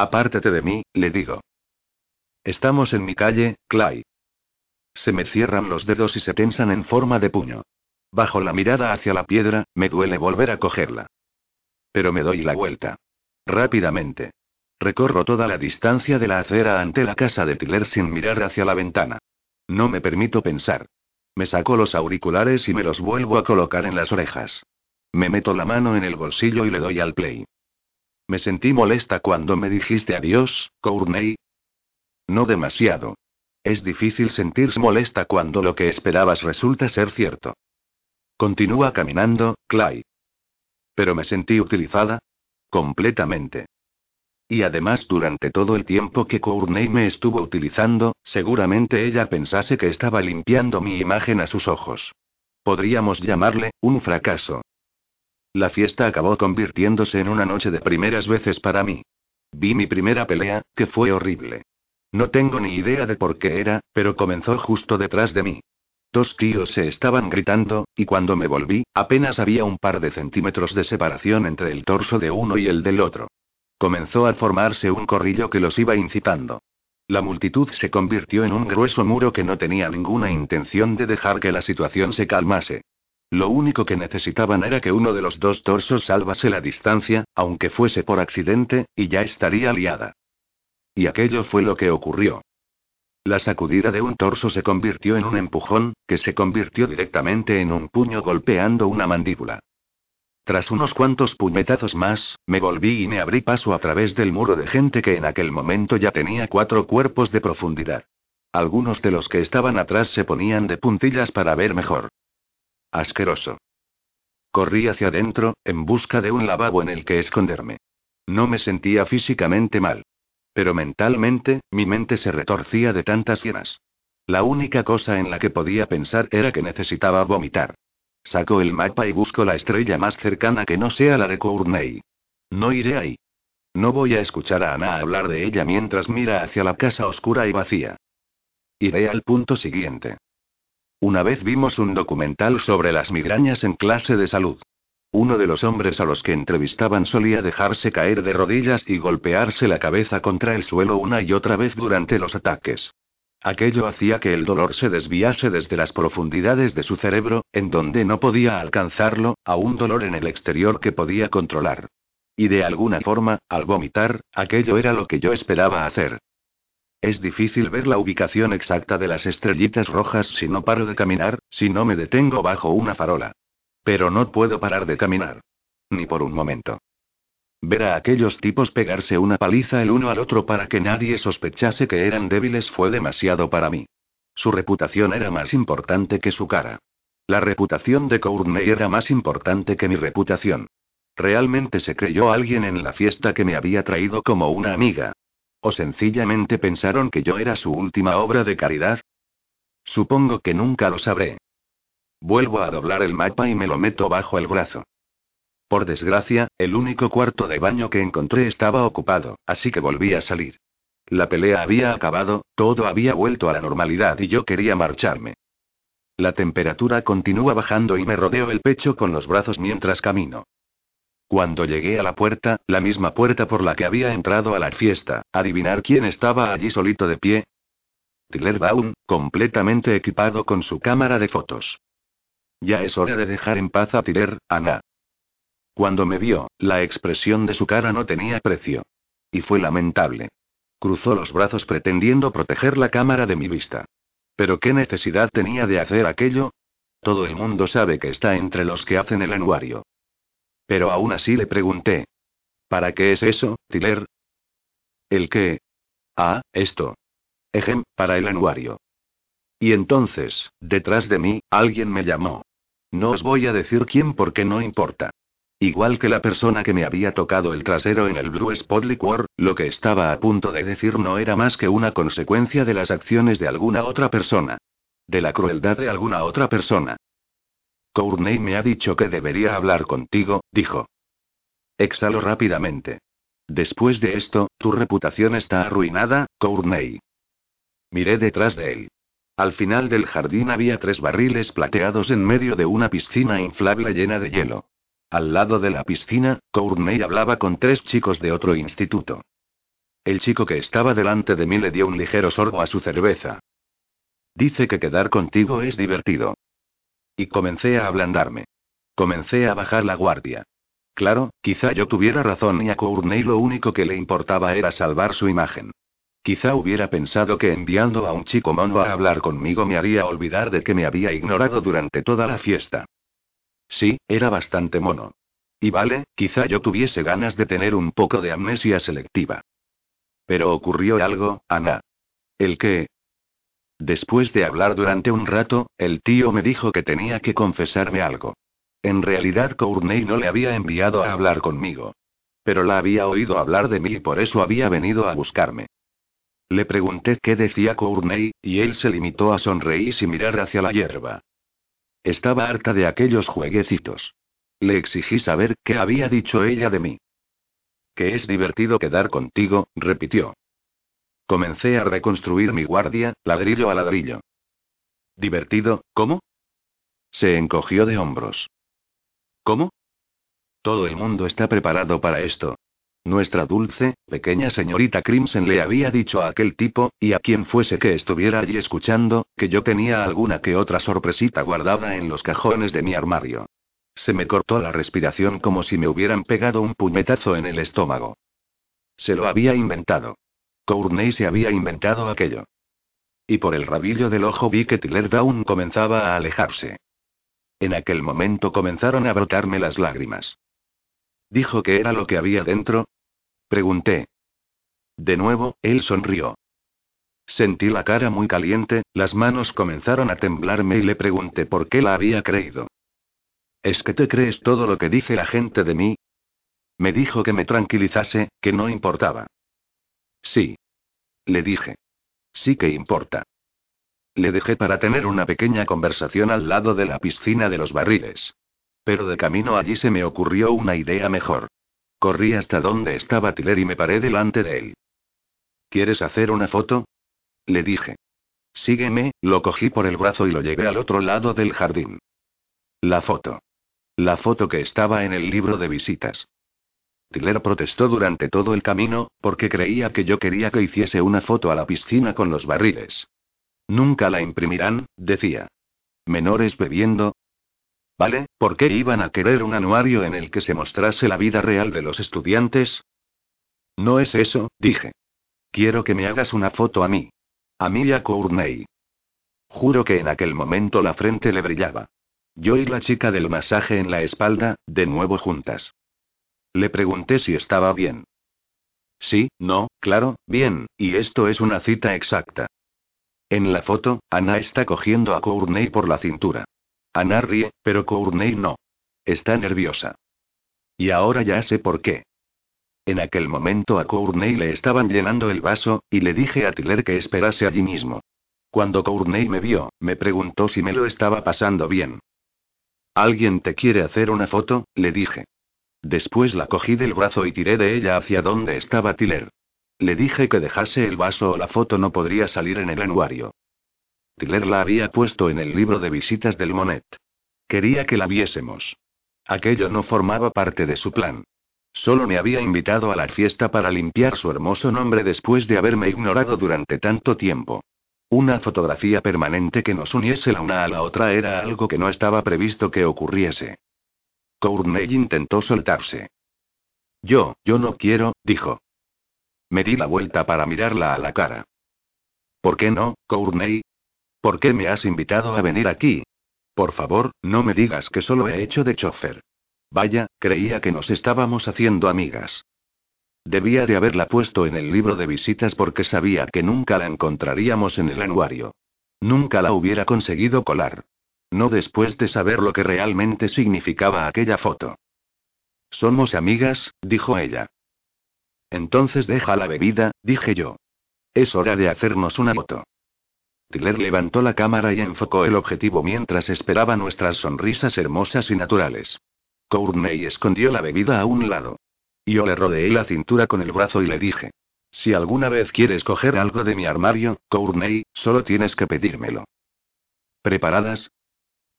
Apártate de mí, le digo. Estamos en mi calle, Clay. Se me cierran los dedos y se tensan en forma de puño. Bajo la mirada hacia la piedra, me duele volver a cogerla. Pero me doy la vuelta. Rápidamente. Recorro toda la distancia de la acera ante la casa de Tiller sin mirar hacia la ventana. No me permito pensar. Me saco los auriculares y me los vuelvo a colocar en las orejas. Me meto la mano en el bolsillo y le doy al play. Me sentí molesta cuando me dijiste adiós, Courtney. No demasiado. Es difícil sentirse molesta cuando lo que esperabas resulta ser cierto. Continúa caminando, Clay. Pero me sentí utilizada. Completamente. Y además durante todo el tiempo que Courtney me estuvo utilizando, seguramente ella pensase que estaba limpiando mi imagen a sus ojos. Podríamos llamarle, un fracaso. La fiesta acabó convirtiéndose en una noche de primeras veces para mí. Vi mi primera pelea, que fue horrible. No tengo ni idea de por qué era, pero comenzó justo detrás de mí. Dos tíos se estaban gritando, y cuando me volví, apenas había un par de centímetros de separación entre el torso de uno y el del otro. Comenzó a formarse un corrillo que los iba incitando. La multitud se convirtió en un grueso muro que no tenía ninguna intención de dejar que la situación se calmase. Lo único que necesitaban era que uno de los dos torsos salvase la distancia, aunque fuese por accidente, y ya estaría liada. Y aquello fue lo que ocurrió. La sacudida de un torso se convirtió en un empujón, que se convirtió directamente en un puño golpeando una mandíbula. Tras unos cuantos puñetazos más, me volví y me abrí paso a través del muro de gente que en aquel momento ya tenía cuatro cuerpos de profundidad. Algunos de los que estaban atrás se ponían de puntillas para ver mejor. Asqueroso. Corrí hacia adentro, en busca de un lavabo en el que esconderme. No me sentía físicamente mal. Pero mentalmente, mi mente se retorcía de tantas llenas. La única cosa en la que podía pensar era que necesitaba vomitar. Saco el mapa y busco la estrella más cercana que no sea la de Courtney. No iré ahí. No voy a escuchar a Ana hablar de ella mientras mira hacia la casa oscura y vacía. Iré al punto siguiente. Una vez vimos un documental sobre las migrañas en clase de salud. Uno de los hombres a los que entrevistaban solía dejarse caer de rodillas y golpearse la cabeza contra el suelo una y otra vez durante los ataques. Aquello hacía que el dolor se desviase desde las profundidades de su cerebro, en donde no podía alcanzarlo, a un dolor en el exterior que podía controlar. Y de alguna forma, al vomitar, aquello era lo que yo esperaba hacer. Es difícil ver la ubicación exacta de las estrellitas rojas si no paro de caminar, si no me detengo bajo una farola. Pero no puedo parar de caminar. Ni por un momento. Ver a aquellos tipos pegarse una paliza el uno al otro para que nadie sospechase que eran débiles fue demasiado para mí. Su reputación era más importante que su cara. La reputación de Courtney era más importante que mi reputación. ¿Realmente se creyó alguien en la fiesta que me había traído como una amiga? ¿O sencillamente pensaron que yo era su última obra de caridad? Supongo que nunca lo sabré. Vuelvo a doblar el mapa y me lo meto bajo el brazo. Por desgracia, el único cuarto de baño que encontré estaba ocupado, así que volví a salir. La pelea había acabado, todo había vuelto a la normalidad y yo quería marcharme. La temperatura continúa bajando y me rodeo el pecho con los brazos mientras camino. Cuando llegué a la puerta, la misma puerta por la que había entrado a la fiesta, adivinar quién estaba allí solito de pie. Tiller Baum, completamente equipado con su cámara de fotos. Ya es hora de dejar en paz a Tirer, Ana. Cuando me vio, la expresión de su cara no tenía precio. Y fue lamentable. Cruzó los brazos pretendiendo proteger la cámara de mi vista. Pero ¿qué necesidad tenía de hacer aquello? Todo el mundo sabe que está entre los que hacen el anuario. Pero aún así le pregunté. ¿Para qué es eso, Tiller? ¿El qué? Ah, esto. Ejem, para el anuario. Y entonces, detrás de mí, alguien me llamó. No os voy a decir quién porque no importa. Igual que la persona que me había tocado el trasero en el Blue Spot Liquor, lo que estaba a punto de decir no era más que una consecuencia de las acciones de alguna otra persona. De la crueldad de alguna otra persona. Courtney me ha dicho que debería hablar contigo, dijo. Exhalo rápidamente. Después de esto, tu reputación está arruinada, Courtney. Miré detrás de él. Al final del jardín había tres barriles plateados en medio de una piscina inflable llena de hielo. Al lado de la piscina, Courtney hablaba con tres chicos de otro instituto. El chico que estaba delante de mí le dio un ligero sorbo a su cerveza. Dice que quedar contigo es divertido. Y comencé a ablandarme. Comencé a bajar la guardia. Claro, quizá yo tuviera razón y a Courtney lo único que le importaba era salvar su imagen. Quizá hubiera pensado que enviando a un chico mono a hablar conmigo me haría olvidar de que me había ignorado durante toda la fiesta. Sí, era bastante mono. Y vale, quizá yo tuviese ganas de tener un poco de amnesia selectiva. Pero ocurrió algo, Ana. ¿El qué? Después de hablar durante un rato, el tío me dijo que tenía que confesarme algo. En realidad Courtney no le había enviado a hablar conmigo. Pero la había oído hablar de mí y por eso había venido a buscarme. Le pregunté qué decía Courtney, y él se limitó a sonreír y mirar hacia la hierba. Estaba harta de aquellos jueguecitos. Le exigí saber qué había dicho ella de mí. Que es divertido quedar contigo, repitió. Comencé a reconstruir mi guardia, ladrillo a ladrillo. ¿Divertido? ¿Cómo? Se encogió de hombros. ¿Cómo? Todo el mundo está preparado para esto. Nuestra dulce, pequeña señorita Crimson le había dicho a aquel tipo, y a quien fuese que estuviera allí escuchando, que yo tenía alguna que otra sorpresita guardada en los cajones de mi armario. Se me cortó la respiración como si me hubieran pegado un puñetazo en el estómago. Se lo había inventado. Courtney se había inventado aquello. Y por el rabillo del ojo vi que Tiller Down comenzaba a alejarse. En aquel momento comenzaron a brotarme las lágrimas. ¿Dijo que era lo que había dentro? Pregunté. De nuevo, él sonrió. Sentí la cara muy caliente, las manos comenzaron a temblarme y le pregunté por qué la había creído. ¿Es que te crees todo lo que dice la gente de mí? Me dijo que me tranquilizase, que no importaba. Sí. Le dije. Sí que importa. Le dejé para tener una pequeña conversación al lado de la piscina de los barriles. Pero de camino allí se me ocurrió una idea mejor. Corrí hasta donde estaba Tiller y me paré delante de él. ¿Quieres hacer una foto? Le dije. Sígueme, lo cogí por el brazo y lo llevé al otro lado del jardín. La foto. La foto que estaba en el libro de visitas. Tiller protestó durante todo el camino, porque creía que yo quería que hiciese una foto a la piscina con los barriles. Nunca la imprimirán, decía. Menores bebiendo. ¿Vale? ¿Por qué iban a querer un anuario en el que se mostrase la vida real de los estudiantes? No es eso, dije. Quiero que me hagas una foto a mí. A mí y a Courtney. Juro que en aquel momento la frente le brillaba. Yo y la chica del masaje en la espalda, de nuevo juntas. Le pregunté si estaba bien. Sí, no, claro, bien, y esto es una cita exacta. En la foto, Ana está cogiendo a Courtney por la cintura. Ana ríe, pero Courtney no. Está nerviosa. Y ahora ya sé por qué. En aquel momento a Courtney le estaban llenando el vaso, y le dije a Tiller que esperase allí mismo. Cuando Courtney me vio, me preguntó si me lo estaba pasando bien. ¿Alguien te quiere hacer una foto? le dije. Después la cogí del brazo y tiré de ella hacia donde estaba Tiller. Le dije que dejase el vaso o la foto no podría salir en el anuario. Tiller la había puesto en el libro de visitas del Monet. Quería que la viésemos. Aquello no formaba parte de su plan. Solo me había invitado a la fiesta para limpiar su hermoso nombre después de haberme ignorado durante tanto tiempo. Una fotografía permanente que nos uniese la una a la otra era algo que no estaba previsto que ocurriese. Courtney intentó soltarse. Yo, yo no quiero, dijo. Me di la vuelta para mirarla a la cara. ¿Por qué no, Courtney? ¿Por qué me has invitado a venir aquí? Por favor, no me digas que solo he hecho de chofer. Vaya, creía que nos estábamos haciendo amigas. Debía de haberla puesto en el libro de visitas porque sabía que nunca la encontraríamos en el anuario. Nunca la hubiera conseguido colar. No después de saber lo que realmente significaba aquella foto. Somos amigas, dijo ella. Entonces deja la bebida, dije yo. Es hora de hacernos una foto. Tiller levantó la cámara y enfocó el objetivo mientras esperaba nuestras sonrisas hermosas y naturales. Courtney escondió la bebida a un lado. Yo le rodeé la cintura con el brazo y le dije. Si alguna vez quieres coger algo de mi armario, Courtney, solo tienes que pedírmelo. ¿Preparadas?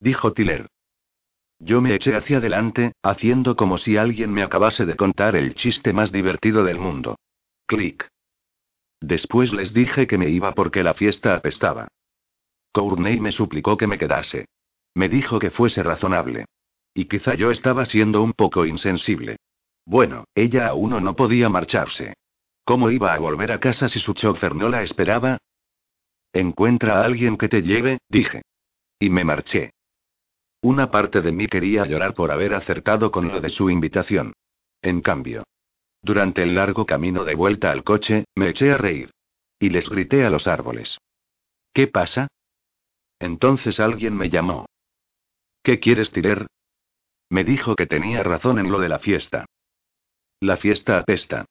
Dijo Tiller. Yo me eché hacia adelante, haciendo como si alguien me acabase de contar el chiste más divertido del mundo. Clic. Después les dije que me iba porque la fiesta apestaba. Courtney me suplicó que me quedase. Me dijo que fuese razonable. Y quizá yo estaba siendo un poco insensible. Bueno, ella aún no podía marcharse. ¿Cómo iba a volver a casa si su chofer no la esperaba? Encuentra a alguien que te lleve, dije. Y me marché. Una parte de mí quería llorar por haber acertado con lo de su invitación. En cambio, durante el largo camino de vuelta al coche, me eché a reír. Y les grité a los árboles. ¿Qué pasa? Entonces alguien me llamó. ¿Qué quieres, Tirer? Me dijo que tenía razón en lo de la fiesta. La fiesta apesta.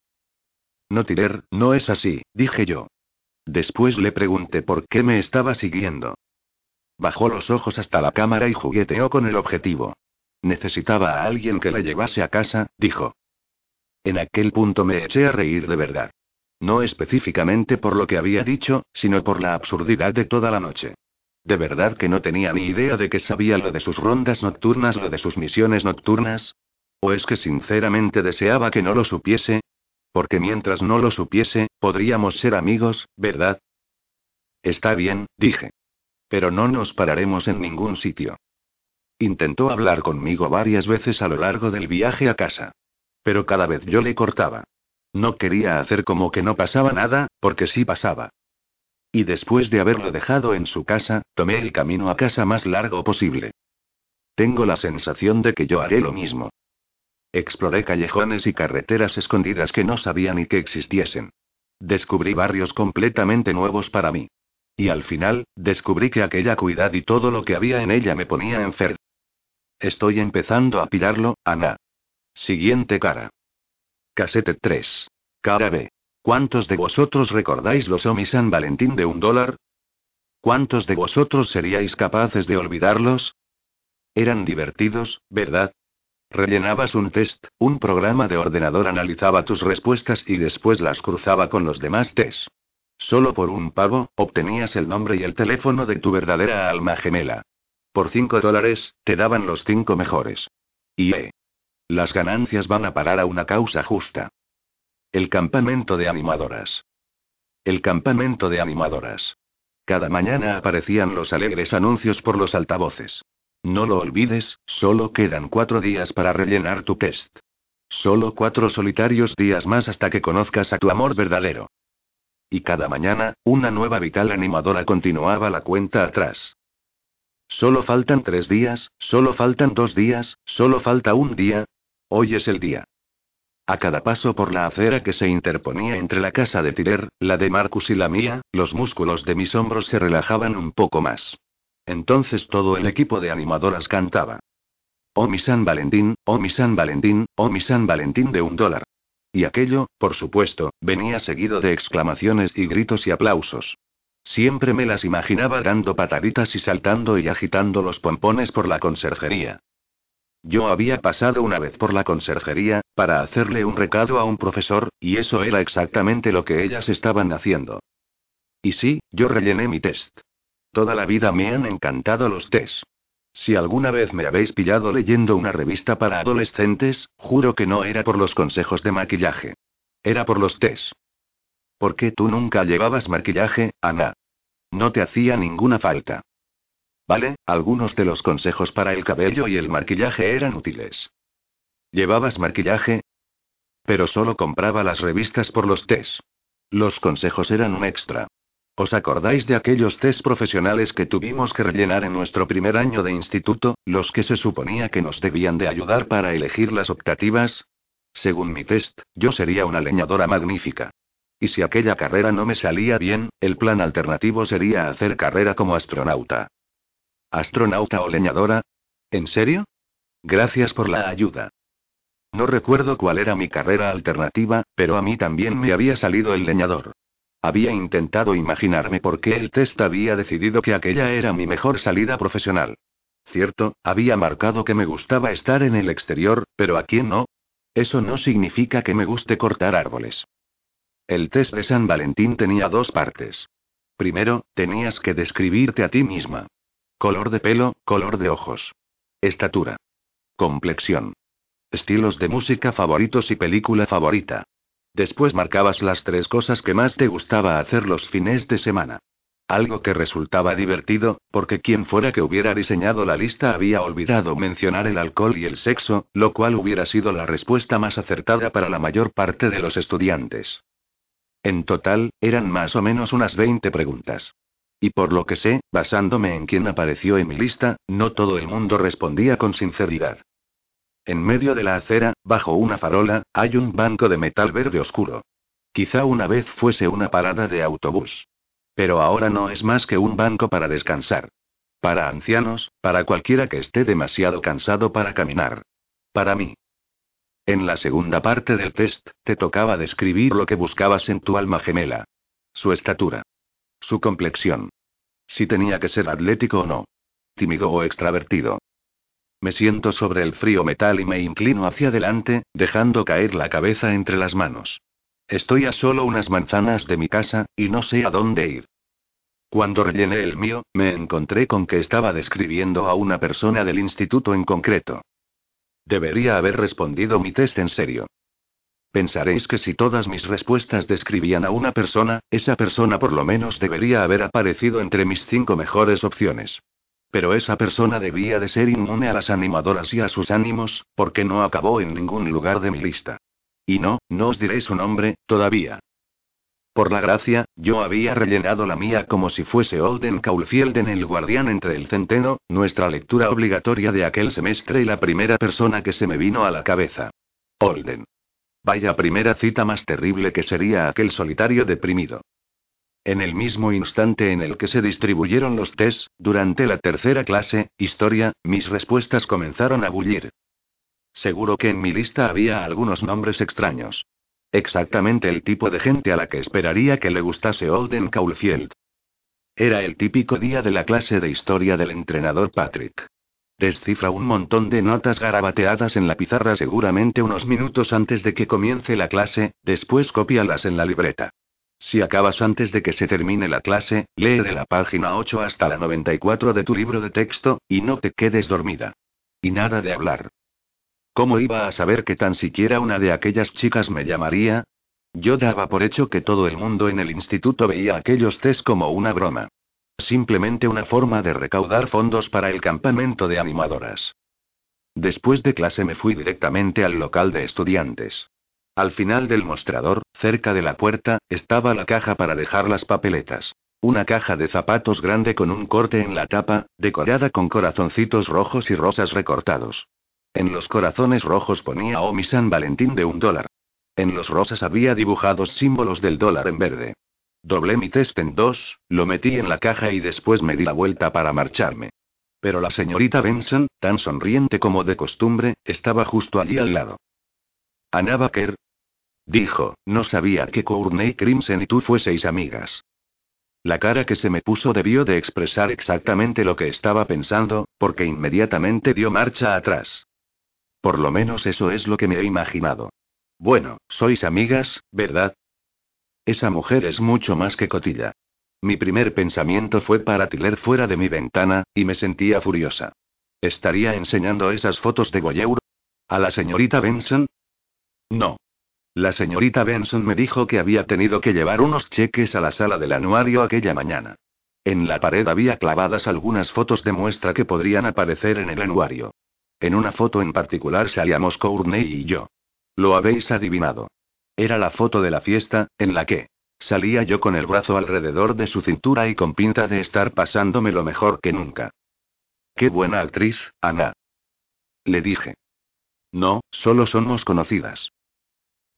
No, Tirer, no es así, dije yo. Después le pregunté por qué me estaba siguiendo. Bajó los ojos hasta la cámara y jugueteó con el objetivo. Necesitaba a alguien que la llevase a casa, dijo. En aquel punto me eché a reír de verdad. No específicamente por lo que había dicho, sino por la absurdidad de toda la noche. De verdad que no tenía ni idea de que sabía lo de sus rondas nocturnas, lo de sus misiones nocturnas. ¿O es que sinceramente deseaba que no lo supiese? Porque mientras no lo supiese, podríamos ser amigos, ¿verdad? Está bien, dije. Pero no nos pararemos en ningún sitio. Intentó hablar conmigo varias veces a lo largo del viaje a casa. Pero cada vez yo le cortaba. No quería hacer como que no pasaba nada, porque sí pasaba. Y después de haberlo dejado en su casa, tomé el camino a casa más largo posible. Tengo la sensación de que yo haré lo mismo. Exploré callejones y carreteras escondidas que no sabía ni que existiesen. Descubrí barrios completamente nuevos para mí. Y al final, descubrí que aquella cuidad y todo lo que había en ella me ponía enfermo. Estoy empezando a pillarlo, Ana. Siguiente cara. Casete 3. Cara B. ¿Cuántos de vosotros recordáis los Omi San Valentín de un dólar? ¿Cuántos de vosotros seríais capaces de olvidarlos? Eran divertidos, ¿verdad? Rellenabas un test, un programa de ordenador analizaba tus respuestas y después las cruzaba con los demás tests. Solo por un pavo, obtenías el nombre y el teléfono de tu verdadera alma gemela. Por cinco dólares, te daban los cinco mejores. Y eh. Las ganancias van a parar a una causa justa. El campamento de animadoras. El campamento de animadoras. Cada mañana aparecían los alegres anuncios por los altavoces. No lo olvides, solo quedan cuatro días para rellenar tu test. Solo cuatro solitarios días más hasta que conozcas a tu amor verdadero. Y cada mañana, una nueva vital animadora continuaba la cuenta atrás. Solo faltan tres días, solo faltan dos días, solo falta un día. Hoy es el día. A cada paso por la acera que se interponía entre la casa de Tirer, la de Marcus y la mía, los músculos de mis hombros se relajaban un poco más. Entonces todo el equipo de animadoras cantaba. Oh mi San Valentín, oh mi San Valentín, oh mi San Valentín de un dólar. Y aquello, por supuesto, venía seguido de exclamaciones y gritos y aplausos. Siempre me las imaginaba dando pataditas y saltando y agitando los pompones por la conserjería. Yo había pasado una vez por la conserjería, para hacerle un recado a un profesor, y eso era exactamente lo que ellas estaban haciendo. Y sí, yo rellené mi test. Toda la vida me han encantado los tests. Si alguna vez me habéis pillado leyendo una revista para adolescentes, juro que no era por los consejos de maquillaje. Era por los tests. ¿Por qué tú nunca llevabas maquillaje, Ana? No te hacía ninguna falta. Vale, algunos de los consejos para el cabello y el maquillaje eran útiles. ¿Llevabas maquillaje? Pero solo compraba las revistas por los test. Los consejos eran un extra. ¿Os acordáis de aquellos test profesionales que tuvimos que rellenar en nuestro primer año de instituto, los que se suponía que nos debían de ayudar para elegir las optativas? Según mi test, yo sería una leñadora magnífica. Y si aquella carrera no me salía bien, el plan alternativo sería hacer carrera como astronauta. ¿Astronauta o leñadora? ¿En serio? Gracias por la ayuda. No recuerdo cuál era mi carrera alternativa, pero a mí también me había salido el leñador. Había intentado imaginarme por qué el test había decidido que aquella era mi mejor salida profesional. Cierto, había marcado que me gustaba estar en el exterior, pero ¿a quién no? Eso no significa que me guste cortar árboles. El test de San Valentín tenía dos partes. Primero, tenías que describirte a ti misma. Color de pelo, color de ojos. Estatura. Complexión. Estilos de música favoritos y película favorita. Después marcabas las tres cosas que más te gustaba hacer los fines de semana. Algo que resultaba divertido, porque quien fuera que hubiera diseñado la lista había olvidado mencionar el alcohol y el sexo, lo cual hubiera sido la respuesta más acertada para la mayor parte de los estudiantes. En total, eran más o menos unas 20 preguntas. Y por lo que sé, basándome en quien apareció en mi lista, no todo el mundo respondía con sinceridad. En medio de la acera, bajo una farola, hay un banco de metal verde oscuro. Quizá una vez fuese una parada de autobús. Pero ahora no es más que un banco para descansar. Para ancianos, para cualquiera que esté demasiado cansado para caminar. Para mí. En la segunda parte del test, te tocaba describir lo que buscabas en tu alma gemela. Su estatura. Su complexión. Si tenía que ser atlético o no. Tímido o extravertido. Me siento sobre el frío metal y me inclino hacia adelante, dejando caer la cabeza entre las manos. Estoy a solo unas manzanas de mi casa, y no sé a dónde ir. Cuando rellené el mío, me encontré con que estaba describiendo a una persona del instituto en concreto. Debería haber respondido mi test en serio. Pensaréis que si todas mis respuestas describían a una persona, esa persona por lo menos debería haber aparecido entre mis cinco mejores opciones. Pero esa persona debía de ser inmune a las animadoras y a sus ánimos, porque no acabó en ningún lugar de mi lista. Y no, no os diré su nombre, todavía. Por la gracia, yo había rellenado la mía como si fuese Olden Caulfielden el guardián entre el centeno, nuestra lectura obligatoria de aquel semestre y la primera persona que se me vino a la cabeza. Olden. Vaya primera cita más terrible que sería aquel solitario deprimido. En el mismo instante en el que se distribuyeron los test, durante la tercera clase, historia, mis respuestas comenzaron a bullir. Seguro que en mi lista había algunos nombres extraños. Exactamente el tipo de gente a la que esperaría que le gustase Olden Caulfield. Era el típico día de la clase de historia del entrenador Patrick. Descifra un montón de notas garabateadas en la pizarra seguramente unos minutos antes de que comience la clase, después cópialas en la libreta. Si acabas antes de que se termine la clase, lee de la página 8 hasta la 94 de tu libro de texto, y no te quedes dormida. Y nada de hablar. ¿Cómo iba a saber que tan siquiera una de aquellas chicas me llamaría? Yo daba por hecho que todo el mundo en el instituto veía aquellos test como una broma. Simplemente una forma de recaudar fondos para el campamento de animadoras. Después de clase me fui directamente al local de estudiantes. Al final del mostrador, cerca de la puerta, estaba la caja para dejar las papeletas. Una caja de zapatos grande con un corte en la tapa, decorada con corazoncitos rojos y rosas recortados. En los corazones rojos ponía Omi San Valentín de un dólar. En los rosas había dibujados símbolos del dólar en verde. Doblé mi test en dos, lo metí en la caja y después me di la vuelta para marcharme. Pero la señorita Benson, tan sonriente como de costumbre, estaba justo allí al lado. Anna Baker. Dijo, no sabía que Courtney Crimson y tú fueseis amigas. La cara que se me puso debió de expresar exactamente lo que estaba pensando, porque inmediatamente dio marcha atrás. Por lo menos eso es lo que me he imaginado. Bueno, sois amigas, ¿verdad? Esa mujer es mucho más que cotilla. Mi primer pensamiento fue para tiler fuera de mi ventana, y me sentía furiosa. ¿Estaría enseñando esas fotos de Goyeur? ¿A la señorita Benson? No. La señorita Benson me dijo que había tenido que llevar unos cheques a la sala del anuario aquella mañana. En la pared había clavadas algunas fotos de muestra que podrían aparecer en el anuario. En una foto en particular salíamos Courtney y yo. Lo habéis adivinado. Era la foto de la fiesta, en la que salía yo con el brazo alrededor de su cintura y con pinta de estar pasándome lo mejor que nunca. Qué buena actriz, Ana. Le dije. No, solo somos conocidas.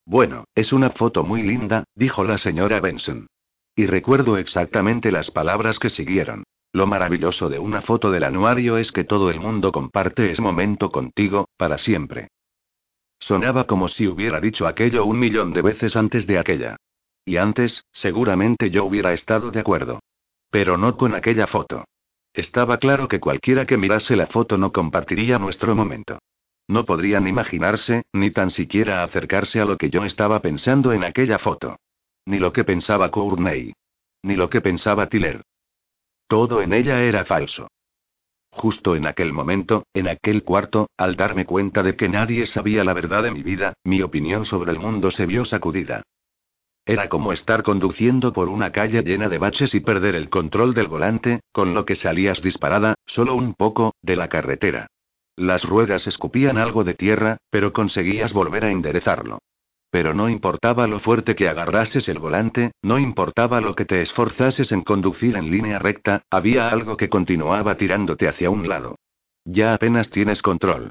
Bueno, es una foto muy linda, dijo la señora Benson. Y recuerdo exactamente las palabras que siguieron. Lo maravilloso de una foto del anuario es que todo el mundo comparte ese momento contigo, para siempre. Sonaba como si hubiera dicho aquello un millón de veces antes de aquella. Y antes, seguramente yo hubiera estado de acuerdo. Pero no con aquella foto. Estaba claro que cualquiera que mirase la foto no compartiría nuestro momento. No podrían imaginarse, ni tan siquiera acercarse a lo que yo estaba pensando en aquella foto. Ni lo que pensaba Courtney. Ni lo que pensaba Tiller. Todo en ella era falso. Justo en aquel momento, en aquel cuarto, al darme cuenta de que nadie sabía la verdad de mi vida, mi opinión sobre el mundo se vio sacudida. Era como estar conduciendo por una calle llena de baches y perder el control del volante, con lo que salías disparada, solo un poco, de la carretera. Las ruedas escupían algo de tierra, pero conseguías volver a enderezarlo. Pero no importaba lo fuerte que agarrases el volante, no importaba lo que te esforzases en conducir en línea recta, había algo que continuaba tirándote hacia un lado. Ya apenas tienes control.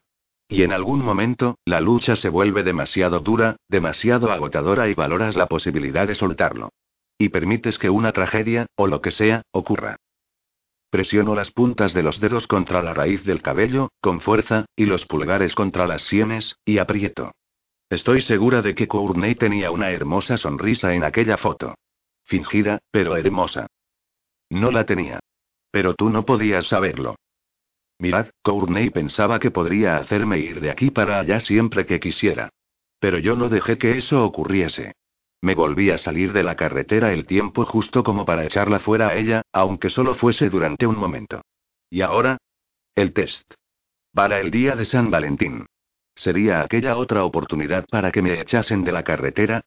Y en algún momento, la lucha se vuelve demasiado dura, demasiado agotadora y valoras la posibilidad de soltarlo. Y permites que una tragedia, o lo que sea, ocurra. Presiono las puntas de los dedos contra la raíz del cabello, con fuerza, y los pulgares contra las sienes, y aprieto. Estoy segura de que Courtney tenía una hermosa sonrisa en aquella foto. Fingida, pero hermosa. No la tenía. Pero tú no podías saberlo. Mirad, Courtney pensaba que podría hacerme ir de aquí para allá siempre que quisiera. Pero yo no dejé que eso ocurriese. Me volví a salir de la carretera el tiempo justo como para echarla fuera a ella, aunque solo fuese durante un momento. ¿Y ahora? El test. Para el día de San Valentín. ¿Sería aquella otra oportunidad para que me echasen de la carretera?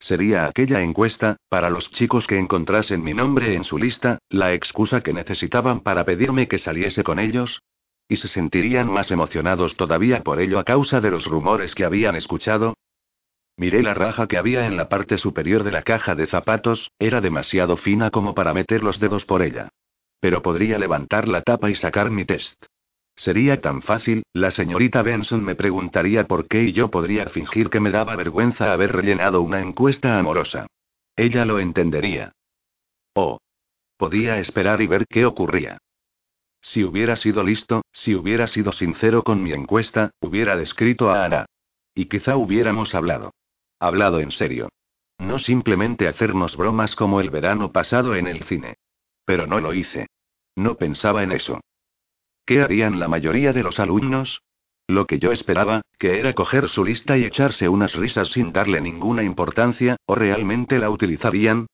¿Sería aquella encuesta, para los chicos que encontrasen mi nombre en su lista, la excusa que necesitaban para pedirme que saliese con ellos? ¿Y se sentirían más emocionados todavía por ello a causa de los rumores que habían escuchado? Miré la raja que había en la parte superior de la caja de zapatos, era demasiado fina como para meter los dedos por ella. Pero podría levantar la tapa y sacar mi test. Sería tan fácil, la señorita Benson me preguntaría por qué y yo podría fingir que me daba vergüenza haber rellenado una encuesta amorosa. Ella lo entendería. Oh. Podía esperar y ver qué ocurría. Si hubiera sido listo, si hubiera sido sincero con mi encuesta, hubiera descrito a Ana. Y quizá hubiéramos hablado. Hablado en serio. No simplemente hacernos bromas como el verano pasado en el cine. Pero no lo hice. No pensaba en eso. ¿Qué harían la mayoría de los alumnos? Lo que yo esperaba, que era coger su lista y echarse unas risas sin darle ninguna importancia, o realmente la utilizarían.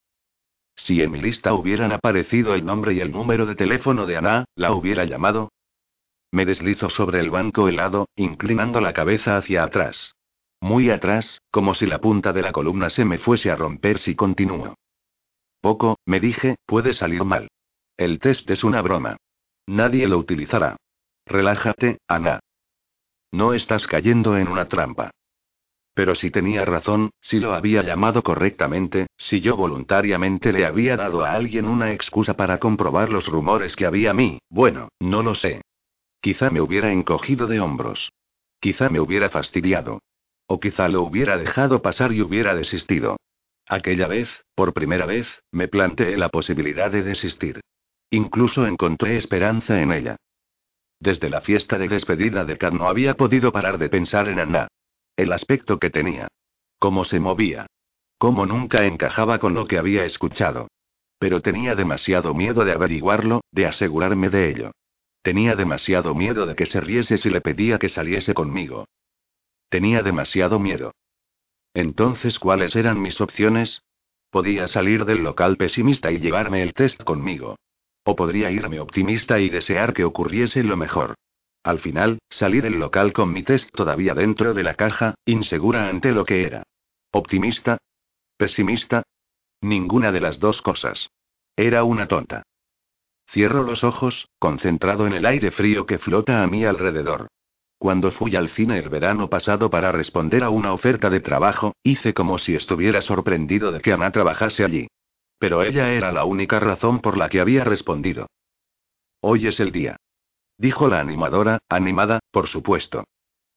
Si en mi lista hubieran aparecido el nombre y el número de teléfono de Ana, ¿la hubiera llamado? Me deslizo sobre el banco helado, inclinando la cabeza hacia atrás. Muy atrás, como si la punta de la columna se me fuese a romper si continúo. Poco, me dije, puede salir mal. El test es una broma. Nadie lo utilizará. Relájate, Ana. No estás cayendo en una trampa. Pero si tenía razón, si lo había llamado correctamente, si yo voluntariamente le había dado a alguien una excusa para comprobar los rumores que había a mí, bueno, no lo sé. Quizá me hubiera encogido de hombros. Quizá me hubiera fastidiado. O quizá lo hubiera dejado pasar y hubiera desistido. Aquella vez, por primera vez, me planteé la posibilidad de desistir. Incluso encontré esperanza en ella. Desde la fiesta de despedida de Kat no había podido parar de pensar en Anna. El aspecto que tenía. Cómo se movía. Cómo nunca encajaba con lo que había escuchado. Pero tenía demasiado miedo de averiguarlo, de asegurarme de ello. Tenía demasiado miedo de que se riese si le pedía que saliese conmigo. Tenía demasiado miedo. Entonces, ¿cuáles eran mis opciones? Podía salir del local pesimista y llevarme el test conmigo. O podría irme optimista y desear que ocurriese lo mejor. Al final, salí del local con mi test todavía dentro de la caja, insegura ante lo que era. ¿Optimista? ¿Pesimista? Ninguna de las dos cosas. Era una tonta. Cierro los ojos, concentrado en el aire frío que flota a mi alrededor. Cuando fui al cine el verano pasado para responder a una oferta de trabajo, hice como si estuviera sorprendido de que Ana trabajase allí. Pero ella era la única razón por la que había respondido. Hoy es el día. Dijo la animadora, animada, por supuesto.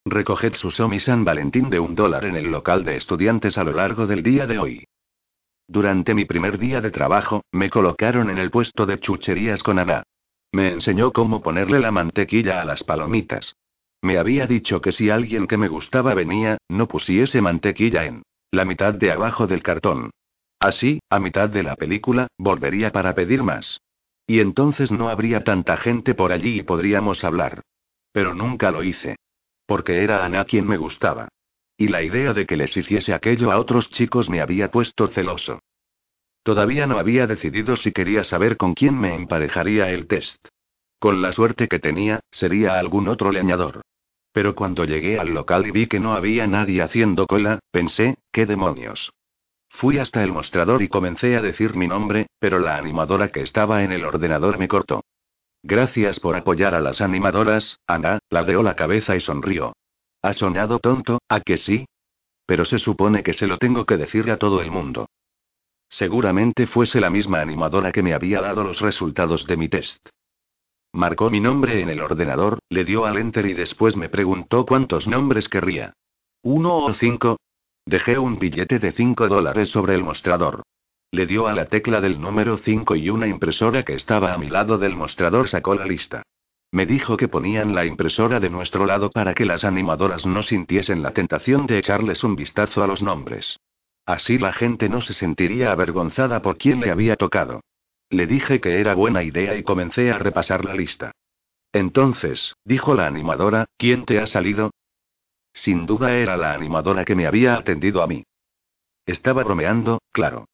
Recoged su Somi San Valentín de un dólar en el local de estudiantes a lo largo del día de hoy. Durante mi primer día de trabajo, me colocaron en el puesto de chucherías con Ana. Me enseñó cómo ponerle la mantequilla a las palomitas. Me había dicho que si alguien que me gustaba venía, no pusiese mantequilla en la mitad de abajo del cartón. Así, a mitad de la película, volvería para pedir más. Y entonces no habría tanta gente por allí y podríamos hablar. Pero nunca lo hice. Porque era Ana quien me gustaba. Y la idea de que les hiciese aquello a otros chicos me había puesto celoso. Todavía no había decidido si quería saber con quién me emparejaría el test. Con la suerte que tenía, sería algún otro leñador. Pero cuando llegué al local y vi que no había nadie haciendo cola, pensé, ¿qué demonios? Fui hasta el mostrador y comencé a decir mi nombre, pero la animadora que estaba en el ordenador me cortó. Gracias por apoyar a las animadoras, Ana, ladeó la cabeza y sonrió. ¿Has soñado tonto, a que sí? Pero se supone que se lo tengo que decir a todo el mundo. Seguramente fuese la misma animadora que me había dado los resultados de mi test. Marcó mi nombre en el ordenador, le dio al enter y después me preguntó cuántos nombres querría. ¿Uno o cinco? Dejé un billete de cinco dólares sobre el mostrador. Le dio a la tecla del número 5 y una impresora que estaba a mi lado del mostrador sacó la lista. Me dijo que ponían la impresora de nuestro lado para que las animadoras no sintiesen la tentación de echarles un vistazo a los nombres. Así la gente no se sentiría avergonzada por quién le había tocado. Le dije que era buena idea y comencé a repasar la lista. Entonces, dijo la animadora, ¿quién te ha salido? Sin duda era la animadora que me había atendido a mí. Estaba bromeando, claro.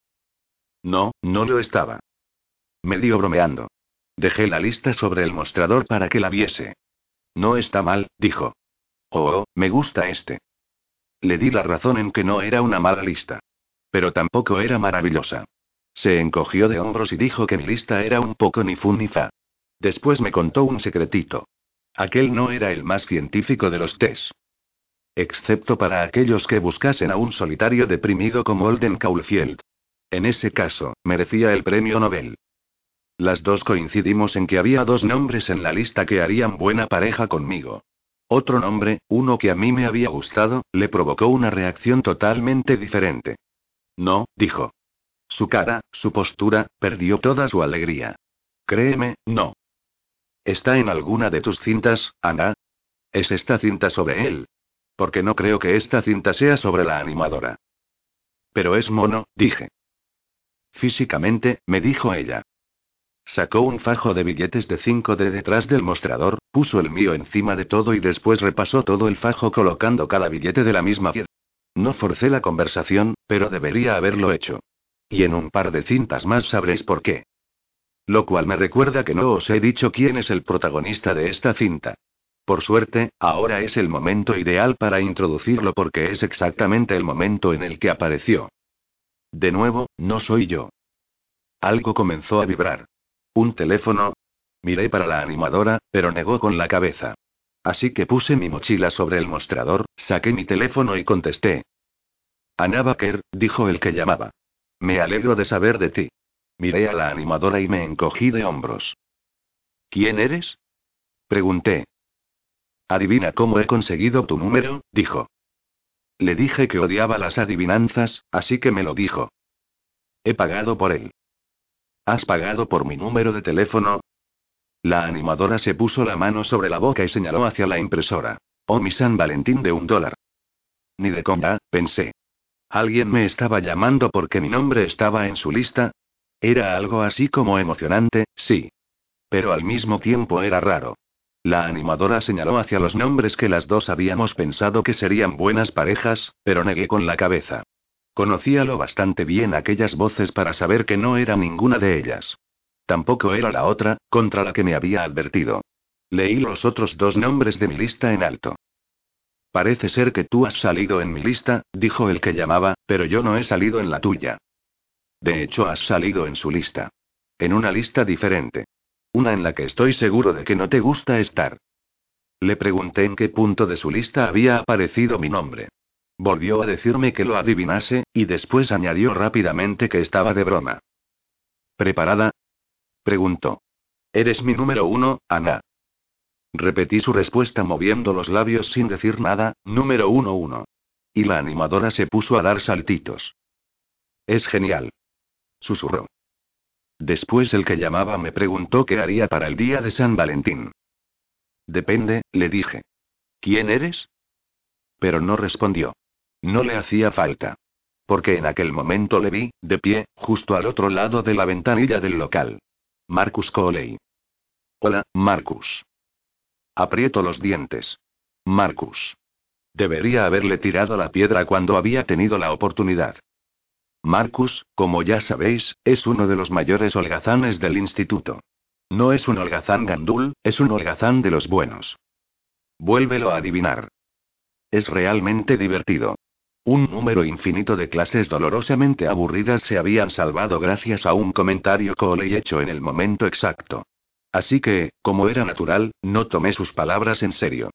No, no lo estaba. Medio bromeando. Dejé la lista sobre el mostrador para que la viese. No está mal, dijo. Oh, me gusta este. Le di la razón en que no era una mala lista. Pero tampoco era maravillosa. Se encogió de hombros y dijo que mi lista era un poco ni fun ni fa. Después me contó un secretito. Aquel no era el más científico de los test. Excepto para aquellos que buscasen a un solitario deprimido como Olden Caulfield. En ese caso, merecía el premio Nobel. Las dos coincidimos en que había dos nombres en la lista que harían buena pareja conmigo. Otro nombre, uno que a mí me había gustado, le provocó una reacción totalmente diferente. No, dijo. Su cara, su postura, perdió toda su alegría. Créeme, no. ¿Está en alguna de tus cintas, Ana? ¿Es esta cinta sobre él? Porque no creo que esta cinta sea sobre la animadora. Pero es mono, dije. Físicamente, me dijo ella. Sacó un fajo de billetes de 5 de detrás del mostrador, puso el mío encima de todo y después repasó todo el fajo colocando cada billete de la misma piedra. No forcé la conversación, pero debería haberlo hecho. Y en un par de cintas más sabréis por qué. Lo cual me recuerda que no os he dicho quién es el protagonista de esta cinta. Por suerte, ahora es el momento ideal para introducirlo porque es exactamente el momento en el que apareció. De nuevo, no soy yo. Algo comenzó a vibrar. ¿Un teléfono? Miré para la animadora, pero negó con la cabeza. Así que puse mi mochila sobre el mostrador, saqué mi teléfono y contesté. Ana Baker, dijo el que llamaba. Me alegro de saber de ti. Miré a la animadora y me encogí de hombros. ¿Quién eres? Pregunté. Adivina cómo he conseguido tu número, dijo. Le dije que odiaba las adivinanzas, así que me lo dijo. He pagado por él. ¿Has pagado por mi número de teléfono? La animadora se puso la mano sobre la boca y señaló hacia la impresora. Oh, mi San Valentín de un dólar. Ni de compra, pensé. ¿Alguien me estaba llamando porque mi nombre estaba en su lista? Era algo así como emocionante, sí. Pero al mismo tiempo era raro. La animadora señaló hacia los nombres que las dos habíamos pensado que serían buenas parejas, pero negué con la cabeza. Conocía lo bastante bien aquellas voces para saber que no era ninguna de ellas. Tampoco era la otra, contra la que me había advertido. Leí los otros dos nombres de mi lista en alto. Parece ser que tú has salido en mi lista, dijo el que llamaba, pero yo no he salido en la tuya. De hecho, has salido en su lista. En una lista diferente. Una en la que estoy seguro de que no te gusta estar. Le pregunté en qué punto de su lista había aparecido mi nombre. Volvió a decirme que lo adivinase, y después añadió rápidamente que estaba de broma. ¿Preparada? Preguntó. Eres mi número uno, Ana. Repetí su respuesta moviendo los labios sin decir nada, número uno uno. Y la animadora se puso a dar saltitos. Es genial. Susurró. Después el que llamaba me preguntó qué haría para el día de San Valentín. Depende, le dije. ¿Quién eres? Pero no respondió. No le hacía falta. Porque en aquel momento le vi, de pie, justo al otro lado de la ventanilla del local. Marcus Coley. Hola, Marcus. Aprieto los dientes. Marcus. Debería haberle tirado la piedra cuando había tenido la oportunidad. Marcus, como ya sabéis, es uno de los mayores holgazanes del instituto. No es un holgazán gandul, es un holgazán de los buenos. Vuélvelo a adivinar. Es realmente divertido. Un número infinito de clases dolorosamente aburridas se habían salvado gracias a un comentario Coley hecho en el momento exacto. Así que, como era natural, no tomé sus palabras en serio.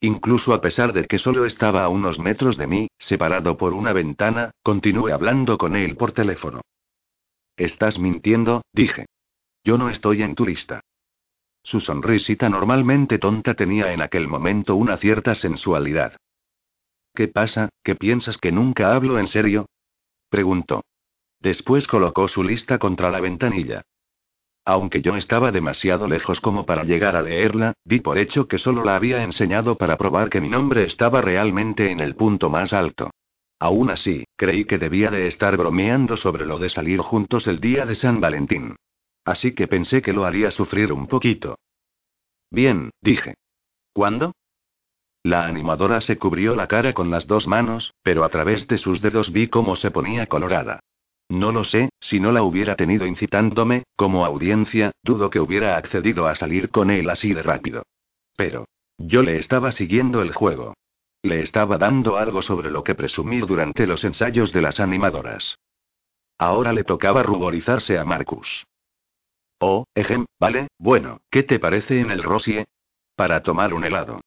Incluso a pesar de que solo estaba a unos metros de mí, separado por una ventana, continué hablando con él por teléfono. Estás mintiendo, dije. Yo no estoy en tu lista. Su sonrisita normalmente tonta tenía en aquel momento una cierta sensualidad. ¿Qué pasa, ¿Qué piensas que nunca hablo en serio? preguntó. Después colocó su lista contra la ventanilla. Aunque yo estaba demasiado lejos como para llegar a leerla, di por hecho que solo la había enseñado para probar que mi nombre estaba realmente en el punto más alto. Aún así, creí que debía de estar bromeando sobre lo de salir juntos el día de San Valentín. Así que pensé que lo haría sufrir un poquito. Bien, dije. ¿Cuándo? La animadora se cubrió la cara con las dos manos, pero a través de sus dedos vi cómo se ponía colorada. No lo sé, si no la hubiera tenido incitándome, como audiencia, dudo que hubiera accedido a salir con él así de rápido. Pero. Yo le estaba siguiendo el juego. Le estaba dando algo sobre lo que presumir durante los ensayos de las animadoras. Ahora le tocaba ruborizarse a Marcus. Oh, ejem, vale, bueno, ¿qué te parece en el Rosie? Para tomar un helado.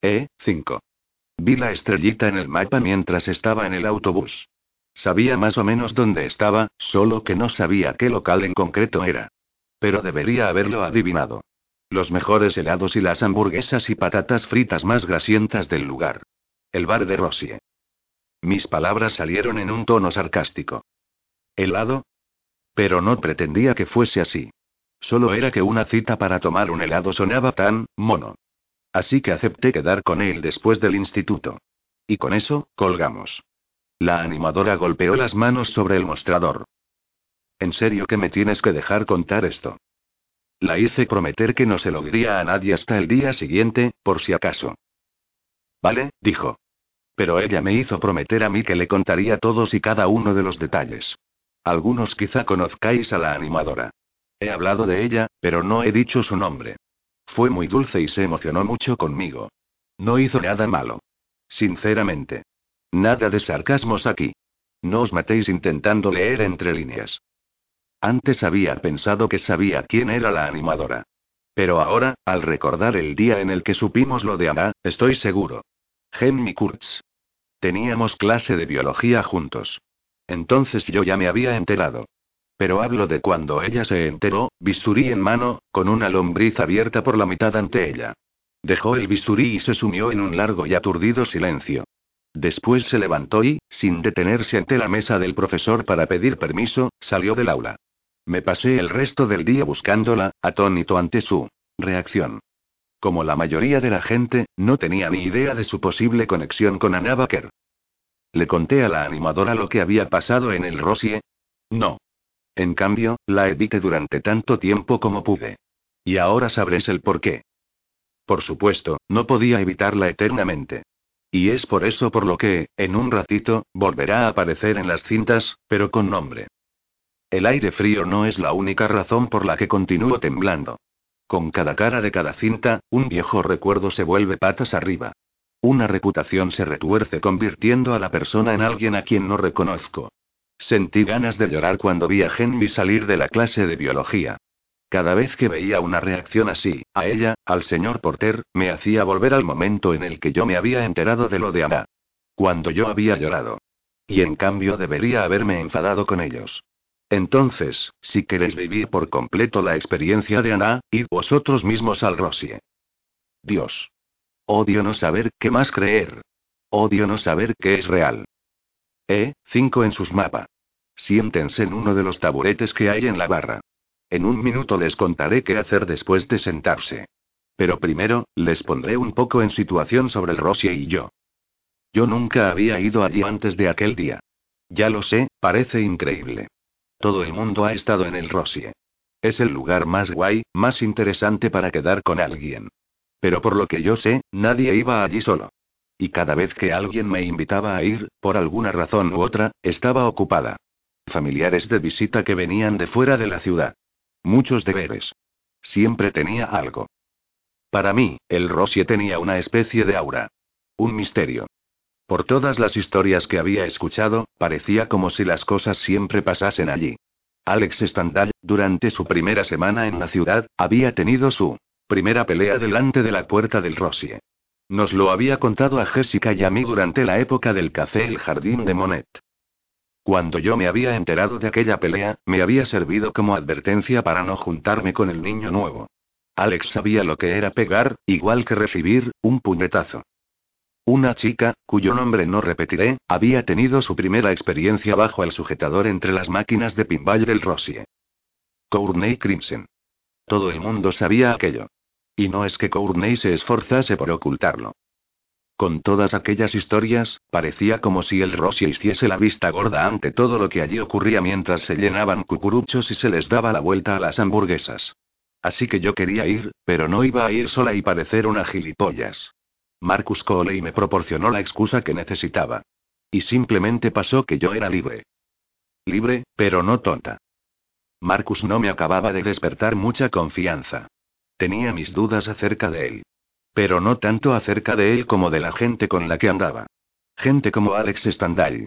E, 5. Vi la estrellita en el mapa mientras estaba en el autobús. Sabía más o menos dónde estaba, solo que no sabía qué local en concreto era. Pero debería haberlo adivinado. Los mejores helados y las hamburguesas y patatas fritas más grasientas del lugar. El bar de Rosie. Mis palabras salieron en un tono sarcástico. ¿Helado? Pero no pretendía que fuese así. Solo era que una cita para tomar un helado sonaba tan, mono. Así que acepté quedar con él después del instituto. Y con eso, colgamos. La animadora golpeó las manos sobre el mostrador. ¿En serio que me tienes que dejar contar esto? La hice prometer que no se lo diría a nadie hasta el día siguiente, por si acaso. Vale, dijo. Pero ella me hizo prometer a mí que le contaría todos y cada uno de los detalles. Algunos quizá conozcáis a la animadora. He hablado de ella, pero no he dicho su nombre. Fue muy dulce y se emocionó mucho conmigo. No hizo nada malo. Sinceramente. Nada de sarcasmos aquí. No os matéis intentando leer entre líneas. Antes había pensado que sabía quién era la animadora. Pero ahora, al recordar el día en el que supimos lo de Ana, estoy seguro. Henry Kurtz. Teníamos clase de biología juntos. Entonces yo ya me había enterado. Pero hablo de cuando ella se enteró, bisturí en mano, con una lombriz abierta por la mitad ante ella. Dejó el bisturí y se sumió en un largo y aturdido silencio. Después se levantó y, sin detenerse ante la mesa del profesor para pedir permiso, salió del aula. Me pasé el resto del día buscándola, atónito ante su reacción. Como la mayoría de la gente, no tenía ni idea de su posible conexión con Anna Baker. Le conté a la animadora lo que había pasado en el Rosie. No. En cambio, la evité durante tanto tiempo como pude. Y ahora sabréis el por qué. Por supuesto, no podía evitarla eternamente. Y es por eso por lo que, en un ratito, volverá a aparecer en las cintas, pero con nombre. El aire frío no es la única razón por la que continúo temblando. Con cada cara de cada cinta, un viejo recuerdo se vuelve patas arriba. Una reputación se retuerce convirtiendo a la persona en alguien a quien no reconozco. Sentí ganas de llorar cuando vi a Henry salir de la clase de biología. Cada vez que veía una reacción así, a ella, al señor Porter, me hacía volver al momento en el que yo me había enterado de lo de Ana. Cuando yo había llorado. Y en cambio debería haberme enfadado con ellos. Entonces, si queréis vivir por completo la experiencia de Ana, id vosotros mismos al Rosie. Dios. Odio no saber qué más creer. Odio no saber qué es real. E, 5 en sus mapas. Siéntense en uno de los taburetes que hay en la barra. En un minuto les contaré qué hacer después de sentarse. Pero primero, les pondré un poco en situación sobre el Rosie y yo. Yo nunca había ido allí antes de aquel día. Ya lo sé, parece increíble. Todo el mundo ha estado en el Rosie. Es el lugar más guay, más interesante para quedar con alguien. Pero por lo que yo sé, nadie iba allí solo. Y cada vez que alguien me invitaba a ir, por alguna razón u otra, estaba ocupada. Familiares de visita que venían de fuera de la ciudad. Muchos deberes. Siempre tenía algo. Para mí, el Rosie tenía una especie de aura. Un misterio. Por todas las historias que había escuchado, parecía como si las cosas siempre pasasen allí. Alex Stendhal, durante su primera semana en la ciudad, había tenido su primera pelea delante de la puerta del Rosie. Nos lo había contado a Jessica y a mí durante la época del café El Jardín de Monet. Cuando yo me había enterado de aquella pelea, me había servido como advertencia para no juntarme con el niño nuevo. Alex sabía lo que era pegar, igual que recibir, un puñetazo. Una chica, cuyo nombre no repetiré, había tenido su primera experiencia bajo el sujetador entre las máquinas de pinball del Rosie. Courtney Crimson. Todo el mundo sabía aquello. Y no es que Courtney se esforzase por ocultarlo. Con todas aquellas historias, parecía como si el Rosie hiciese la vista gorda ante todo lo que allí ocurría mientras se llenaban cucuruchos y se les daba la vuelta a las hamburguesas. Así que yo quería ir, pero no iba a ir sola y parecer una gilipollas. Marcus Coley me proporcionó la excusa que necesitaba. Y simplemente pasó que yo era libre. Libre, pero no tonta. Marcus no me acababa de despertar mucha confianza. Tenía mis dudas acerca de él. Pero no tanto acerca de él como de la gente con la que andaba. Gente como Alex Standal.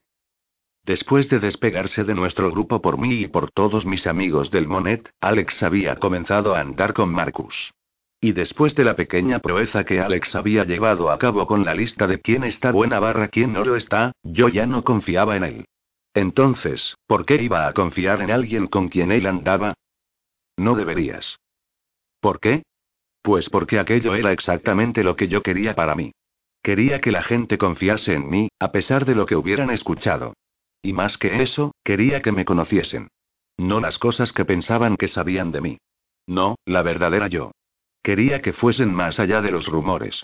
Después de despegarse de nuestro grupo por mí y por todos mis amigos del Monet, Alex había comenzado a andar con Marcus. Y después de la pequeña proeza que Alex había llevado a cabo con la lista de quién está buena barra quién no lo está, yo ya no confiaba en él. Entonces, ¿por qué iba a confiar en alguien con quien él andaba? No deberías. ¿Por qué? Pues porque aquello era exactamente lo que yo quería para mí. Quería que la gente confiase en mí, a pesar de lo que hubieran escuchado. Y más que eso, quería que me conociesen. No las cosas que pensaban que sabían de mí. No, la verdadera yo. Quería que fuesen más allá de los rumores.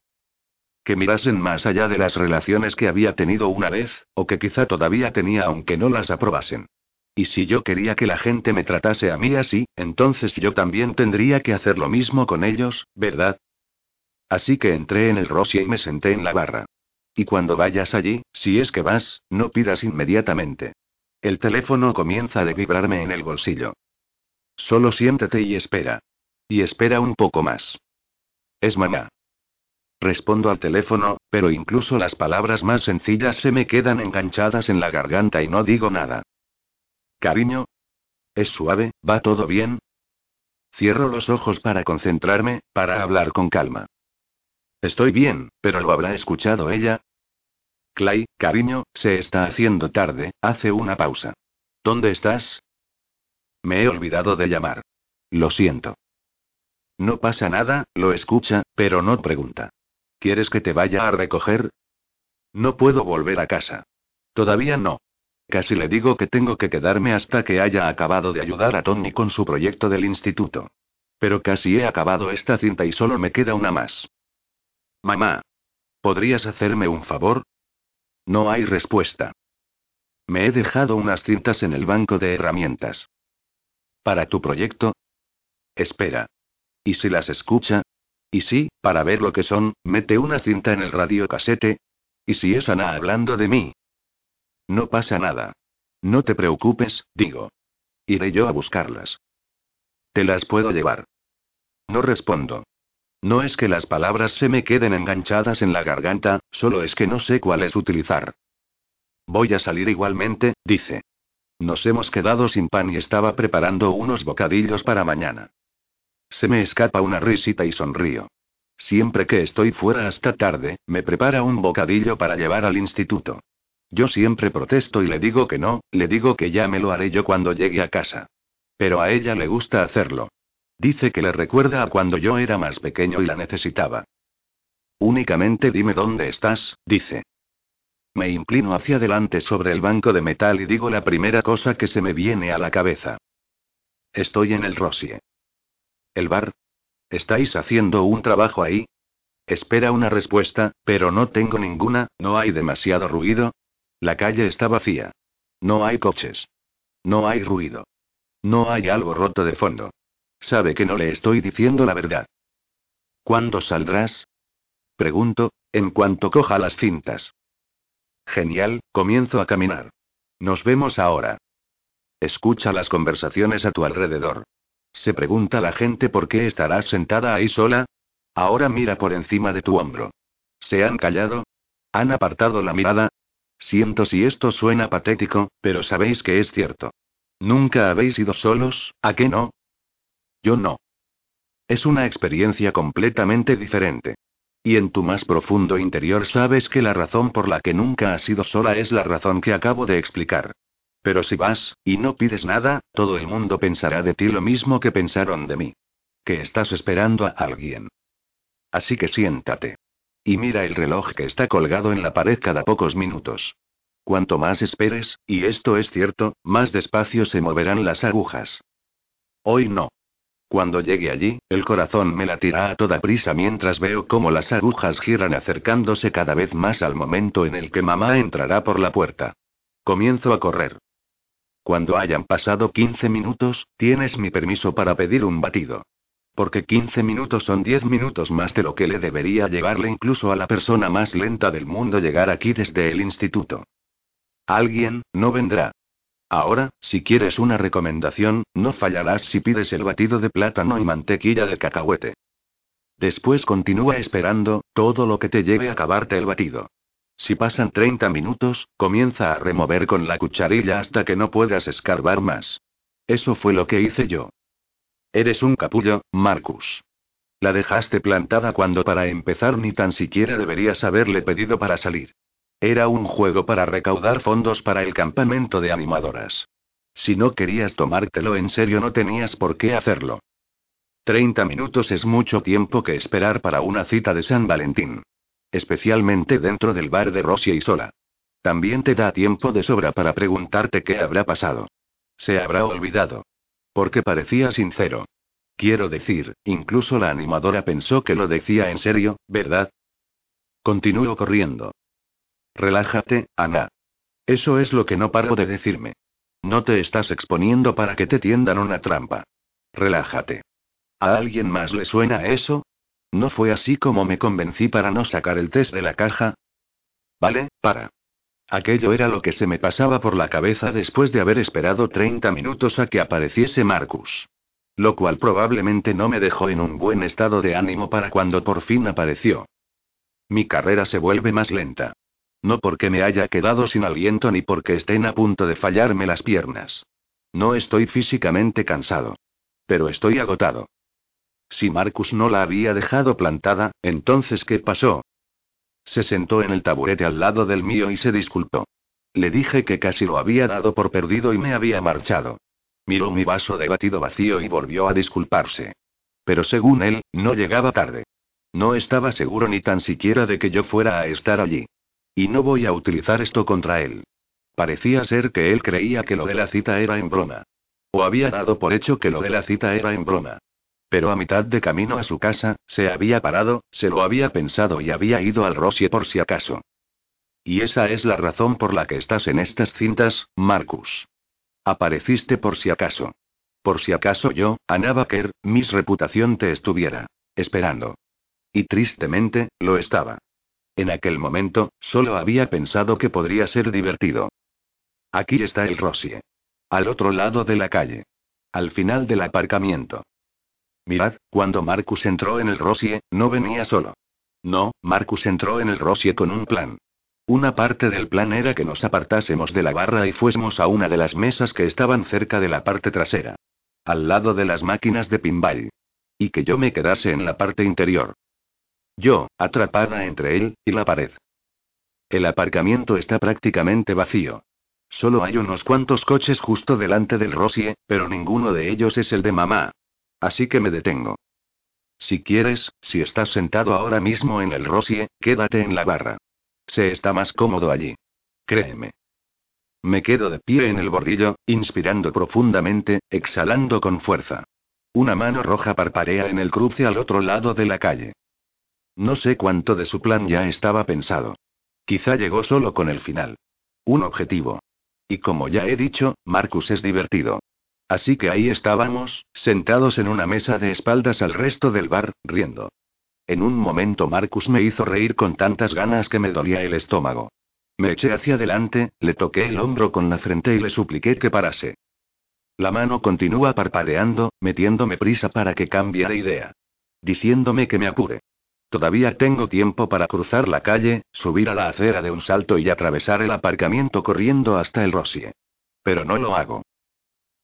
Que mirasen más allá de las relaciones que había tenido una vez, o que quizá todavía tenía aunque no las aprobasen. Y si yo quería que la gente me tratase a mí así, entonces yo también tendría que hacer lo mismo con ellos, ¿verdad? Así que entré en el Rosie y me senté en la barra. Y cuando vayas allí, si es que vas, no pidas inmediatamente. El teléfono comienza a vibrarme en el bolsillo. Solo siéntate y espera. Y espera un poco más. Es mamá. Respondo al teléfono, pero incluso las palabras más sencillas se me quedan enganchadas en la garganta y no digo nada. Cariño. Es suave, ¿va todo bien? Cierro los ojos para concentrarme, para hablar con calma. Estoy bien, pero ¿lo habrá escuchado ella? Clay, cariño, se está haciendo tarde, hace una pausa. ¿Dónde estás? Me he olvidado de llamar. Lo siento. No pasa nada, lo escucha, pero no pregunta. ¿Quieres que te vaya a recoger? No puedo volver a casa. Todavía no. Casi le digo que tengo que quedarme hasta que haya acabado de ayudar a Tony con su proyecto del instituto. Pero casi he acabado esta cinta y solo me queda una más. Mamá. ¿Podrías hacerme un favor? No hay respuesta. Me he dejado unas cintas en el banco de herramientas. ¿Para tu proyecto? Espera. ¿Y si las escucha? ¿Y si, para ver lo que son, mete una cinta en el radio casete? ¿Y si es Ana hablando de mí? No pasa nada. No te preocupes, digo. Iré yo a buscarlas. Te las puedo llevar. No respondo. No es que las palabras se me queden enganchadas en la garganta, solo es que no sé cuáles utilizar. Voy a salir igualmente, dice. Nos hemos quedado sin pan y estaba preparando unos bocadillos para mañana. Se me escapa una risita y sonrío. Siempre que estoy fuera hasta tarde, me prepara un bocadillo para llevar al instituto. Yo siempre protesto y le digo que no, le digo que ya me lo haré yo cuando llegue a casa. Pero a ella le gusta hacerlo. Dice que le recuerda a cuando yo era más pequeño y la necesitaba. Únicamente dime dónde estás, dice. Me inclino hacia adelante sobre el banco de metal y digo la primera cosa que se me viene a la cabeza. Estoy en el Rosie. ¿El bar? ¿Estáis haciendo un trabajo ahí? Espera una respuesta, pero no tengo ninguna, no hay demasiado ruido. La calle está vacía. No hay coches. No hay ruido. No hay algo roto de fondo. Sabe que no le estoy diciendo la verdad. ¿Cuándo saldrás? Pregunto, en cuanto coja las cintas. Genial, comienzo a caminar. Nos vemos ahora. Escucha las conversaciones a tu alrededor. Se pregunta la gente por qué estarás sentada ahí sola. Ahora mira por encima de tu hombro. ¿Se han callado? ¿Han apartado la mirada? Siento si esto suena patético, pero sabéis que es cierto. Nunca habéis ido solos, ¿a qué no? Yo no. Es una experiencia completamente diferente. Y en tu más profundo interior sabes que la razón por la que nunca has ido sola es la razón que acabo de explicar. Pero si vas, y no pides nada, todo el mundo pensará de ti lo mismo que pensaron de mí. Que estás esperando a alguien. Así que siéntate. Y mira el reloj que está colgado en la pared cada pocos minutos. Cuanto más esperes, y esto es cierto, más despacio se moverán las agujas. Hoy no. Cuando llegue allí, el corazón me latirá a toda prisa mientras veo cómo las agujas giran acercándose cada vez más al momento en el que mamá entrará por la puerta. Comienzo a correr. Cuando hayan pasado 15 minutos, tienes mi permiso para pedir un batido. Porque 15 minutos son 10 minutos más de lo que le debería llevarle incluso a la persona más lenta del mundo llegar aquí desde el instituto. Alguien, no vendrá. Ahora, si quieres una recomendación, no fallarás si pides el batido de plátano y mantequilla de cacahuete. Después continúa esperando, todo lo que te lleve a acabarte el batido. Si pasan 30 minutos, comienza a remover con la cucharilla hasta que no puedas escarbar más. Eso fue lo que hice yo. Eres un capullo, Marcus. La dejaste plantada cuando para empezar ni tan siquiera deberías haberle pedido para salir. Era un juego para recaudar fondos para el campamento de animadoras. Si no querías tomártelo en serio no tenías por qué hacerlo. Treinta minutos es mucho tiempo que esperar para una cita de San Valentín. Especialmente dentro del bar de Rosia y sola. También te da tiempo de sobra para preguntarte qué habrá pasado. Se habrá olvidado. Porque parecía sincero. Quiero decir, incluso la animadora pensó que lo decía en serio, ¿verdad? Continúo corriendo. Relájate, Ana. Eso es lo que no paro de decirme. No te estás exponiendo para que te tiendan una trampa. Relájate. ¿A alguien más le suena eso? ¿No fue así como me convencí para no sacar el test de la caja? Vale, para. Aquello era lo que se me pasaba por la cabeza después de haber esperado 30 minutos a que apareciese Marcus. Lo cual probablemente no me dejó en un buen estado de ánimo para cuando por fin apareció. Mi carrera se vuelve más lenta. No porque me haya quedado sin aliento ni porque estén a punto de fallarme las piernas. No estoy físicamente cansado. Pero estoy agotado. Si Marcus no la había dejado plantada, entonces ¿qué pasó? Se sentó en el taburete al lado del mío y se disculpó. Le dije que casi lo había dado por perdido y me había marchado. Miró mi vaso de batido vacío y volvió a disculparse. Pero según él, no llegaba tarde. No estaba seguro ni tan siquiera de que yo fuera a estar allí. Y no voy a utilizar esto contra él. Parecía ser que él creía que lo de la cita era en broma. O había dado por hecho que lo de la cita era en broma. Pero a mitad de camino a su casa, se había parado, se lo había pensado y había ido al Rosie por si acaso. Y esa es la razón por la que estás en estas cintas, Marcus. Apareciste por si acaso. Por si acaso yo, Anna Baker, mis reputación te estuviera esperando. Y tristemente, lo estaba. En aquel momento, solo había pensado que podría ser divertido. Aquí está el Rosie. Al otro lado de la calle. Al final del aparcamiento. Mirad, cuando Marcus entró en el Rosie, no venía solo. No, Marcus entró en el Rosie con un plan. Una parte del plan era que nos apartásemos de la barra y fuésemos a una de las mesas que estaban cerca de la parte trasera. Al lado de las máquinas de pinball. Y que yo me quedase en la parte interior. Yo, atrapada entre él y la pared. El aparcamiento está prácticamente vacío. Solo hay unos cuantos coches justo delante del Rosie, pero ninguno de ellos es el de mamá. Así que me detengo. Si quieres, si estás sentado ahora mismo en el Rosie, quédate en la barra. Se está más cómodo allí. Créeme. Me quedo de pie en el bordillo, inspirando profundamente, exhalando con fuerza. Una mano roja parparea en el cruce al otro lado de la calle. No sé cuánto de su plan ya estaba pensado. Quizá llegó solo con el final. Un objetivo. Y como ya he dicho, Marcus es divertido. Así que ahí estábamos, sentados en una mesa de espaldas al resto del bar, riendo. En un momento Marcus me hizo reír con tantas ganas que me dolía el estómago. Me eché hacia adelante, le toqué el hombro con la frente y le supliqué que parase. La mano continúa parpadeando, metiéndome prisa para que cambie de idea. Diciéndome que me apure. Todavía tengo tiempo para cruzar la calle, subir a la acera de un salto y atravesar el aparcamiento corriendo hasta el Rosie. Pero no lo hago.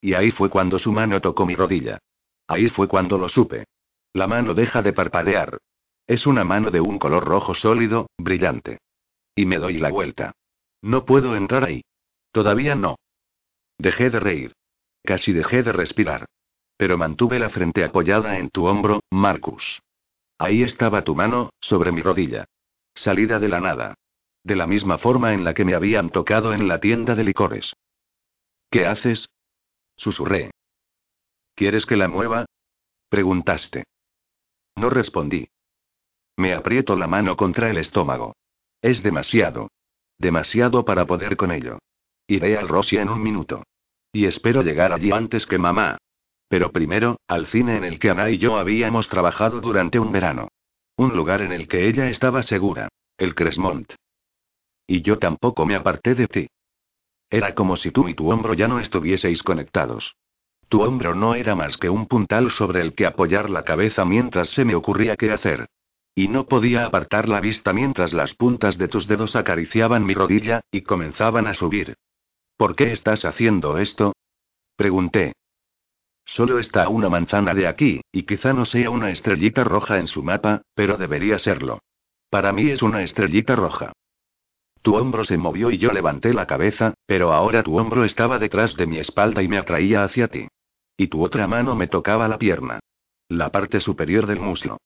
Y ahí fue cuando su mano tocó mi rodilla. Ahí fue cuando lo supe. La mano deja de parpadear. Es una mano de un color rojo sólido, brillante. Y me doy la vuelta. No puedo entrar ahí. Todavía no. Dejé de reír. Casi dejé de respirar. Pero mantuve la frente apoyada en tu hombro, Marcus. Ahí estaba tu mano, sobre mi rodilla. Salida de la nada. De la misma forma en la que me habían tocado en la tienda de licores. ¿Qué haces? Susurré. ¿Quieres que la mueva? Preguntaste. No respondí. Me aprieto la mano contra el estómago. Es demasiado. Demasiado para poder con ello. Iré al Rossi en un minuto. Y espero llegar allí antes que mamá. Pero primero, al cine en el que Ana y yo habíamos trabajado durante un verano. Un lugar en el que ella estaba segura. El Cresmont. Y yo tampoco me aparté de ti. Era como si tú y tu hombro ya no estuvieseis conectados. Tu hombro no era más que un puntal sobre el que apoyar la cabeza mientras se me ocurría qué hacer. Y no podía apartar la vista mientras las puntas de tus dedos acariciaban mi rodilla, y comenzaban a subir. ¿Por qué estás haciendo esto? Pregunté. Solo está una manzana de aquí, y quizá no sea una estrellita roja en su mapa, pero debería serlo. Para mí es una estrellita roja. Tu hombro se movió y yo levanté la cabeza, pero ahora tu hombro estaba detrás de mi espalda y me atraía hacia ti. Y tu otra mano me tocaba la pierna. La parte superior del muslo.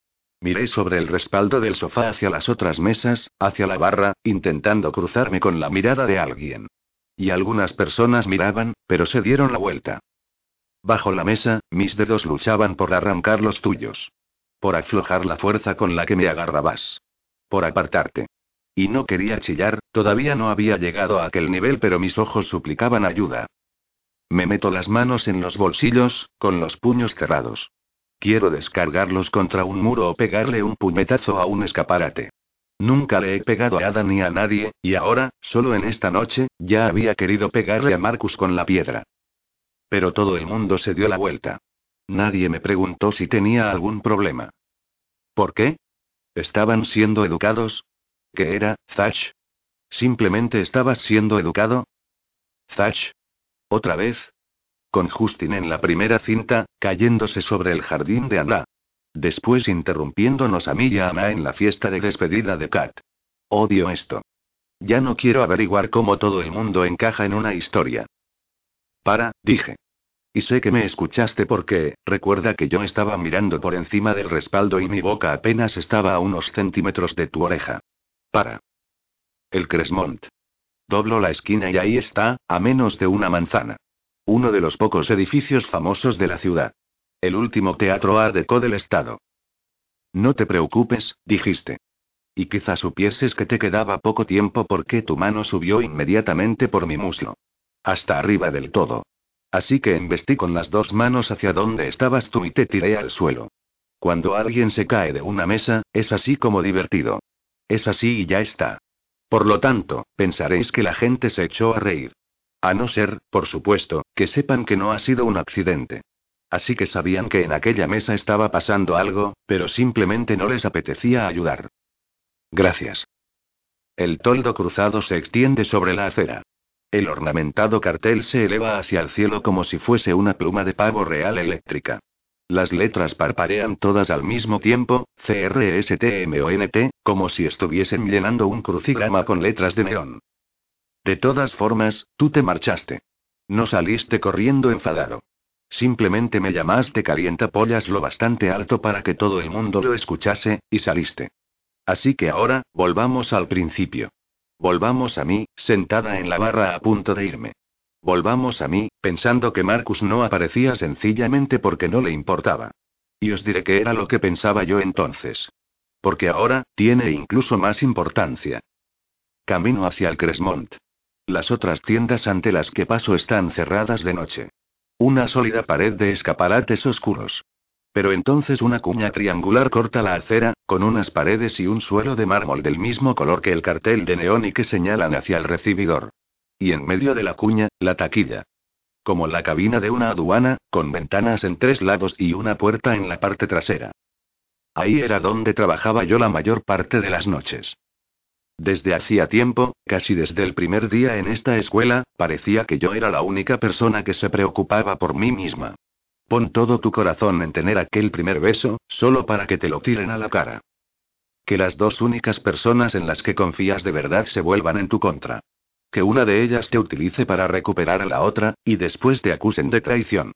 Miré sobre el respaldo del sofá hacia las otras mesas, hacia la barra, intentando cruzarme con la mirada de alguien. Y algunas personas miraban, pero se dieron la vuelta. Bajo la mesa, mis dedos luchaban por arrancar los tuyos. Por aflojar la fuerza con la que me agarrabas. Por apartarte. Y no quería chillar, todavía no había llegado a aquel nivel, pero mis ojos suplicaban ayuda. Me meto las manos en los bolsillos, con los puños cerrados. Quiero descargarlos contra un muro o pegarle un puñetazo a un escaparate. Nunca le he pegado a Ada ni a nadie, y ahora, solo en esta noche, ya había querido pegarle a Marcus con la piedra. Pero todo el mundo se dio la vuelta. Nadie me preguntó si tenía algún problema. ¿Por qué? ¿Estaban siendo educados? ¿Qué era, Zach? ¿Simplemente estabas siendo educado? Zach. ¿Otra vez? Con Justin en la primera cinta, cayéndose sobre el jardín de Anna. Después interrumpiéndonos a mí y a Ana en la fiesta de despedida de Kat. Odio esto. Ya no quiero averiguar cómo todo el mundo encaja en una historia. Para, dije. Y sé que me escuchaste porque, recuerda que yo estaba mirando por encima del respaldo y mi boca apenas estaba a unos centímetros de tu oreja. Para. El Cresmont. Doblo la esquina y ahí está, a menos de una manzana. Uno de los pocos edificios famosos de la ciudad. El último teatro Art Deco del estado. No te preocupes, dijiste. Y quizá supieses que te quedaba poco tiempo porque tu mano subió inmediatamente por mi muslo. Hasta arriba del todo. Así que embestí con las dos manos hacia donde estabas tú y te tiré al suelo. Cuando alguien se cae de una mesa, es así como divertido. Es así y ya está. Por lo tanto, pensaréis que la gente se echó a reír. A no ser, por supuesto, que sepan que no ha sido un accidente. Así que sabían que en aquella mesa estaba pasando algo, pero simplemente no les apetecía ayudar. Gracias. El toldo cruzado se extiende sobre la acera. El ornamentado cartel se eleva hacia el cielo como si fuese una pluma de pavo real eléctrica. Las letras parpadean todas al mismo tiempo, CRSTMONT, como si estuviesen llenando un crucigrama con letras de neón. De todas formas, tú te marchaste. No saliste corriendo enfadado. Simplemente me llamaste calientapollas lo bastante alto para que todo el mundo lo escuchase, y saliste. Así que ahora, volvamos al principio. Volvamos a mí, sentada en la barra a punto de irme. Volvamos a mí, pensando que Marcus no aparecía sencillamente porque no le importaba. Y os diré qué era lo que pensaba yo entonces. Porque ahora, tiene incluso más importancia. Camino hacia el Cresmont. Las otras tiendas ante las que paso están cerradas de noche. Una sólida pared de escaparates oscuros. Pero entonces una cuña triangular corta la acera, con unas paredes y un suelo de mármol del mismo color que el cartel de neón y que señalan hacia el recibidor. Y en medio de la cuña, la taquilla. Como la cabina de una aduana, con ventanas en tres lados y una puerta en la parte trasera. Ahí era donde trabajaba yo la mayor parte de las noches. Desde hacía tiempo, casi desde el primer día en esta escuela, parecía que yo era la única persona que se preocupaba por mí misma. Pon todo tu corazón en tener aquel primer beso, solo para que te lo tiren a la cara. Que las dos únicas personas en las que confías de verdad se vuelvan en tu contra. Que una de ellas te utilice para recuperar a la otra, y después te acusen de traición.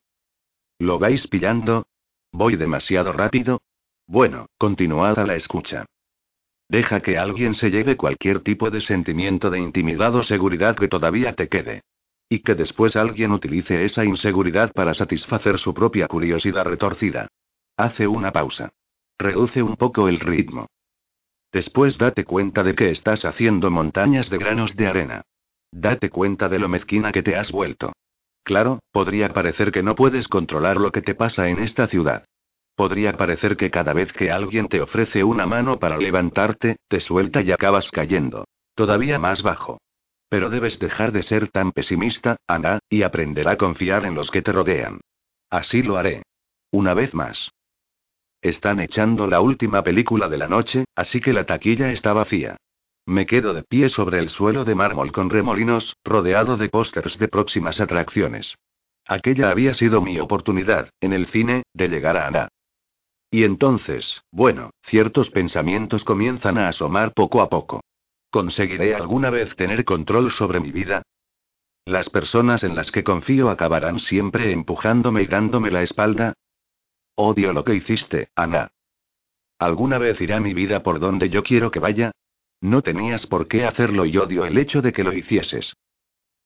¿Lo vais pillando? ¿Voy demasiado rápido? Bueno, continuad a la escucha. Deja que alguien se lleve cualquier tipo de sentimiento de intimidad o seguridad que todavía te quede. Y que después alguien utilice esa inseguridad para satisfacer su propia curiosidad retorcida. Hace una pausa. Reduce un poco el ritmo. Después date cuenta de que estás haciendo montañas de granos de arena. Date cuenta de lo mezquina que te has vuelto. Claro, podría parecer que no puedes controlar lo que te pasa en esta ciudad. Podría parecer que cada vez que alguien te ofrece una mano para levantarte, te suelta y acabas cayendo. Todavía más bajo. Pero debes dejar de ser tan pesimista, Ana, y aprender a confiar en los que te rodean. Así lo haré. Una vez más. Están echando la última película de la noche, así que la taquilla está vacía. Me quedo de pie sobre el suelo de mármol con remolinos, rodeado de pósters de próximas atracciones. Aquella había sido mi oportunidad, en el cine, de llegar a Ana. Y entonces, bueno, ciertos pensamientos comienzan a asomar poco a poco. ¿Conseguiré alguna vez tener control sobre mi vida? ¿Las personas en las que confío acabarán siempre empujándome y dándome la espalda? Odio lo que hiciste, Ana. ¿Alguna vez irá mi vida por donde yo quiero que vaya? No tenías por qué hacerlo y odio el hecho de que lo hicieses.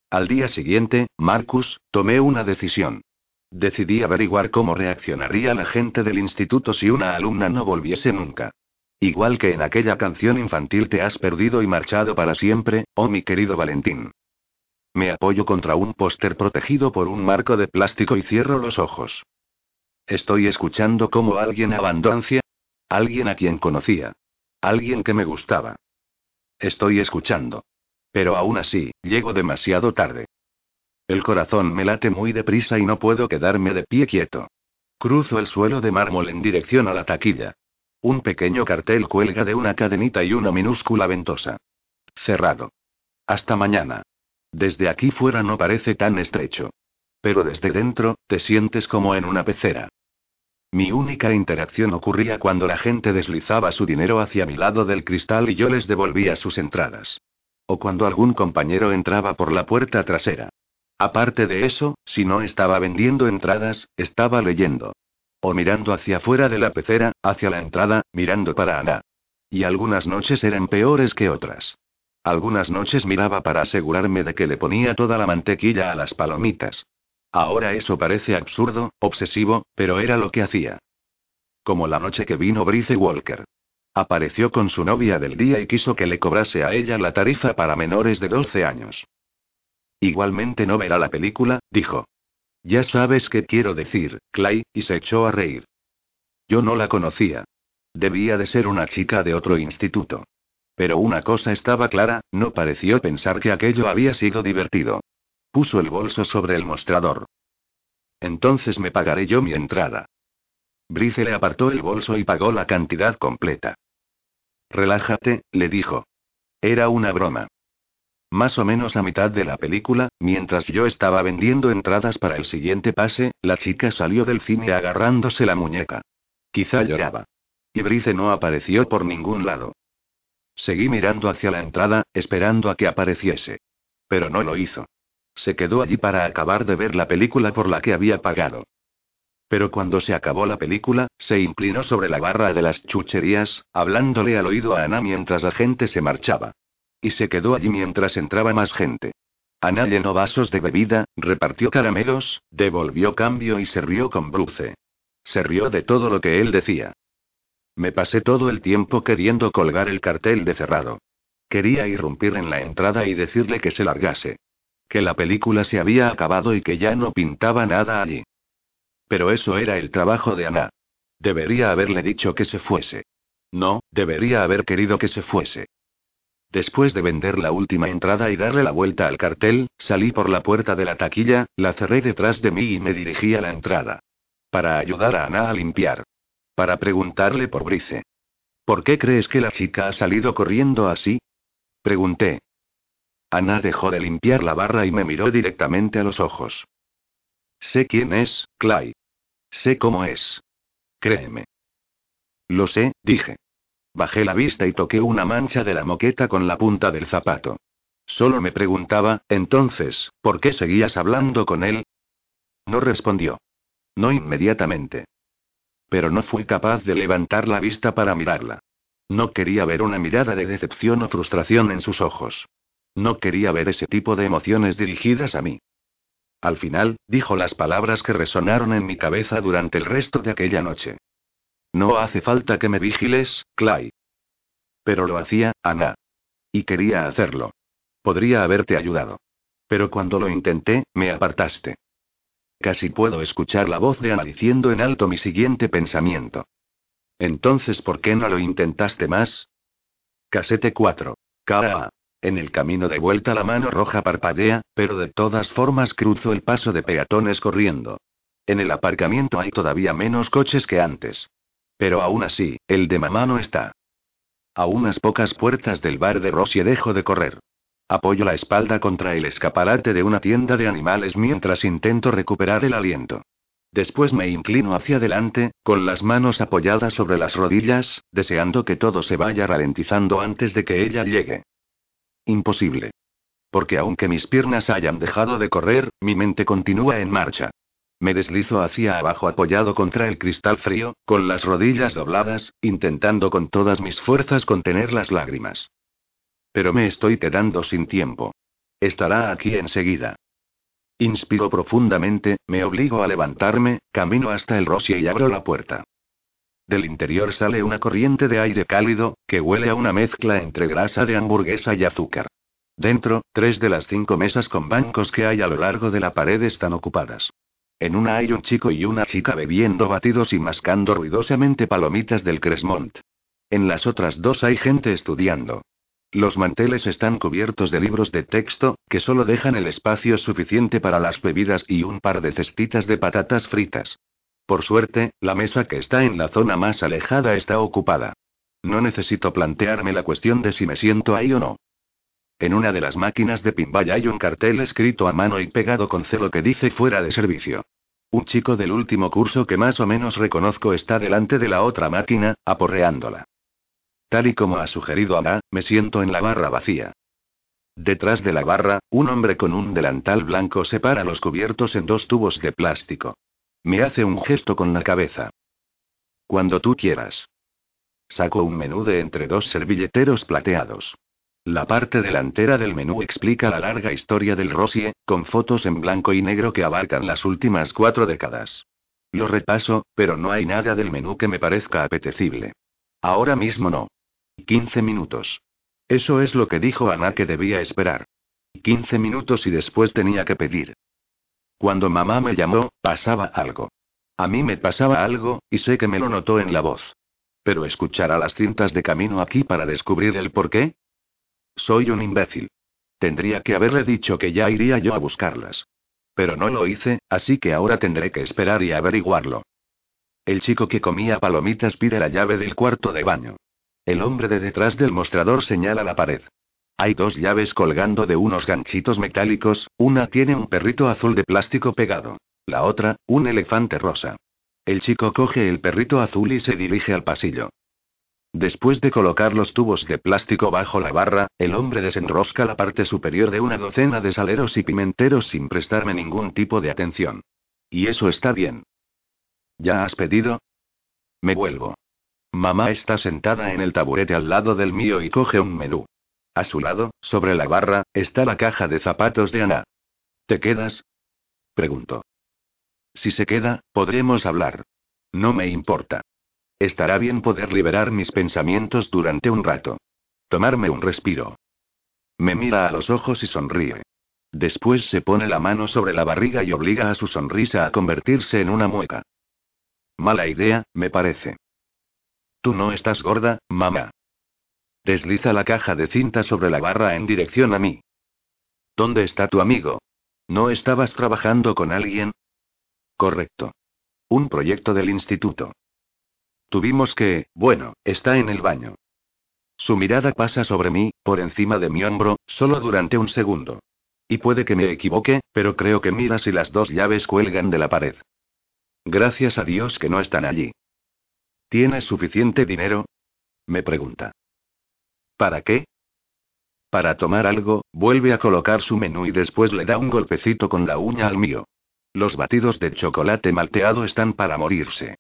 Al día siguiente, Marcus, tomé una decisión. Decidí averiguar cómo reaccionaría la gente del instituto si una alumna no volviese nunca. Igual que en aquella canción infantil te has perdido y marchado para siempre, oh mi querido Valentín. Me apoyo contra un póster protegido por un marco de plástico y cierro los ojos. Estoy escuchando cómo alguien abandoncia. Alguien a quien conocía. Alguien que me gustaba. Estoy escuchando. Pero aún así, llego demasiado tarde. El corazón me late muy deprisa y no puedo quedarme de pie quieto. Cruzo el suelo de mármol en dirección a la taquilla. Un pequeño cartel cuelga de una cadenita y una minúscula ventosa. Cerrado. Hasta mañana. Desde aquí fuera no parece tan estrecho. Pero desde dentro, te sientes como en una pecera. Mi única interacción ocurría cuando la gente deslizaba su dinero hacia mi lado del cristal y yo les devolvía sus entradas. O cuando algún compañero entraba por la puerta trasera. Aparte de eso, si no estaba vendiendo entradas, estaba leyendo. O mirando hacia afuera de la pecera, hacia la entrada, mirando para Ana. Y algunas noches eran peores que otras. Algunas noches miraba para asegurarme de que le ponía toda la mantequilla a las palomitas. Ahora eso parece absurdo, obsesivo, pero era lo que hacía. Como la noche que vino Brice Walker. Apareció con su novia del día y quiso que le cobrase a ella la tarifa para menores de 12 años. Igualmente no verá la película, dijo. Ya sabes qué quiero decir, Clay, y se echó a reír. Yo no la conocía. Debía de ser una chica de otro instituto. Pero una cosa estaba clara, no pareció pensar que aquello había sido divertido. Puso el bolso sobre el mostrador. Entonces me pagaré yo mi entrada. Brice le apartó el bolso y pagó la cantidad completa. Relájate, le dijo. Era una broma. Más o menos a mitad de la película, mientras yo estaba vendiendo entradas para el siguiente pase, la chica salió del cine agarrándose la muñeca. Quizá lloraba. Y Brice no apareció por ningún lado. Seguí mirando hacia la entrada, esperando a que apareciese. Pero no lo hizo. Se quedó allí para acabar de ver la película por la que había pagado. Pero cuando se acabó la película, se inclinó sobre la barra de las chucherías, hablándole al oído a Ana mientras la gente se marchaba. Y se quedó allí mientras entraba más gente. Ana llenó vasos de bebida, repartió caramelos, devolvió cambio y se rió con Bruce. Se rió de todo lo que él decía. Me pasé todo el tiempo queriendo colgar el cartel de cerrado. Quería irrumpir en la entrada y decirle que se largase. Que la película se había acabado y que ya no pintaba nada allí. Pero eso era el trabajo de Ana. Debería haberle dicho que se fuese. No, debería haber querido que se fuese. Después de vender la última entrada y darle la vuelta al cartel, salí por la puerta de la taquilla, la cerré detrás de mí y me dirigí a la entrada. Para ayudar a Ana a limpiar. Para preguntarle por Brice. ¿Por qué crees que la chica ha salido corriendo así? Pregunté. Ana dejó de limpiar la barra y me miró directamente a los ojos. Sé quién es, Clay. Sé cómo es. Créeme. Lo sé, dije. Bajé la vista y toqué una mancha de la moqueta con la punta del zapato. Solo me preguntaba, entonces, ¿por qué seguías hablando con él? No respondió. No inmediatamente. Pero no fui capaz de levantar la vista para mirarla. No quería ver una mirada de decepción o frustración en sus ojos. No quería ver ese tipo de emociones dirigidas a mí. Al final, dijo las palabras que resonaron en mi cabeza durante el resto de aquella noche. No hace falta que me vigiles, Clay. Pero lo hacía, Ana. Y quería hacerlo. Podría haberte ayudado. Pero cuando lo intenté, me apartaste. Casi puedo escuchar la voz de Ana diciendo en alto mi siguiente pensamiento. Entonces, ¿por qué no lo intentaste más? Casete 4. Cara A. En el camino de vuelta la mano roja parpadea, pero de todas formas cruzo el paso de peatones corriendo. En el aparcamiento hay todavía menos coches que antes. Pero aún así, el de mamá no está. A unas pocas puertas del bar de Rosie dejo de correr. Apoyo la espalda contra el escaparate de una tienda de animales mientras intento recuperar el aliento. Después me inclino hacia adelante, con las manos apoyadas sobre las rodillas, deseando que todo se vaya ralentizando antes de que ella llegue. Imposible. Porque aunque mis piernas hayan dejado de correr, mi mente continúa en marcha. Me deslizo hacia abajo apoyado contra el cristal frío, con las rodillas dobladas, intentando con todas mis fuerzas contener las lágrimas. Pero me estoy quedando sin tiempo. Estará aquí enseguida. Inspiro profundamente, me obligo a levantarme, camino hasta el Rosie y abro la puerta. Del interior sale una corriente de aire cálido, que huele a una mezcla entre grasa de hamburguesa y azúcar. Dentro, tres de las cinco mesas con bancos que hay a lo largo de la pared están ocupadas. En una hay un chico y una chica bebiendo batidos y mascando ruidosamente palomitas del Cresmont. En las otras dos hay gente estudiando. Los manteles están cubiertos de libros de texto, que solo dejan el espacio suficiente para las bebidas y un par de cestitas de patatas fritas. Por suerte, la mesa que está en la zona más alejada está ocupada. No necesito plantearme la cuestión de si me siento ahí o no. En una de las máquinas de pinball hay un cartel escrito a mano y pegado con celo que dice fuera de servicio. Un chico del último curso que más o menos reconozco está delante de la otra máquina, aporreándola. Tal y como ha sugerido Ana, me siento en la barra vacía. Detrás de la barra, un hombre con un delantal blanco separa los cubiertos en dos tubos de plástico. Me hace un gesto con la cabeza. Cuando tú quieras. Saco un menú de entre dos servilleteros plateados. La parte delantera del menú explica la larga historia del Rosie, con fotos en blanco y negro que abarcan las últimas cuatro décadas. Lo repaso, pero no hay nada del menú que me parezca apetecible. Ahora mismo no. 15 minutos. Eso es lo que dijo Ana que debía esperar. 15 minutos y después tenía que pedir. Cuando mamá me llamó, pasaba algo. A mí me pasaba algo, y sé que me lo notó en la voz. Pero escuchar a las cintas de camino aquí para descubrir el por qué, soy un imbécil. Tendría que haberle dicho que ya iría yo a buscarlas. Pero no lo hice, así que ahora tendré que esperar y averiguarlo. El chico que comía palomitas pide la llave del cuarto de baño. El hombre de detrás del mostrador señala la pared. Hay dos llaves colgando de unos ganchitos metálicos, una tiene un perrito azul de plástico pegado. La otra, un elefante rosa. El chico coge el perrito azul y se dirige al pasillo. Después de colocar los tubos de plástico bajo la barra, el hombre desenrosca la parte superior de una docena de saleros y pimenteros sin prestarme ningún tipo de atención. Y eso está bien. ¿Ya has pedido? Me vuelvo. Mamá está sentada en el taburete al lado del mío y coge un menú. A su lado, sobre la barra, está la caja de zapatos de Ana. ¿Te quedas? Pregunto. Si se queda, podremos hablar. No me importa. Estará bien poder liberar mis pensamientos durante un rato. Tomarme un respiro. Me mira a los ojos y sonríe. Después se pone la mano sobre la barriga y obliga a su sonrisa a convertirse en una mueca. Mala idea, me parece. Tú no estás gorda, mamá. Desliza la caja de cinta sobre la barra en dirección a mí. ¿Dónde está tu amigo? ¿No estabas trabajando con alguien? Correcto. Un proyecto del instituto. Tuvimos que, bueno, está en el baño. Su mirada pasa sobre mí, por encima de mi hombro, solo durante un segundo. Y puede que me equivoque, pero creo que mira si las dos llaves cuelgan de la pared. Gracias a Dios que no están allí. ¿Tienes suficiente dinero? Me pregunta. ¿Para qué? Para tomar algo, vuelve a colocar su menú y después le da un golpecito con la uña al mío. Los batidos de chocolate malteado están para morirse.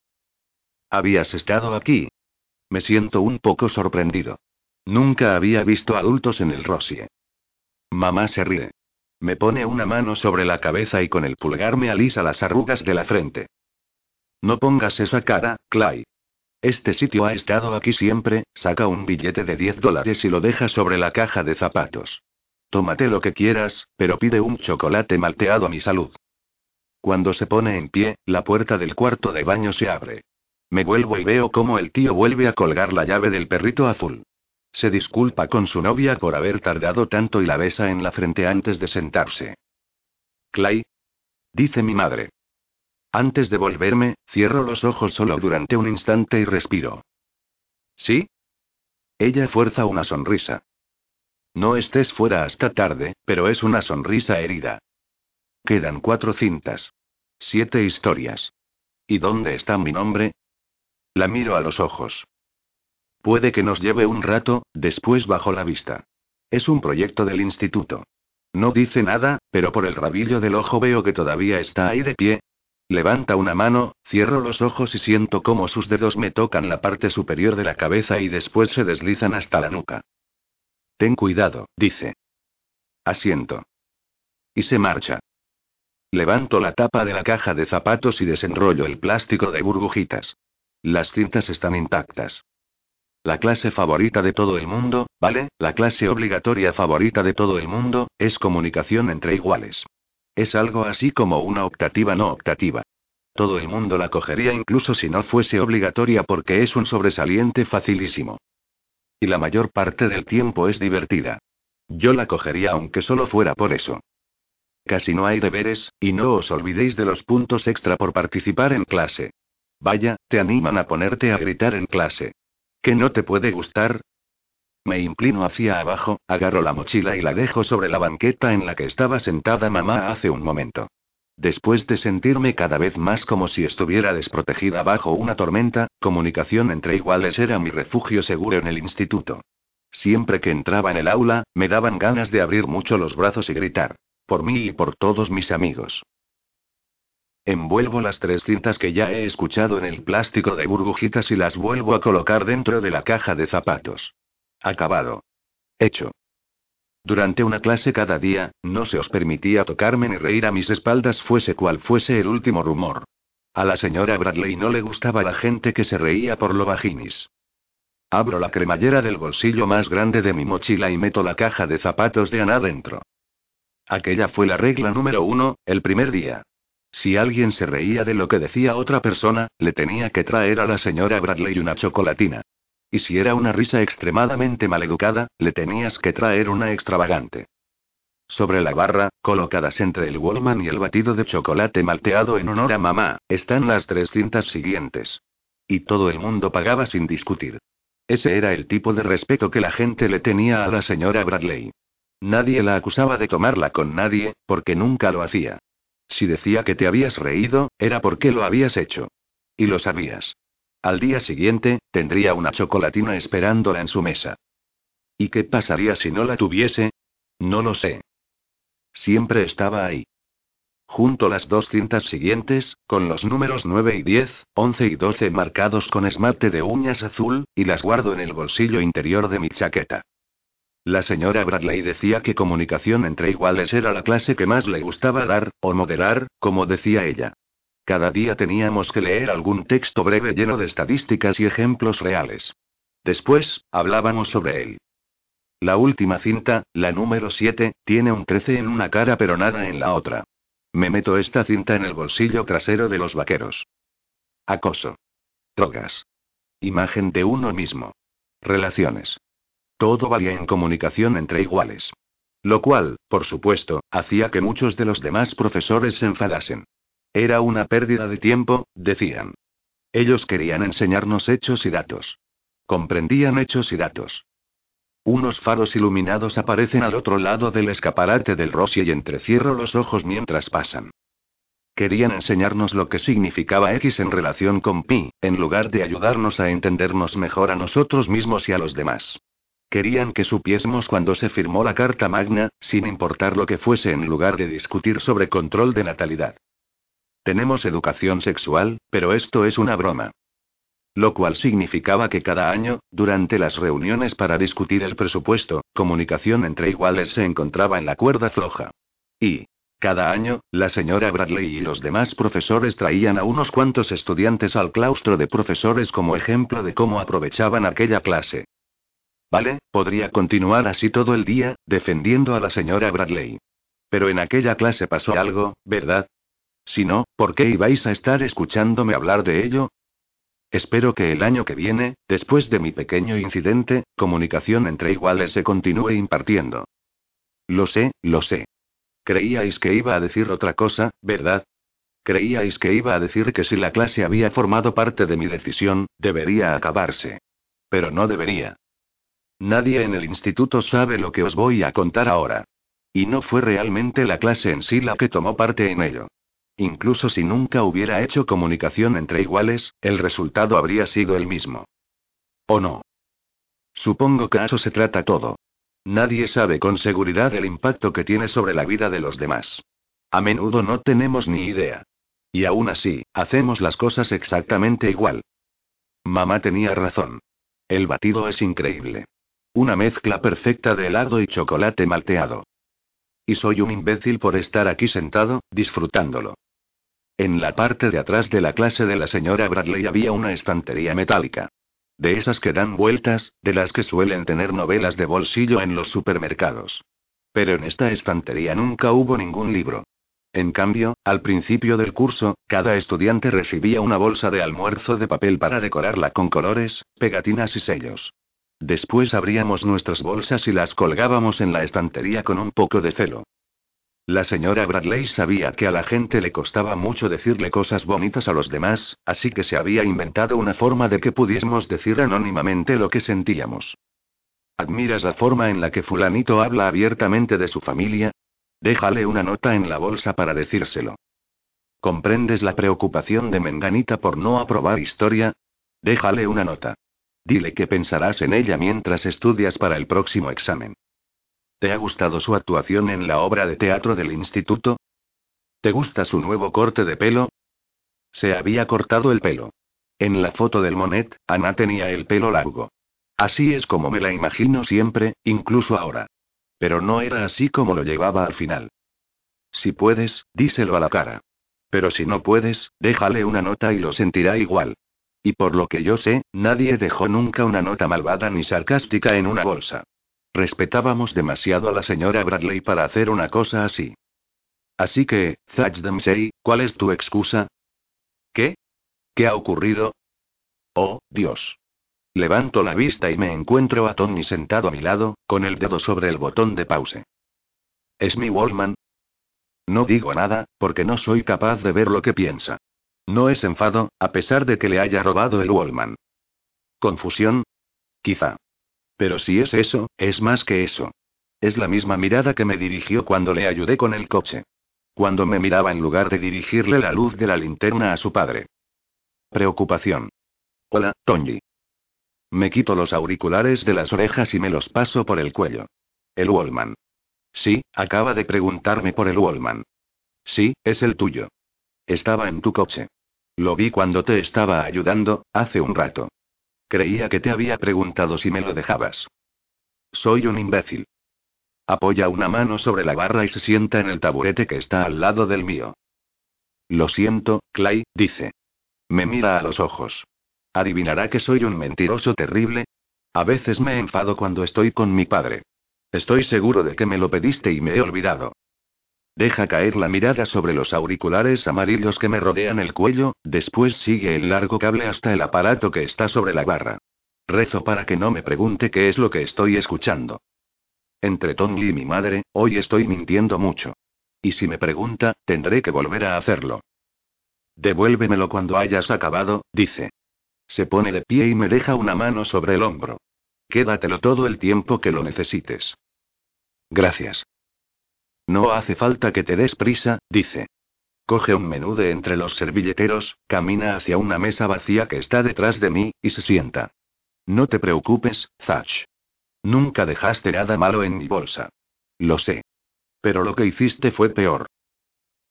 ¿Habías estado aquí? Me siento un poco sorprendido. Nunca había visto adultos en el Rosie. Mamá se ríe. Me pone una mano sobre la cabeza y con el pulgar me alisa las arrugas de la frente. No pongas esa cara, Clay. Este sitio ha estado aquí siempre, saca un billete de 10 dólares y lo deja sobre la caja de zapatos. Tómate lo que quieras, pero pide un chocolate malteado a mi salud. Cuando se pone en pie, la puerta del cuarto de baño se abre. Me vuelvo y veo cómo el tío vuelve a colgar la llave del perrito azul. Se disculpa con su novia por haber tardado tanto y la besa en la frente antes de sentarse. Clay. Dice mi madre. Antes de volverme, cierro los ojos solo durante un instante y respiro. ¿Sí? Ella fuerza una sonrisa. No estés fuera hasta tarde, pero es una sonrisa herida. Quedan cuatro cintas. Siete historias. ¿Y dónde está mi nombre? La miro a los ojos. Puede que nos lleve un rato, después bajo la vista. Es un proyecto del instituto. No dice nada, pero por el rabillo del ojo veo que todavía está ahí de pie. Levanta una mano, cierro los ojos y siento cómo sus dedos me tocan la parte superior de la cabeza y después se deslizan hasta la nuca. Ten cuidado, dice. Asiento. Y se marcha. Levanto la tapa de la caja de zapatos y desenrollo el plástico de burbujitas. Las cintas están intactas. La clase favorita de todo el mundo, ¿vale? La clase obligatoria favorita de todo el mundo, es comunicación entre iguales. Es algo así como una optativa no optativa. Todo el mundo la cogería incluso si no fuese obligatoria porque es un sobresaliente facilísimo. Y la mayor parte del tiempo es divertida. Yo la cogería aunque solo fuera por eso. Casi no hay deberes, y no os olvidéis de los puntos extra por participar en clase. Vaya, te animan a ponerte a gritar en clase. ¿Que no te puede gustar? Me inclino hacia abajo, agarro la mochila y la dejo sobre la banqueta en la que estaba sentada mamá hace un momento. Después de sentirme cada vez más como si estuviera desprotegida bajo una tormenta, comunicación entre iguales era mi refugio seguro en el instituto. Siempre que entraba en el aula, me daban ganas de abrir mucho los brazos y gritar. Por mí y por todos mis amigos. Envuelvo las tres cintas que ya he escuchado en el plástico de burbujitas y las vuelvo a colocar dentro de la caja de zapatos. Acabado. Hecho. Durante una clase cada día, no se os permitía tocarme ni reír a mis espaldas fuese cual fuese el último rumor. A la señora Bradley no le gustaba la gente que se reía por lo vaginis. Abro la cremallera del bolsillo más grande de mi mochila y meto la caja de zapatos de Ana dentro. Aquella fue la regla número uno, el primer día. Si alguien se reía de lo que decía otra persona, le tenía que traer a la señora Bradley una chocolatina. Y si era una risa extremadamente maleducada, le tenías que traer una extravagante. Sobre la barra, colocadas entre el Wallman y el batido de chocolate malteado en honor a mamá, están las tres cintas siguientes. Y todo el mundo pagaba sin discutir. Ese era el tipo de respeto que la gente le tenía a la señora Bradley. Nadie la acusaba de tomarla con nadie, porque nunca lo hacía. Si decía que te habías reído, era porque lo habías hecho. Y lo sabías. Al día siguiente, tendría una chocolatina esperándola en su mesa. ¿Y qué pasaría si no la tuviese? No lo sé. Siempre estaba ahí. Junto las dos cintas siguientes, con los números 9 y 10, 11 y 12 marcados con esmalte de uñas azul, y las guardo en el bolsillo interior de mi chaqueta. La señora Bradley decía que comunicación entre iguales era la clase que más le gustaba dar, o moderar, como decía ella. Cada día teníamos que leer algún texto breve lleno de estadísticas y ejemplos reales. Después, hablábamos sobre él. La última cinta, la número 7, tiene un 13 en una cara pero nada en la otra. Me meto esta cinta en el bolsillo trasero de los vaqueros. Acoso. Drogas. Imagen de uno mismo. Relaciones. Todo valía en comunicación entre iguales. Lo cual, por supuesto, hacía que muchos de los demás profesores se enfadasen. Era una pérdida de tiempo, decían. Ellos querían enseñarnos hechos y datos. Comprendían hechos y datos. Unos faros iluminados aparecen al otro lado del escaparate del Rossi y entrecierro los ojos mientras pasan. Querían enseñarnos lo que significaba X en relación con Pi, en lugar de ayudarnos a entendernos mejor a nosotros mismos y a los demás. Querían que supiésemos cuando se firmó la Carta Magna, sin importar lo que fuese en lugar de discutir sobre control de natalidad. Tenemos educación sexual, pero esto es una broma. Lo cual significaba que cada año, durante las reuniones para discutir el presupuesto, comunicación entre iguales se encontraba en la cuerda floja. Y, cada año, la señora Bradley y los demás profesores traían a unos cuantos estudiantes al claustro de profesores como ejemplo de cómo aprovechaban aquella clase. Vale, podría continuar así todo el día, defendiendo a la señora Bradley. Pero en aquella clase pasó algo, ¿verdad? Si no, ¿por qué ibais a estar escuchándome hablar de ello? Espero que el año que viene, después de mi pequeño incidente, comunicación entre iguales se continúe impartiendo. Lo sé, lo sé. Creíais que iba a decir otra cosa, ¿verdad? Creíais que iba a decir que si la clase había formado parte de mi decisión, debería acabarse. Pero no debería. Nadie en el instituto sabe lo que os voy a contar ahora. Y no fue realmente la clase en sí la que tomó parte en ello. Incluso si nunca hubiera hecho comunicación entre iguales, el resultado habría sido el mismo. ¿O no? Supongo que eso se trata todo. Nadie sabe con seguridad el impacto que tiene sobre la vida de los demás. A menudo no tenemos ni idea. Y aún así, hacemos las cosas exactamente igual. Mamá tenía razón. El batido es increíble. Una mezcla perfecta de helado y chocolate malteado. Y soy un imbécil por estar aquí sentado, disfrutándolo. En la parte de atrás de la clase de la señora Bradley había una estantería metálica. De esas que dan vueltas, de las que suelen tener novelas de bolsillo en los supermercados. Pero en esta estantería nunca hubo ningún libro. En cambio, al principio del curso, cada estudiante recibía una bolsa de almuerzo de papel para decorarla con colores, pegatinas y sellos. Después abríamos nuestras bolsas y las colgábamos en la estantería con un poco de celo. La señora Bradley sabía que a la gente le costaba mucho decirle cosas bonitas a los demás, así que se había inventado una forma de que pudiésemos decir anónimamente lo que sentíamos. ¿Admiras la forma en la que fulanito habla abiertamente de su familia? Déjale una nota en la bolsa para decírselo. ¿Comprendes la preocupación de Menganita por no aprobar historia? Déjale una nota. Dile que pensarás en ella mientras estudias para el próximo examen. ¿Te ha gustado su actuación en la obra de teatro del instituto? ¿Te gusta su nuevo corte de pelo? Se había cortado el pelo. En la foto del Monet, Ana tenía el pelo largo. Así es como me la imagino siempre, incluso ahora. Pero no era así como lo llevaba al final. Si puedes, díselo a la cara. Pero si no puedes, déjale una nota y lo sentirá igual. Y por lo que yo sé, nadie dejó nunca una nota malvada ni sarcástica en una bolsa. Respetábamos demasiado a la señora Bradley para hacer una cosa así. Así que, Dempsey, ¿cuál es tu excusa? ¿Qué? ¿Qué ha ocurrido? Oh, Dios. Levanto la vista y me encuentro a Tony sentado a mi lado, con el dedo sobre el botón de pause. ¿Es mi Wallman? No digo nada, porque no soy capaz de ver lo que piensa. No es enfado, a pesar de que le haya robado el Wallman. ¿Confusión? Quizá. Pero si es eso, es más que eso. Es la misma mirada que me dirigió cuando le ayudé con el coche. Cuando me miraba en lugar de dirigirle la luz de la linterna a su padre. Preocupación. Hola, Tony. Me quito los auriculares de las orejas y me los paso por el cuello. El Wallman. Sí, acaba de preguntarme por el Wallman. Sí, es el tuyo. Estaba en tu coche. Lo vi cuando te estaba ayudando, hace un rato. Creía que te había preguntado si me lo dejabas. Soy un imbécil. Apoya una mano sobre la barra y se sienta en el taburete que está al lado del mío. Lo siento, Clay, dice. Me mira a los ojos. ¿Adivinará que soy un mentiroso terrible? A veces me enfado cuando estoy con mi padre. Estoy seguro de que me lo pediste y me he olvidado. Deja caer la mirada sobre los auriculares amarillos que me rodean el cuello, después sigue el largo cable hasta el aparato que está sobre la barra. Rezo para que no me pregunte qué es lo que estoy escuchando. Entre Tony y mi madre, hoy estoy mintiendo mucho. Y si me pregunta, tendré que volver a hacerlo. Devuélvemelo cuando hayas acabado, dice. Se pone de pie y me deja una mano sobre el hombro. Quédatelo todo el tiempo que lo necesites. Gracias. No hace falta que te des prisa, dice. Coge un menú de entre los servilleteros, camina hacia una mesa vacía que está detrás de mí, y se sienta. No te preocupes, Zach. Nunca dejaste nada malo en mi bolsa. Lo sé. Pero lo que hiciste fue peor.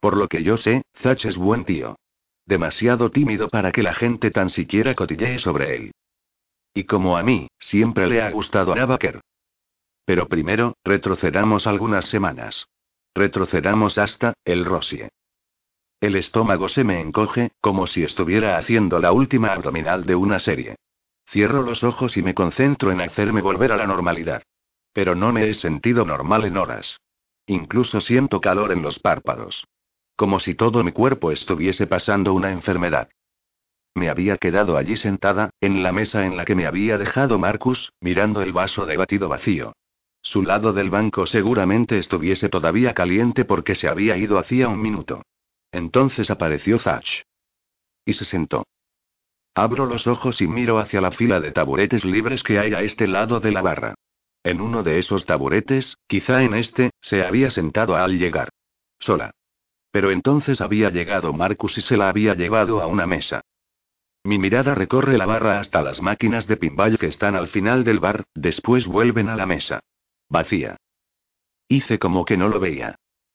Por lo que yo sé, Zach es buen tío. Demasiado tímido para que la gente tan siquiera cotillee sobre él. Y como a mí, siempre le ha gustado a Baker. Pero primero, retrocedamos algunas semanas. Retrocedamos hasta, el Rosie. El estómago se me encoge, como si estuviera haciendo la última abdominal de una serie. Cierro los ojos y me concentro en hacerme volver a la normalidad. Pero no me he sentido normal en horas. Incluso siento calor en los párpados. Como si todo mi cuerpo estuviese pasando una enfermedad. Me había quedado allí sentada, en la mesa en la que me había dejado Marcus, mirando el vaso de batido vacío. Su lado del banco seguramente estuviese todavía caliente porque se había ido hacía un minuto. Entonces apareció Zach. Y se sentó. Abro los ojos y miro hacia la fila de taburetes libres que hay a este lado de la barra. En uno de esos taburetes, quizá en este, se había sentado al llegar. Sola. Pero entonces había llegado Marcus y se la había llevado a una mesa. Mi mirada recorre la barra hasta las máquinas de pinball que están al final del bar, después vuelven a la mesa. Vacía. Hice como que no lo veía.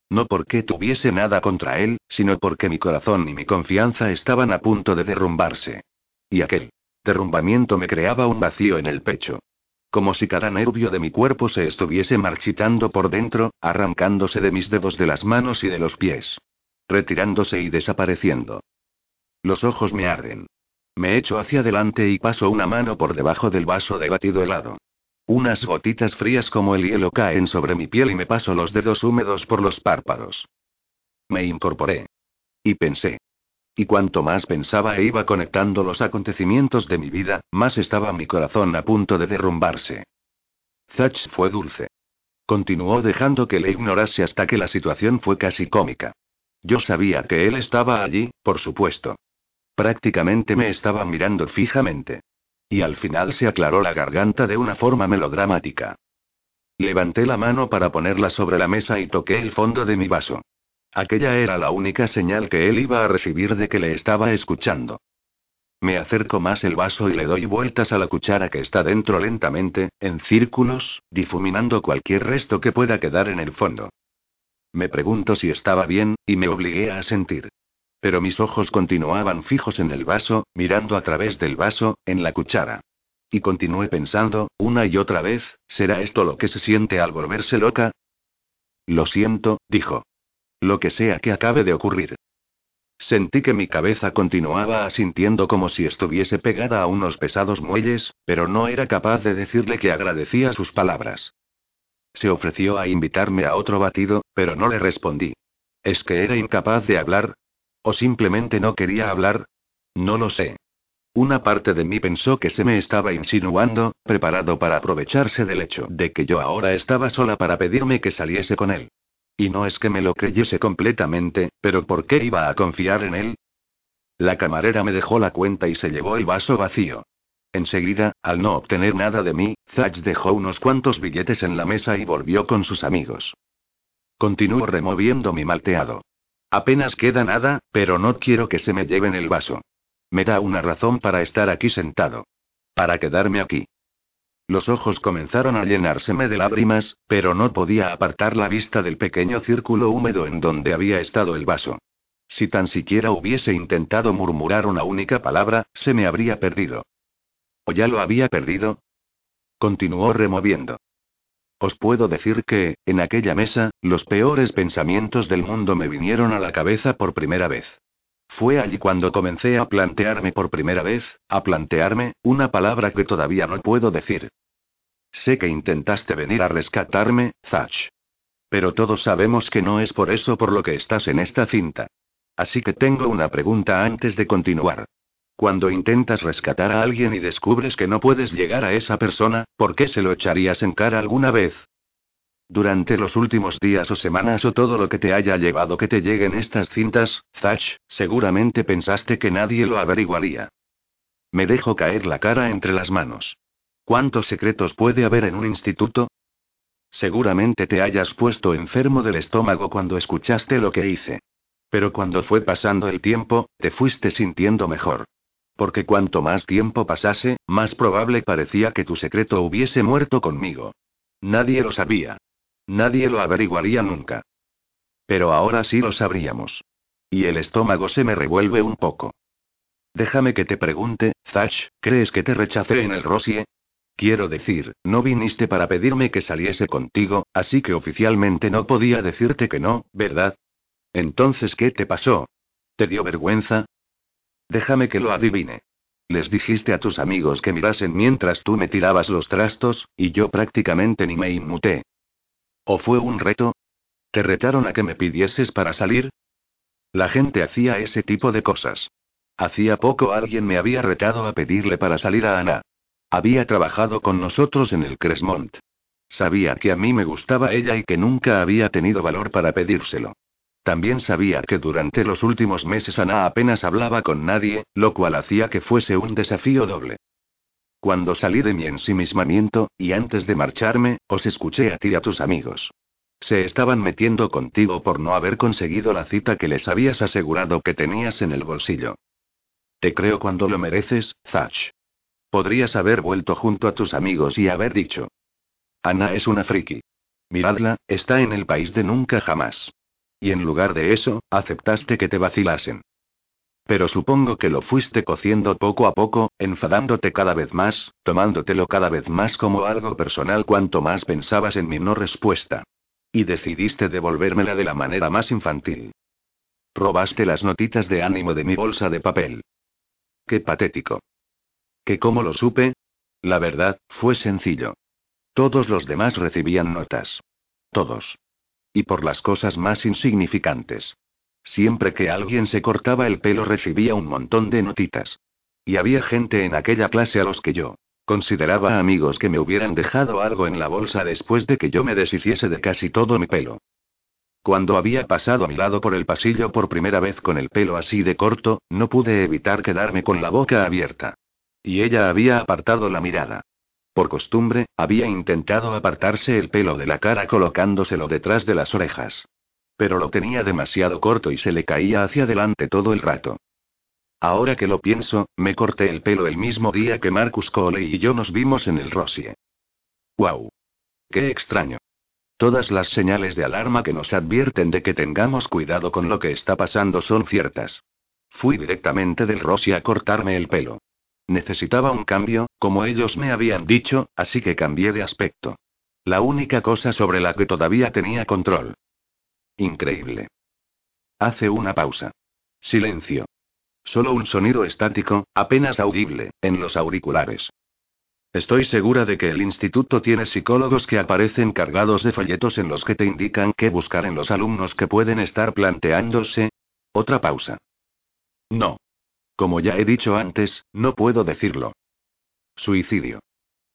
No porque tuviese nada contra él, sino porque mi corazón y mi confianza estaban a punto de derrumbarse. Y aquel derrumbamiento me creaba un vacío en el pecho. Como si cada nervio de mi cuerpo se estuviese marchitando por dentro, arrancándose de mis dedos de las manos y de los pies. Retirándose y desapareciendo. Los ojos me arden. Me echo hacia adelante y paso una mano por debajo del vaso de batido helado. Unas gotitas frías como el hielo caen sobre mi piel y me paso los dedos húmedos por los párpados. Me incorporé. Y pensé. Y cuanto más pensaba e iba conectando los acontecimientos de mi vida, más estaba mi corazón a punto de derrumbarse. Zach fue dulce. Continuó dejando que le ignorase hasta que la situación fue casi cómica. Yo sabía que él estaba allí, por supuesto. Prácticamente me estaba mirando fijamente. Y al final se aclaró la garganta de una forma melodramática. Levanté la mano para ponerla sobre la mesa y toqué el fondo de mi vaso. Aquella era la única señal que él iba a recibir de que le estaba escuchando. Me acerco más el vaso y le doy vueltas a la cuchara que está dentro lentamente, en círculos, difuminando cualquier resto que pueda quedar en el fondo. Me pregunto si estaba bien, y me obligué a sentir. Pero mis ojos continuaban fijos en el vaso, mirando a través del vaso, en la cuchara. Y continué pensando, una y otra vez, ¿será esto lo que se siente al volverse loca? Lo siento, dijo. Lo que sea que acabe de ocurrir. Sentí que mi cabeza continuaba asintiendo como si estuviese pegada a unos pesados muelles, pero no era capaz de decirle que agradecía sus palabras. Se ofreció a invitarme a otro batido, pero no le respondí. ¿Es que era incapaz de hablar? ¿O simplemente no quería hablar? No lo sé. Una parte de mí pensó que se me estaba insinuando, preparado para aprovecharse del hecho de que yo ahora estaba sola para pedirme que saliese con él. Y no es que me lo creyese completamente, pero ¿por qué iba a confiar en él? La camarera me dejó la cuenta y se llevó el vaso vacío. Enseguida, al no obtener nada de mí, Zach dejó unos cuantos billetes en la mesa y volvió con sus amigos. Continúo removiendo mi malteado. Apenas queda nada, pero no quiero que se me lleven el vaso. Me da una razón para estar aquí sentado. Para quedarme aquí. Los ojos comenzaron a llenárseme de lágrimas, pero no podía apartar la vista del pequeño círculo húmedo en donde había estado el vaso. Si tan siquiera hubiese intentado murmurar una única palabra, se me habría perdido. ¿O ya lo había perdido? Continuó removiendo. Os puedo decir que, en aquella mesa, los peores pensamientos del mundo me vinieron a la cabeza por primera vez. Fue allí cuando comencé a plantearme por primera vez, a plantearme, una palabra que todavía no puedo decir. Sé que intentaste venir a rescatarme, Zach. Pero todos sabemos que no es por eso por lo que estás en esta cinta. Así que tengo una pregunta antes de continuar. Cuando intentas rescatar a alguien y descubres que no puedes llegar a esa persona, ¿por qué se lo echarías en cara alguna vez? Durante los últimos días o semanas o todo lo que te haya llevado que te lleguen estas cintas, Zach, seguramente pensaste que nadie lo averiguaría. Me dejo caer la cara entre las manos. ¿Cuántos secretos puede haber en un instituto? Seguramente te hayas puesto enfermo del estómago cuando escuchaste lo que hice. Pero cuando fue pasando el tiempo, te fuiste sintiendo mejor. Porque cuanto más tiempo pasase, más probable parecía que tu secreto hubiese muerto conmigo. Nadie lo sabía. Nadie lo averiguaría nunca. Pero ahora sí lo sabríamos. Y el estómago se me revuelve un poco. Déjame que te pregunte, Zach, ¿crees que te rechacé en el Rosie? Quiero decir, no viniste para pedirme que saliese contigo, así que oficialmente no podía decirte que no, ¿verdad? Entonces, ¿qué te pasó? ¿Te dio vergüenza? Déjame que lo adivine. Les dijiste a tus amigos que mirasen mientras tú me tirabas los trastos, y yo prácticamente ni me inmuté. ¿O fue un reto? ¿Te retaron a que me pidieses para salir? La gente hacía ese tipo de cosas. Hacía poco alguien me había retado a pedirle para salir a Ana. Había trabajado con nosotros en el Cresmont. Sabía que a mí me gustaba ella y que nunca había tenido valor para pedírselo. También sabía que durante los últimos meses Ana apenas hablaba con nadie, lo cual hacía que fuese un desafío doble. Cuando salí de mi ensimismamiento, y antes de marcharme, os escuché a ti y a tus amigos. Se estaban metiendo contigo por no haber conseguido la cita que les habías asegurado que tenías en el bolsillo. Te creo cuando lo mereces, Zach. Podrías haber vuelto junto a tus amigos y haber dicho. Ana es una friki. Miradla, está en el país de nunca jamás. Y en lugar de eso, aceptaste que te vacilasen. Pero supongo que lo fuiste cociendo poco a poco, enfadándote cada vez más, tomándotelo cada vez más como algo personal cuanto más pensabas en mi no respuesta. Y decidiste devolvérmela de la manera más infantil. Robaste las notitas de ánimo de mi bolsa de papel. Qué patético. ¿Que cómo lo supe? La verdad, fue sencillo. Todos los demás recibían notas. Todos. Y por las cosas más insignificantes. Siempre que alguien se cortaba el pelo recibía un montón de notitas. Y había gente en aquella clase a los que yo consideraba amigos que me hubieran dejado algo en la bolsa después de que yo me deshiciese de casi todo mi pelo. Cuando había pasado a mi lado por el pasillo por primera vez con el pelo así de corto, no pude evitar quedarme con la boca abierta. Y ella había apartado la mirada. Por costumbre, había intentado apartarse el pelo de la cara colocándoselo detrás de las orejas. Pero lo tenía demasiado corto y se le caía hacia adelante todo el rato. Ahora que lo pienso, me corté el pelo el mismo día que Marcus Coley y yo nos vimos en el Rosie. ¡Wow! ¡Qué extraño! Todas las señales de alarma que nos advierten de que tengamos cuidado con lo que está pasando son ciertas. Fui directamente del Rosie a cortarme el pelo. Necesitaba un cambio, como ellos me habían dicho, así que cambié de aspecto. La única cosa sobre la que todavía tenía control. Increíble. Hace una pausa. Silencio. Solo un sonido estático, apenas audible, en los auriculares. Estoy segura de que el instituto tiene psicólogos que aparecen cargados de folletos en los que te indican qué buscar en los alumnos que pueden estar planteándose. Otra pausa. No. Como ya he dicho antes, no puedo decirlo. Suicidio.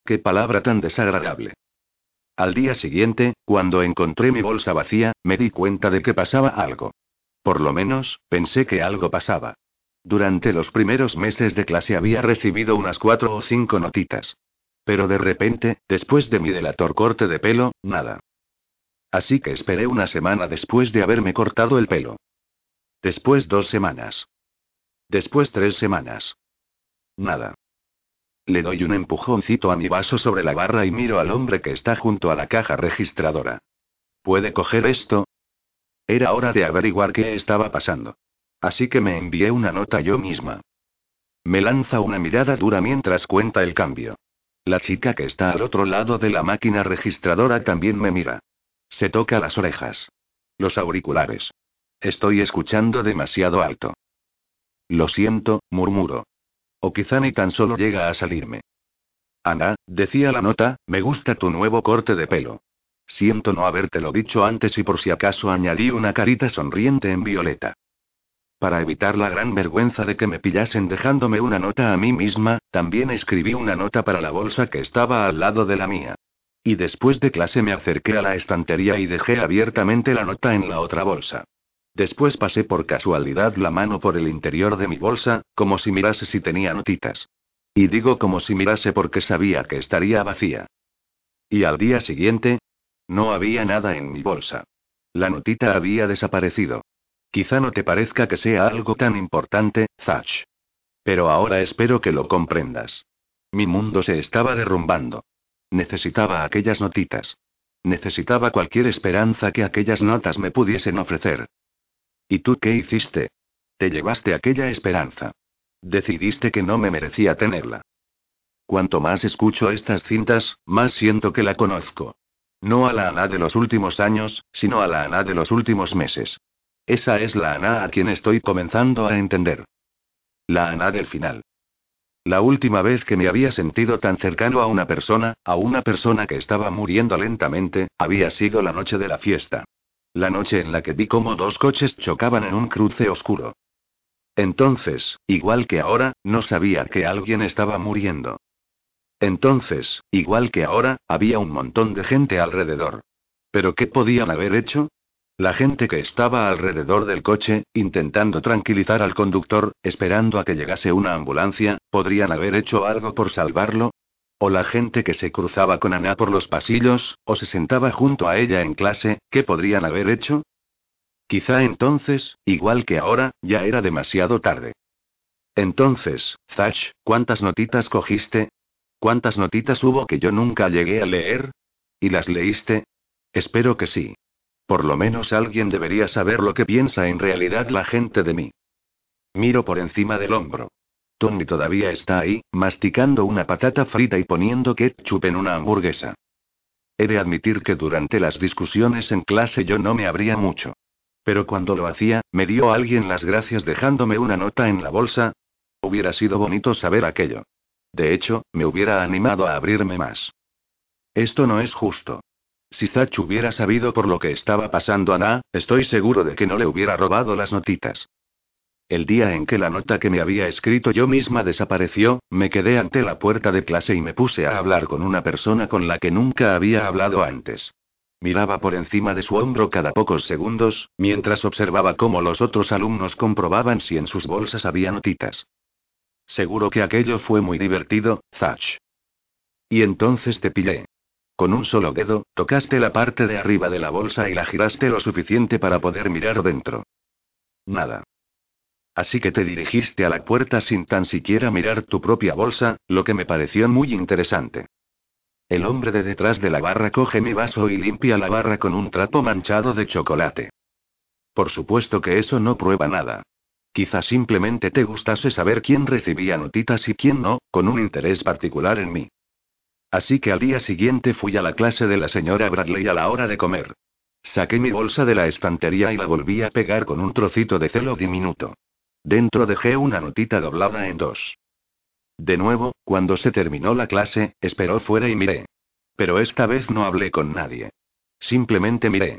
Qué palabra tan desagradable. Al día siguiente, cuando encontré mi bolsa vacía, me di cuenta de que pasaba algo. Por lo menos, pensé que algo pasaba. Durante los primeros meses de clase había recibido unas cuatro o cinco notitas. Pero de repente, después de mi delator corte de pelo, nada. Así que esperé una semana después de haberme cortado el pelo. Después dos semanas. Después tres semanas. Nada. Le doy un empujoncito a mi vaso sobre la barra y miro al hombre que está junto a la caja registradora. ¿Puede coger esto? Era hora de averiguar qué estaba pasando. Así que me envié una nota yo misma. Me lanza una mirada dura mientras cuenta el cambio. La chica que está al otro lado de la máquina registradora también me mira. Se toca las orejas. Los auriculares. Estoy escuchando demasiado alto. Lo siento, murmuro. O quizá ni tan solo llega a salirme. Ana, decía la nota, me gusta tu nuevo corte de pelo. Siento no habértelo dicho antes y por si acaso añadí una carita sonriente en violeta. Para evitar la gran vergüenza de que me pillasen dejándome una nota a mí misma, también escribí una nota para la bolsa que estaba al lado de la mía. Y después de clase me acerqué a la estantería y dejé abiertamente la nota en la otra bolsa. Después pasé por casualidad la mano por el interior de mi bolsa, como si mirase si tenía notitas. Y digo como si mirase porque sabía que estaría vacía. Y al día siguiente, no había nada en mi bolsa. La notita había desaparecido. Quizá no te parezca que sea algo tan importante, Zach. Pero ahora espero que lo comprendas. Mi mundo se estaba derrumbando. Necesitaba aquellas notitas. Necesitaba cualquier esperanza que aquellas notas me pudiesen ofrecer. ¿Y tú qué hiciste? Te llevaste aquella esperanza. Decidiste que no me merecía tenerla. Cuanto más escucho estas cintas, más siento que la conozco. No a la Ana de los últimos años, sino a la Ana de los últimos meses. Esa es la Ana a quien estoy comenzando a entender. La Ana del final. La última vez que me había sentido tan cercano a una persona, a una persona que estaba muriendo lentamente, había sido la noche de la fiesta. La noche en la que vi cómo dos coches chocaban en un cruce oscuro. Entonces, igual que ahora, no sabía que alguien estaba muriendo. Entonces, igual que ahora, había un montón de gente alrededor. ¿Pero qué podían haber hecho? La gente que estaba alrededor del coche, intentando tranquilizar al conductor, esperando a que llegase una ambulancia, ¿podrían haber hecho algo por salvarlo? ¿O la gente que se cruzaba con Ana por los pasillos, o se sentaba junto a ella en clase, ¿qué podrían haber hecho? Quizá entonces, igual que ahora, ya era demasiado tarde. Entonces, Zach, ¿cuántas notitas cogiste? ¿Cuántas notitas hubo que yo nunca llegué a leer? ¿Y las leíste? Espero que sí. Por lo menos alguien debería saber lo que piensa en realidad la gente de mí. Miro por encima del hombro. Tony todavía está ahí, masticando una patata frita y poniendo ketchup en una hamburguesa. He de admitir que durante las discusiones en clase yo no me abría mucho. Pero cuando lo hacía, me dio alguien las gracias dejándome una nota en la bolsa. Hubiera sido bonito saber aquello. De hecho, me hubiera animado a abrirme más. Esto no es justo. Si Zach hubiera sabido por lo que estaba pasando a Na, estoy seguro de que no le hubiera robado las notitas. El día en que la nota que me había escrito yo misma desapareció, me quedé ante la puerta de clase y me puse a hablar con una persona con la que nunca había hablado antes. Miraba por encima de su hombro cada pocos segundos, mientras observaba cómo los otros alumnos comprobaban si en sus bolsas había notitas. Seguro que aquello fue muy divertido, Zach. Y entonces te pillé. Con un solo dedo, tocaste la parte de arriba de la bolsa y la giraste lo suficiente para poder mirar dentro. Nada. Así que te dirigiste a la puerta sin tan siquiera mirar tu propia bolsa, lo que me pareció muy interesante. El hombre de detrás de la barra coge mi vaso y limpia la barra con un trapo manchado de chocolate. Por supuesto que eso no prueba nada. Quizá simplemente te gustase saber quién recibía notitas y quién no, con un interés particular en mí. Así que al día siguiente fui a la clase de la señora Bradley a la hora de comer. Saqué mi bolsa de la estantería y la volví a pegar con un trocito de celo diminuto. Dentro dejé una notita doblada en dos. De nuevo, cuando se terminó la clase, esperó fuera y miré. Pero esta vez no hablé con nadie. Simplemente miré.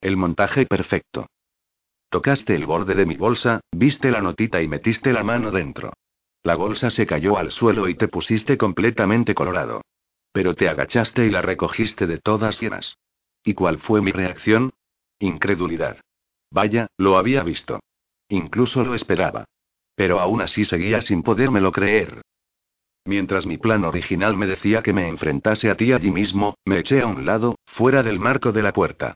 El montaje perfecto. Tocaste el borde de mi bolsa, viste la notita y metiste la mano dentro. La bolsa se cayó al suelo y te pusiste completamente colorado. Pero te agachaste y la recogiste de todas llenas. ¿Y cuál fue mi reacción? Incredulidad. Vaya, lo había visto. Incluso lo esperaba. Pero aún así seguía sin podérmelo creer. Mientras mi plan original me decía que me enfrentase a ti allí mismo, me eché a un lado, fuera del marco de la puerta.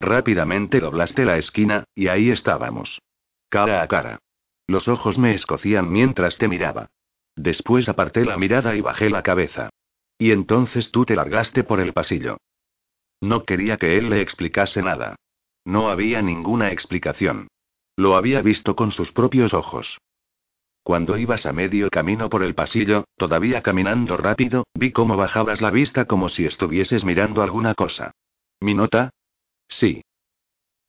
Rápidamente doblaste la esquina, y ahí estábamos. Cara a cara. Los ojos me escocían mientras te miraba. Después aparté la mirada y bajé la cabeza. Y entonces tú te largaste por el pasillo. No quería que él le explicase nada. No había ninguna explicación. Lo había visto con sus propios ojos. Cuando ibas a medio camino por el pasillo, todavía caminando rápido, vi cómo bajabas la vista como si estuvieses mirando alguna cosa. ¿Mi nota? Sí.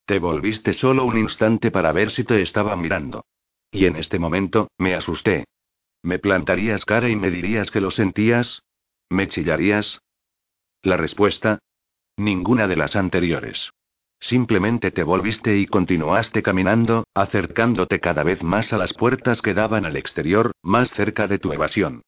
Te volviste solo un instante para ver si te estaba mirando. Y en este momento, me asusté. ¿Me plantarías cara y me dirías que lo sentías? ¿Me chillarías? La respuesta. Ninguna de las anteriores. Simplemente te volviste y continuaste caminando, acercándote cada vez más a las puertas que daban al exterior, más cerca de tu evasión.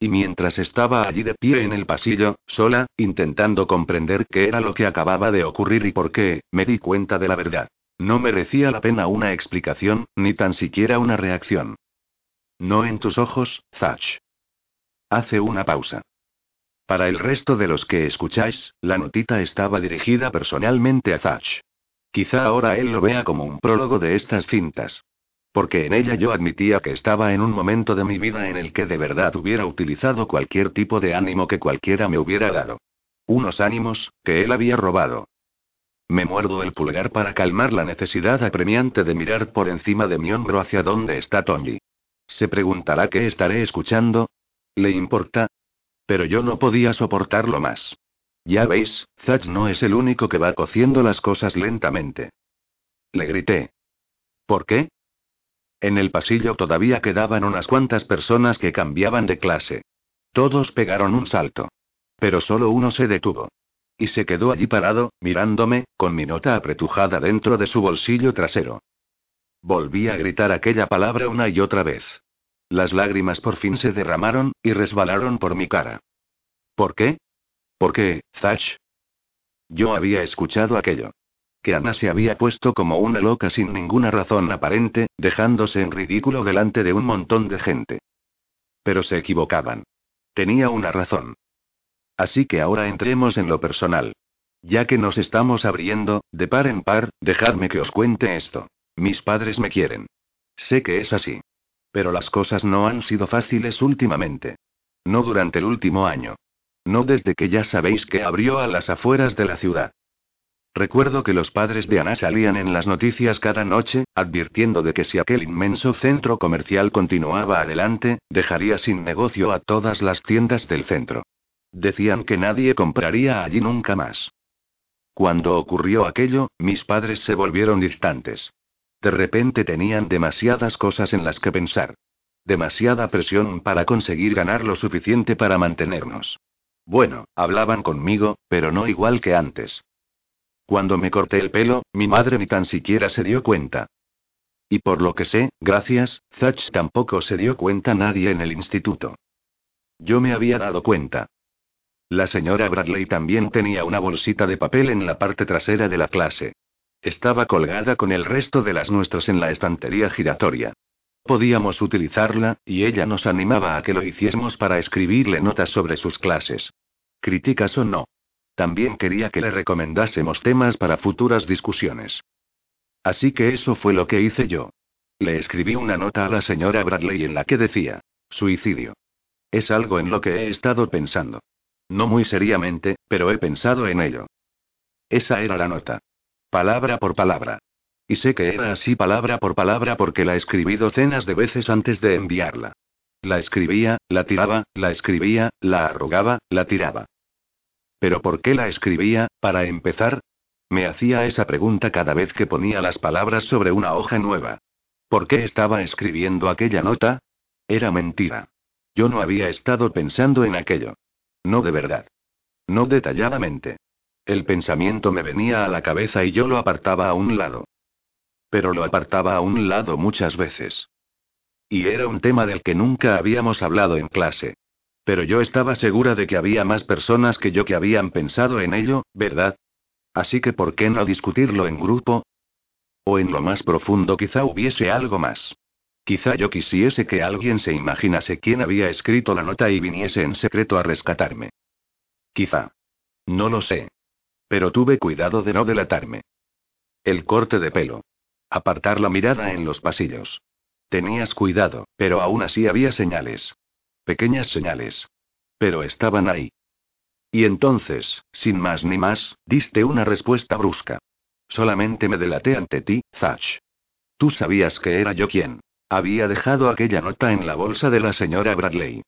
Y mientras estaba allí de pie en el pasillo, sola, intentando comprender qué era lo que acababa de ocurrir y por qué, me di cuenta de la verdad. No merecía la pena una explicación, ni tan siquiera una reacción. No en tus ojos, Zach. Hace una pausa. Para el resto de los que escucháis, la notita estaba dirigida personalmente a Zach. Quizá ahora él lo vea como un prólogo de estas cintas. Porque en ella yo admitía que estaba en un momento de mi vida en el que de verdad hubiera utilizado cualquier tipo de ánimo que cualquiera me hubiera dado. Unos ánimos, que él había robado. Me muerdo el pulgar para calmar la necesidad apremiante de mirar por encima de mi hombro hacia dónde está Tony. Se preguntará qué estaré escuchando. ¿Le importa? Pero yo no podía soportarlo más. Ya veis, Zach no es el único que va cociendo las cosas lentamente. Le grité. ¿Por qué? En el pasillo todavía quedaban unas cuantas personas que cambiaban de clase. Todos pegaron un salto. Pero solo uno se detuvo. Y se quedó allí parado, mirándome, con mi nota apretujada dentro de su bolsillo trasero. Volví a gritar aquella palabra una y otra vez. Las lágrimas por fin se derramaron, y resbalaron por mi cara. ¿Por qué? ¿Por qué, Zach? Yo había escuchado aquello que Ana se había puesto como una loca sin ninguna razón aparente, dejándose en ridículo delante de un montón de gente. Pero se equivocaban. Tenía una razón. Así que ahora entremos en lo personal. Ya que nos estamos abriendo, de par en par, dejadme que os cuente esto. Mis padres me quieren. Sé que es así. Pero las cosas no han sido fáciles últimamente. No durante el último año. No desde que ya sabéis que abrió a las afueras de la ciudad. Recuerdo que los padres de Ana salían en las noticias cada noche, advirtiendo de que si aquel inmenso centro comercial continuaba adelante, dejaría sin negocio a todas las tiendas del centro. Decían que nadie compraría allí nunca más. Cuando ocurrió aquello, mis padres se volvieron distantes. De repente tenían demasiadas cosas en las que pensar. Demasiada presión para conseguir ganar lo suficiente para mantenernos. Bueno, hablaban conmigo, pero no igual que antes. Cuando me corté el pelo, mi madre ni tan siquiera se dio cuenta. Y por lo que sé, gracias, Zach tampoco se dio cuenta nadie en el instituto. Yo me había dado cuenta. La señora Bradley también tenía una bolsita de papel en la parte trasera de la clase. Estaba colgada con el resto de las nuestras en la estantería giratoria. Podíamos utilizarla, y ella nos animaba a que lo hiciésemos para escribirle notas sobre sus clases. Críticas o no. También quería que le recomendásemos temas para futuras discusiones. Así que eso fue lo que hice yo. Le escribí una nota a la señora Bradley en la que decía, suicidio. Es algo en lo que he estado pensando. No muy seriamente, pero he pensado en ello. Esa era la nota. Palabra por palabra. Y sé que era así palabra por palabra porque la escribí docenas de veces antes de enviarla. La escribía, la tiraba, la escribía, la arrugaba, la tiraba. ¿Pero por qué la escribía, para empezar? Me hacía esa pregunta cada vez que ponía las palabras sobre una hoja nueva. ¿Por qué estaba escribiendo aquella nota? Era mentira. Yo no había estado pensando en aquello. No de verdad. No detalladamente. El pensamiento me venía a la cabeza y yo lo apartaba a un lado. Pero lo apartaba a un lado muchas veces. Y era un tema del que nunca habíamos hablado en clase. Pero yo estaba segura de que había más personas que yo que habían pensado en ello, ¿verdad? Así que ¿por qué no discutirlo en grupo? O en lo más profundo quizá hubiese algo más. Quizá yo quisiese que alguien se imaginase quién había escrito la nota y viniese en secreto a rescatarme. Quizá. No lo sé. Pero tuve cuidado de no delatarme. El corte de pelo. Apartar la mirada en los pasillos. Tenías cuidado, pero aún así había señales. Pequeñas señales. Pero estaban ahí. Y entonces, sin más ni más, diste una respuesta brusca. Solamente me delaté ante ti, Zach. Tú sabías que era yo quien. Había dejado aquella nota en la bolsa de la señora Bradley.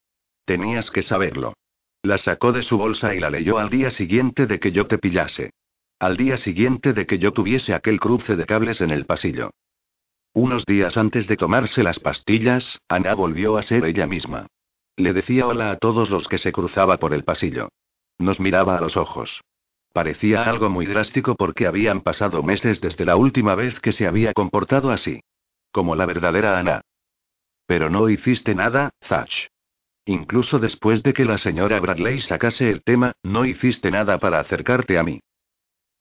Tenías que saberlo. La sacó de su bolsa y la leyó al día siguiente de que yo te pillase. Al día siguiente de que yo tuviese aquel cruce de cables en el pasillo. Unos días antes de tomarse las pastillas, Ana volvió a ser ella misma. Le decía hola a todos los que se cruzaba por el pasillo. Nos miraba a los ojos. Parecía algo muy drástico porque habían pasado meses desde la última vez que se había comportado así. Como la verdadera Ana. Pero no hiciste nada, Zach. Incluso después de que la señora Bradley sacase el tema, no hiciste nada para acercarte a mí.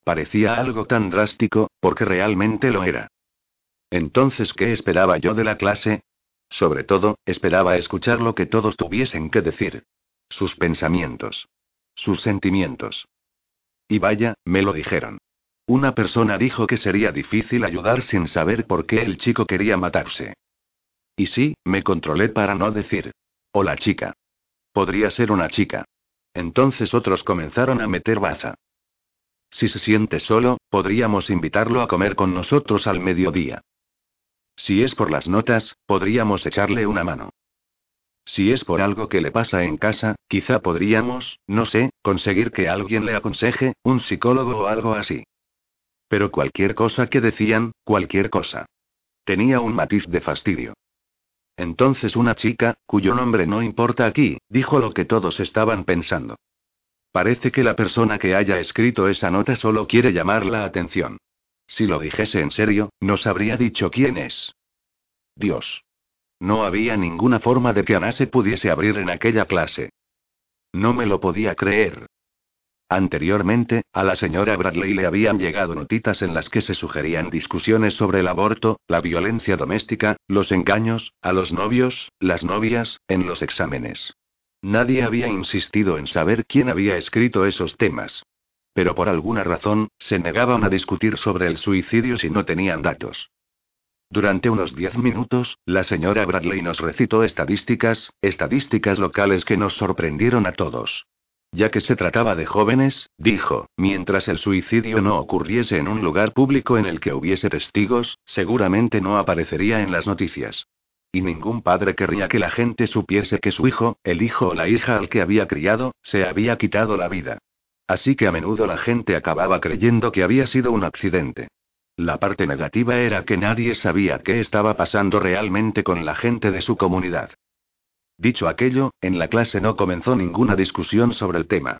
Parecía algo tan drástico, porque realmente lo era. Entonces, ¿qué esperaba yo de la clase? Sobre todo, esperaba escuchar lo que todos tuviesen que decir. Sus pensamientos. Sus sentimientos. Y vaya, me lo dijeron. Una persona dijo que sería difícil ayudar sin saber por qué el chico quería matarse. Y sí, me controlé para no decir. O la chica. Podría ser una chica. Entonces otros comenzaron a meter baza. Si se siente solo, podríamos invitarlo a comer con nosotros al mediodía. Si es por las notas, podríamos echarle una mano. Si es por algo que le pasa en casa, quizá podríamos, no sé, conseguir que alguien le aconseje, un psicólogo o algo así. Pero cualquier cosa que decían, cualquier cosa. Tenía un matiz de fastidio. Entonces una chica, cuyo nombre no importa aquí, dijo lo que todos estaban pensando. Parece que la persona que haya escrito esa nota solo quiere llamar la atención. Si lo dijese en serio, nos habría dicho quién es. Dios. No había ninguna forma de que Ana se pudiese abrir en aquella clase. No me lo podía creer. Anteriormente, a la señora Bradley le habían llegado notitas en las que se sugerían discusiones sobre el aborto, la violencia doméstica, los engaños, a los novios, las novias, en los exámenes. Nadie había insistido en saber quién había escrito esos temas. Pero por alguna razón, se negaban a discutir sobre el suicidio si no tenían datos. Durante unos diez minutos, la señora Bradley nos recitó estadísticas, estadísticas locales que nos sorprendieron a todos. Ya que se trataba de jóvenes, dijo, mientras el suicidio no ocurriese en un lugar público en el que hubiese testigos, seguramente no aparecería en las noticias. Y ningún padre querría que la gente supiese que su hijo, el hijo o la hija al que había criado, se había quitado la vida. Así que a menudo la gente acababa creyendo que había sido un accidente. La parte negativa era que nadie sabía qué estaba pasando realmente con la gente de su comunidad. Dicho aquello, en la clase no comenzó ninguna discusión sobre el tema.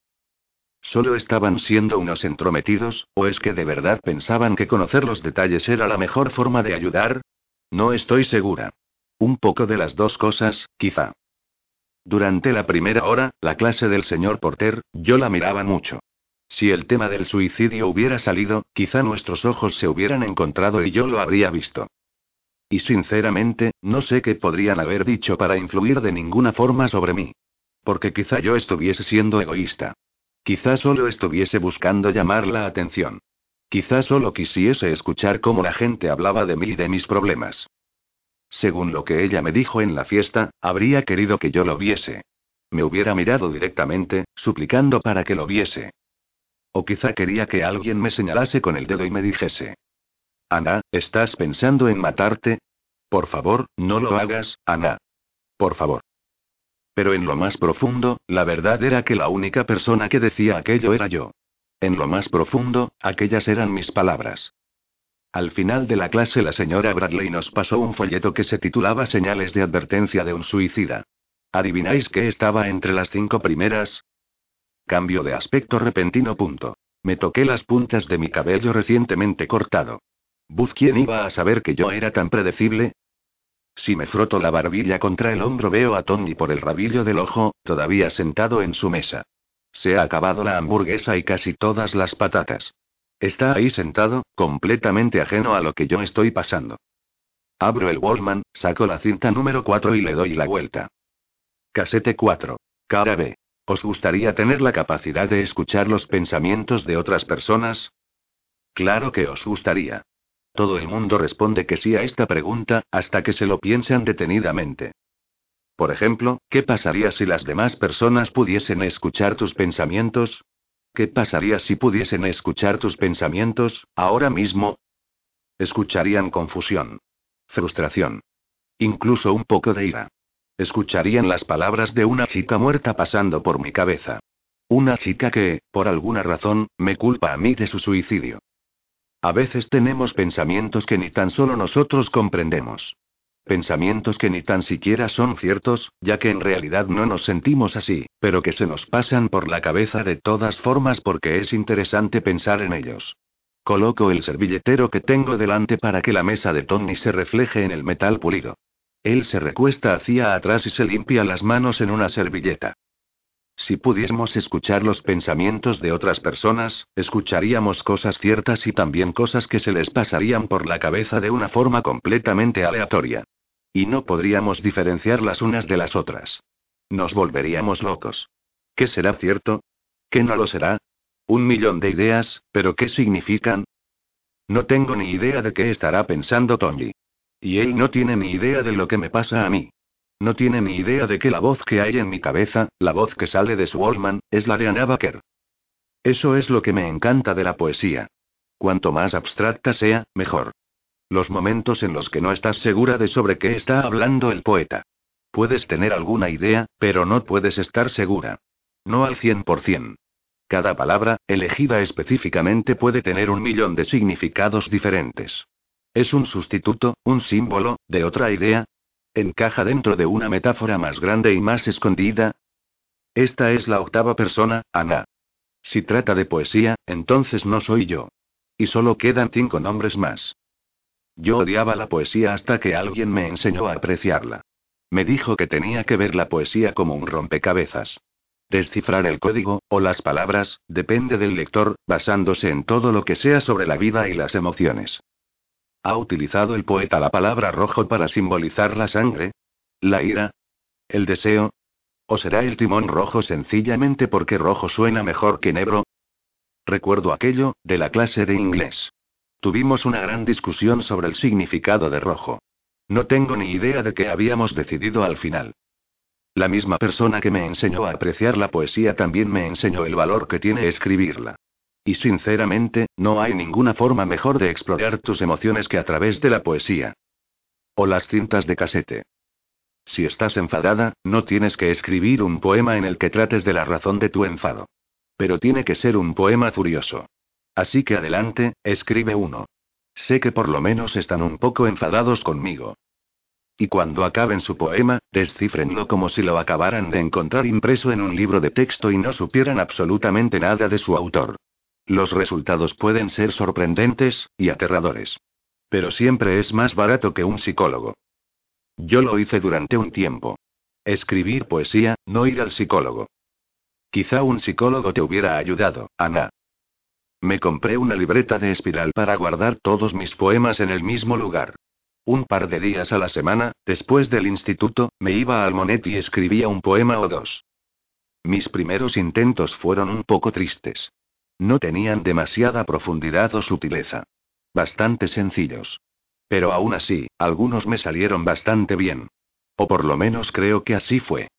¿Solo estaban siendo unos entrometidos, o es que de verdad pensaban que conocer los detalles era la mejor forma de ayudar? No estoy segura. Un poco de las dos cosas, quizá. Durante la primera hora, la clase del señor Porter, yo la miraba mucho. Si el tema del suicidio hubiera salido, quizá nuestros ojos se hubieran encontrado y yo lo habría visto. Y sinceramente, no sé qué podrían haber dicho para influir de ninguna forma sobre mí. Porque quizá yo estuviese siendo egoísta. Quizá solo estuviese buscando llamar la atención. Quizá solo quisiese escuchar cómo la gente hablaba de mí y de mis problemas. Según lo que ella me dijo en la fiesta, habría querido que yo lo viese. Me hubiera mirado directamente, suplicando para que lo viese. O quizá quería que alguien me señalase con el dedo y me dijese, Ana, ¿estás pensando en matarte? Por favor, no lo hagas, Ana. Por favor. Pero en lo más profundo, la verdad era que la única persona que decía aquello era yo. En lo más profundo, aquellas eran mis palabras. Al final de la clase la señora Bradley nos pasó un folleto que se titulaba Señales de advertencia de un suicida. ¿Adivináis qué estaba entre las cinco primeras? Cambio de aspecto repentino. Me toqué las puntas de mi cabello recientemente cortado. Buzz, ¿quién iba a saber que yo era tan predecible? Si me froto la barbilla contra el hombro veo a Tony por el rabillo del ojo, todavía sentado en su mesa. Se ha acabado la hamburguesa y casi todas las patatas. Está ahí sentado, completamente ajeno a lo que yo estoy pasando. Abro el Wallman, saco la cinta número 4 y le doy la vuelta. Casete 4. Cara B. ¿Os gustaría tener la capacidad de escuchar los pensamientos de otras personas? Claro que os gustaría. Todo el mundo responde que sí a esta pregunta, hasta que se lo piensan detenidamente. Por ejemplo, ¿qué pasaría si las demás personas pudiesen escuchar tus pensamientos? ¿Qué pasaría si pudiesen escuchar tus pensamientos, ahora mismo? Escucharían confusión. Frustración. Incluso un poco de ira. Escucharían las palabras de una chica muerta pasando por mi cabeza. Una chica que, por alguna razón, me culpa a mí de su suicidio. A veces tenemos pensamientos que ni tan solo nosotros comprendemos. Pensamientos que ni tan siquiera son ciertos, ya que en realidad no nos sentimos así, pero que se nos pasan por la cabeza de todas formas porque es interesante pensar en ellos. Coloco el servilletero que tengo delante para que la mesa de Tony se refleje en el metal pulido. Él se recuesta hacia atrás y se limpia las manos en una servilleta. Si pudiésemos escuchar los pensamientos de otras personas, escucharíamos cosas ciertas y también cosas que se les pasarían por la cabeza de una forma completamente aleatoria. Y no podríamos diferenciar las unas de las otras. Nos volveríamos locos. ¿Qué será cierto? ¿Qué no lo será? Un millón de ideas, pero ¿qué significan? No tengo ni idea de qué estará pensando Tony. Y él no tiene ni idea de lo que me pasa a mí. No tiene ni idea de que la voz que hay en mi cabeza, la voz que sale de su Wallman, es la de Anna Baker. Eso es lo que me encanta de la poesía. Cuanto más abstracta sea, mejor. Los momentos en los que no estás segura de sobre qué está hablando el poeta. Puedes tener alguna idea, pero no puedes estar segura. No al 100%. Cada palabra, elegida específicamente, puede tener un millón de significados diferentes. Es un sustituto, un símbolo, de otra idea, ¿Encaja dentro de una metáfora más grande y más escondida? Esta es la octava persona, Ana. Si trata de poesía, entonces no soy yo. Y solo quedan cinco nombres más. Yo odiaba la poesía hasta que alguien me enseñó a apreciarla. Me dijo que tenía que ver la poesía como un rompecabezas. Descifrar el código, o las palabras, depende del lector, basándose en todo lo que sea sobre la vida y las emociones. ¿Ha utilizado el poeta la palabra rojo para simbolizar la sangre? ¿La ira? ¿El deseo? ¿O será el timón rojo sencillamente porque rojo suena mejor que negro? Recuerdo aquello, de la clase de inglés. Tuvimos una gran discusión sobre el significado de rojo. No tengo ni idea de qué habíamos decidido al final. La misma persona que me enseñó a apreciar la poesía también me enseñó el valor que tiene escribirla. Y sinceramente, no hay ninguna forma mejor de explorar tus emociones que a través de la poesía. O las cintas de casete. Si estás enfadada, no tienes que escribir un poema en el que trates de la razón de tu enfado. Pero tiene que ser un poema furioso. Así que adelante, escribe uno. Sé que por lo menos están un poco enfadados conmigo. Y cuando acaben su poema, descifrenlo como si lo acabaran de encontrar impreso en un libro de texto y no supieran absolutamente nada de su autor. Los resultados pueden ser sorprendentes, y aterradores. Pero siempre es más barato que un psicólogo. Yo lo hice durante un tiempo. Escribir poesía, no ir al psicólogo. Quizá un psicólogo te hubiera ayudado, Ana. Me compré una libreta de espiral para guardar todos mis poemas en el mismo lugar. Un par de días a la semana, después del instituto, me iba al Monet y escribía un poema o dos. Mis primeros intentos fueron un poco tristes. No tenían demasiada profundidad o sutileza. Bastante sencillos. Pero aún así, algunos me salieron bastante bien. O por lo menos creo que así fue.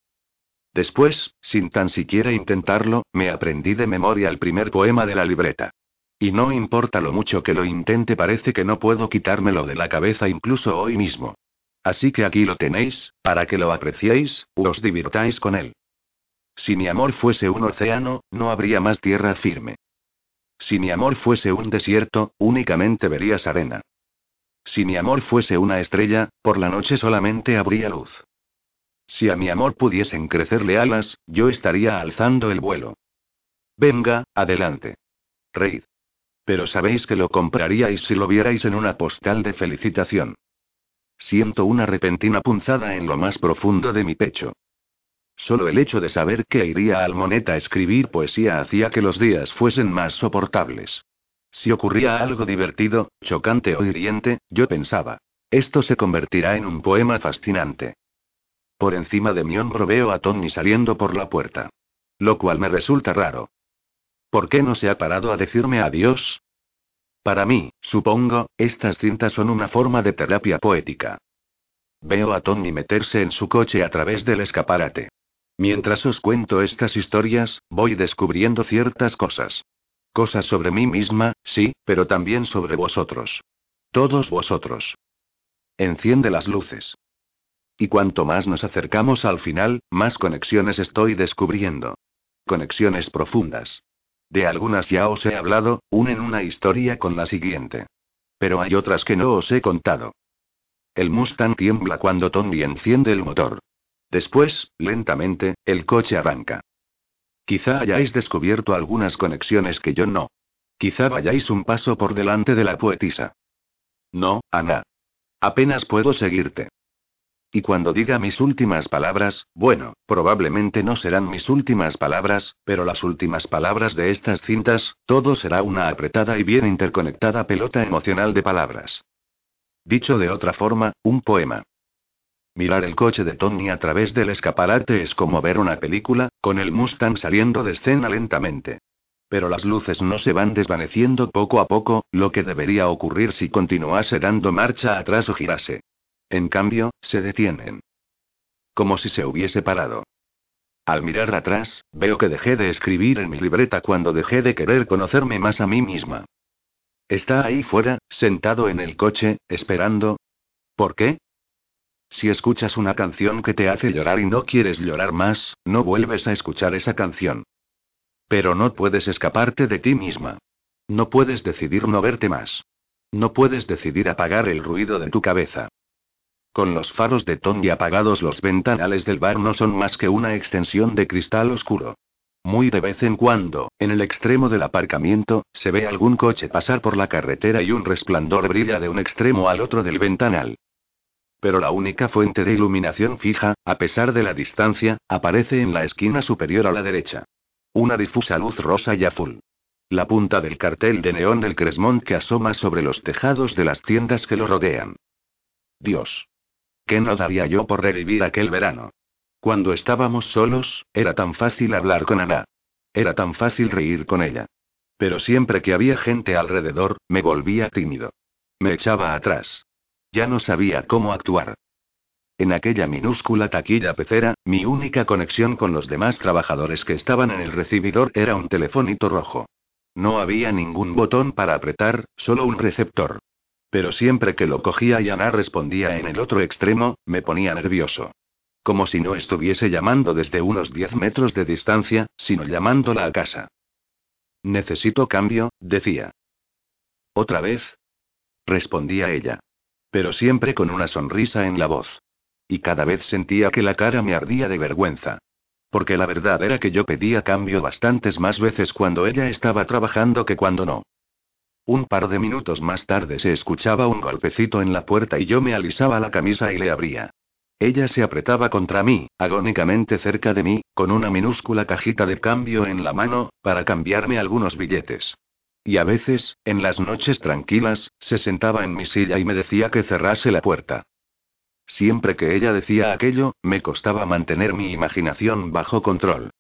Después, sin tan siquiera intentarlo, me aprendí de memoria el primer poema de la libreta. Y no importa lo mucho que lo intente, parece que no puedo quitármelo de la cabeza incluso hoy mismo. Así que aquí lo tenéis, para que lo apreciéis, u os divirtáis con él. Si mi amor fuese un océano, no habría más tierra firme. Si mi amor fuese un desierto, únicamente verías arena. Si mi amor fuese una estrella, por la noche solamente habría luz. Si a mi amor pudiesen crecerle alas, yo estaría alzando el vuelo. Venga, adelante. Reid. Pero sabéis que lo compraríais si lo vierais en una postal de felicitación. Siento una repentina punzada en lo más profundo de mi pecho. Solo el hecho de saber que iría al Moneta a escribir poesía hacía que los días fuesen más soportables. Si ocurría algo divertido, chocante o hiriente, yo pensaba. Esto se convertirá en un poema fascinante. Por encima de mi hombro veo a Tony saliendo por la puerta. Lo cual me resulta raro. ¿Por qué no se ha parado a decirme adiós? Para mí, supongo, estas cintas son una forma de terapia poética. Veo a Tony meterse en su coche a través del escaparate. Mientras os cuento estas historias, voy descubriendo ciertas cosas. Cosas sobre mí misma, sí, pero también sobre vosotros. Todos vosotros. Enciende las luces. Y cuanto más nos acercamos al final, más conexiones estoy descubriendo. Conexiones profundas. De algunas ya os he hablado, unen una historia con la siguiente. Pero hay otras que no os he contado. El Mustang tiembla cuando Tony enciende el motor. Después, lentamente, el coche arranca. Quizá hayáis descubierto algunas conexiones que yo no. Quizá vayáis un paso por delante de la poetisa. No, Ana. Apenas puedo seguirte. Y cuando diga mis últimas palabras, bueno, probablemente no serán mis últimas palabras, pero las últimas palabras de estas cintas, todo será una apretada y bien interconectada pelota emocional de palabras. Dicho de otra forma, un poema. Mirar el coche de Tony a través del escaparate es como ver una película, con el Mustang saliendo de escena lentamente. Pero las luces no se van desvaneciendo poco a poco, lo que debería ocurrir si continuase dando marcha atrás o girase. En cambio, se detienen. Como si se hubiese parado. Al mirar atrás, veo que dejé de escribir en mi libreta cuando dejé de querer conocerme más a mí misma. Está ahí fuera, sentado en el coche, esperando. ¿Por qué? Si escuchas una canción que te hace llorar y no quieres llorar más, no vuelves a escuchar esa canción. Pero no puedes escaparte de ti misma. No puedes decidir no verte más. No puedes decidir apagar el ruido de tu cabeza. Con los faros de Tony apagados, los ventanales del bar no son más que una extensión de cristal oscuro. Muy de vez en cuando, en el extremo del aparcamiento, se ve algún coche pasar por la carretera y un resplandor brilla de un extremo al otro del ventanal. Pero la única fuente de iluminación fija, a pesar de la distancia, aparece en la esquina superior a la derecha. Una difusa luz rosa y azul. La punta del cartel de neón del Cresmont que asoma sobre los tejados de las tiendas que lo rodean. Dios. ¿Qué no daría yo por revivir aquel verano? Cuando estábamos solos, era tan fácil hablar con Ana. Era tan fácil reír con ella. Pero siempre que había gente alrededor, me volvía tímido. Me echaba atrás. Ya no sabía cómo actuar. En aquella minúscula taquilla pecera, mi única conexión con los demás trabajadores que estaban en el recibidor era un telefonito rojo. No había ningún botón para apretar, solo un receptor. Pero siempre que lo cogía y Ana respondía en el otro extremo, me ponía nervioso. Como si no estuviese llamando desde unos 10 metros de distancia, sino llamándola a casa. Necesito cambio, decía. ¿Otra vez? Respondía ella pero siempre con una sonrisa en la voz. Y cada vez sentía que la cara me ardía de vergüenza. Porque la verdad era que yo pedía cambio bastantes más veces cuando ella estaba trabajando que cuando no. Un par de minutos más tarde se escuchaba un golpecito en la puerta y yo me alisaba la camisa y le abría. Ella se apretaba contra mí, agónicamente cerca de mí, con una minúscula cajita de cambio en la mano, para cambiarme algunos billetes. Y a veces, en las noches tranquilas, se sentaba en mi silla y me decía que cerrase la puerta. Siempre que ella decía aquello, me costaba mantener mi imaginación bajo control.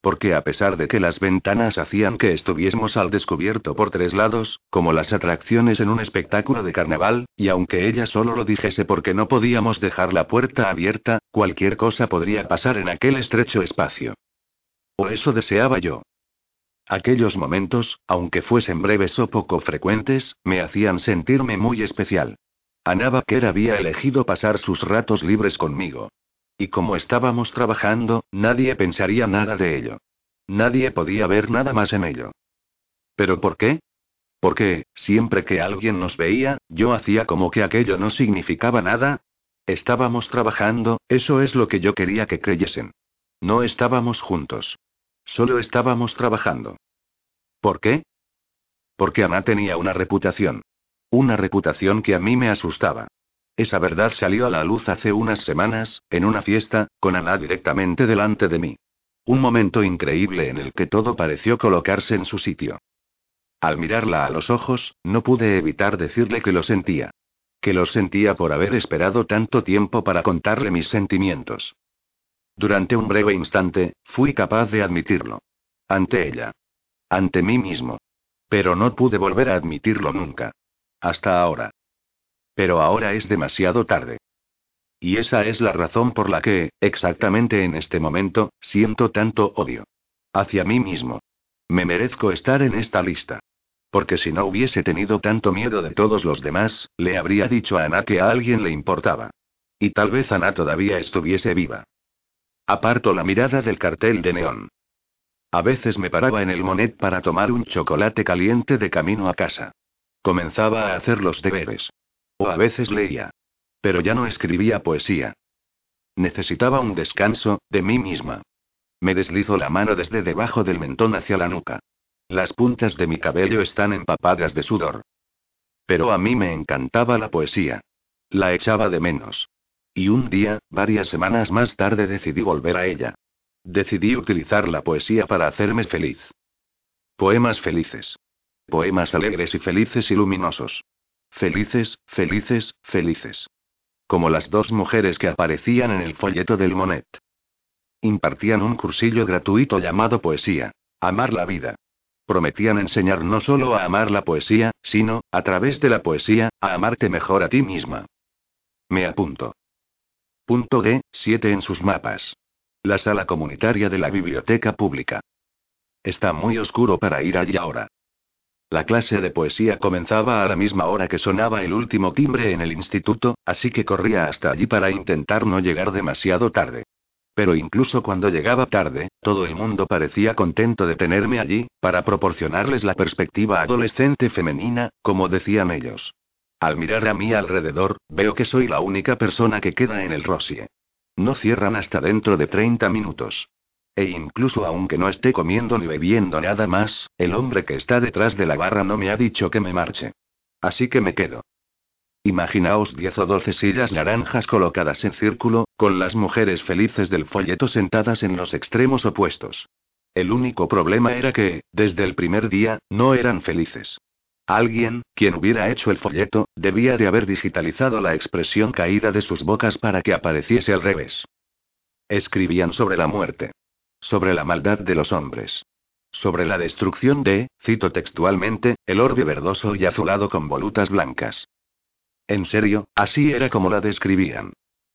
Porque a pesar de que las ventanas hacían que estuviésemos al descubierto por tres lados, como las atracciones en un espectáculo de carnaval, y aunque ella solo lo dijese porque no podíamos dejar la puerta abierta, cualquier cosa podría pasar en aquel estrecho espacio. O eso deseaba yo. Aquellos momentos, aunque fuesen breves o poco frecuentes, me hacían sentirme muy especial. Ana Baker había elegido pasar sus ratos libres conmigo. Y como estábamos trabajando, nadie pensaría nada de ello. Nadie podía ver nada más en ello. ¿Pero por qué? Porque, siempre que alguien nos veía, yo hacía como que aquello no significaba nada. Estábamos trabajando, eso es lo que yo quería que creyesen. No estábamos juntos. Solo estábamos trabajando. ¿Por qué? Porque Ana tenía una reputación. Una reputación que a mí me asustaba. Esa verdad salió a la luz hace unas semanas, en una fiesta, con Ana directamente delante de mí. Un momento increíble en el que todo pareció colocarse en su sitio. Al mirarla a los ojos, no pude evitar decirle que lo sentía. Que lo sentía por haber esperado tanto tiempo para contarle mis sentimientos. Durante un breve instante, fui capaz de admitirlo. Ante ella. Ante mí mismo. Pero no pude volver a admitirlo nunca. Hasta ahora. Pero ahora es demasiado tarde. Y esa es la razón por la que, exactamente en este momento, siento tanto odio. Hacia mí mismo. Me merezco estar en esta lista. Porque si no hubiese tenido tanto miedo de todos los demás, le habría dicho a Ana que a alguien le importaba. Y tal vez Ana todavía estuviese viva. Aparto la mirada del cartel de neón. A veces me paraba en el Monet para tomar un chocolate caliente de camino a casa. Comenzaba a hacer los deberes. O a veces leía. Pero ya no escribía poesía. Necesitaba un descanso, de mí misma. Me deslizo la mano desde debajo del mentón hacia la nuca. Las puntas de mi cabello están empapadas de sudor. Pero a mí me encantaba la poesía. La echaba de menos. Y un día, varias semanas más tarde, decidí volver a ella. Decidí utilizar la poesía para hacerme feliz. Poemas felices. Poemas alegres y felices y luminosos. Felices, felices, felices. Como las dos mujeres que aparecían en el folleto del Monet. Impartían un cursillo gratuito llamado Poesía. Amar la vida. Prometían enseñar no solo a amar la poesía, sino, a través de la poesía, a amarte mejor a ti misma. Me apunto. Punto D, 7 en sus mapas. La sala comunitaria de la biblioteca pública. Está muy oscuro para ir allí ahora. La clase de poesía comenzaba a la misma hora que sonaba el último timbre en el instituto, así que corría hasta allí para intentar no llegar demasiado tarde. Pero incluso cuando llegaba tarde, todo el mundo parecía contento de tenerme allí, para proporcionarles la perspectiva adolescente femenina, como decían ellos. Al mirar a mi alrededor, veo que soy la única persona que queda en el Rosie. No cierran hasta dentro de 30 minutos. E incluso aunque no esté comiendo ni bebiendo nada más, el hombre que está detrás de la barra no me ha dicho que me marche. Así que me quedo. Imaginaos 10 o 12 sillas naranjas colocadas en círculo, con las mujeres felices del folleto sentadas en los extremos opuestos. El único problema era que, desde el primer día, no eran felices. Alguien, quien hubiera hecho el folleto, debía de haber digitalizado la expresión caída de sus bocas para que apareciese al revés. Escribían sobre la muerte. Sobre la maldad de los hombres. Sobre la destrucción de, cito textualmente, el orbe verdoso y azulado con volutas blancas. En serio, así era como la describían.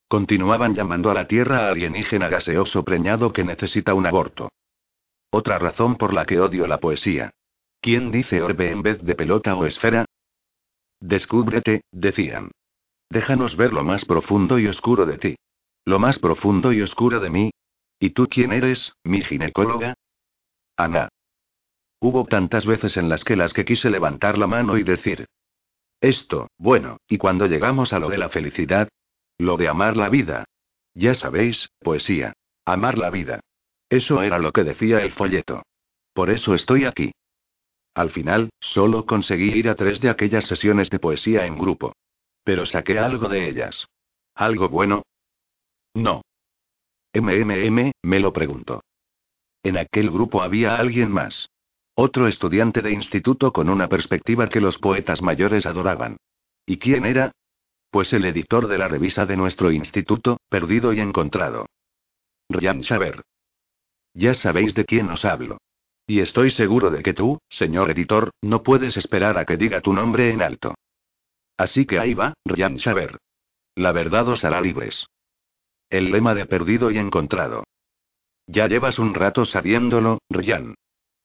Continuaban llamando a la Tierra alienígena gaseoso preñado que necesita un aborto. Otra razón por la que odio la poesía. ¿Quién dice orbe en vez de pelota o esfera? Descúbrete, decían. Déjanos ver lo más profundo y oscuro de ti. Lo más profundo y oscuro de mí. ¿Y tú quién eres, mi ginecóloga? Ana. Hubo tantas veces en las que las que quise levantar la mano y decir. Esto, bueno, y cuando llegamos a lo de la felicidad. Lo de amar la vida. Ya sabéis, poesía. Amar la vida. Eso era lo que decía el folleto. Por eso estoy aquí. Al final, solo conseguí ir a tres de aquellas sesiones de poesía en grupo. Pero saqué algo de ellas. ¿Algo bueno? No. MMM, me lo pregunto. En aquel grupo había alguien más. Otro estudiante de instituto con una perspectiva que los poetas mayores adoraban. ¿Y quién era? Pues el editor de la revista de nuestro instituto, Perdido y Encontrado. Ryan Saber. Ya sabéis de quién os hablo. Y estoy seguro de que tú, señor editor, no puedes esperar a que diga tu nombre en alto. Así que ahí va, Ryan Saber. La verdad os hará libres. El lema de perdido y encontrado. Ya llevas un rato sabiéndolo, Ryan.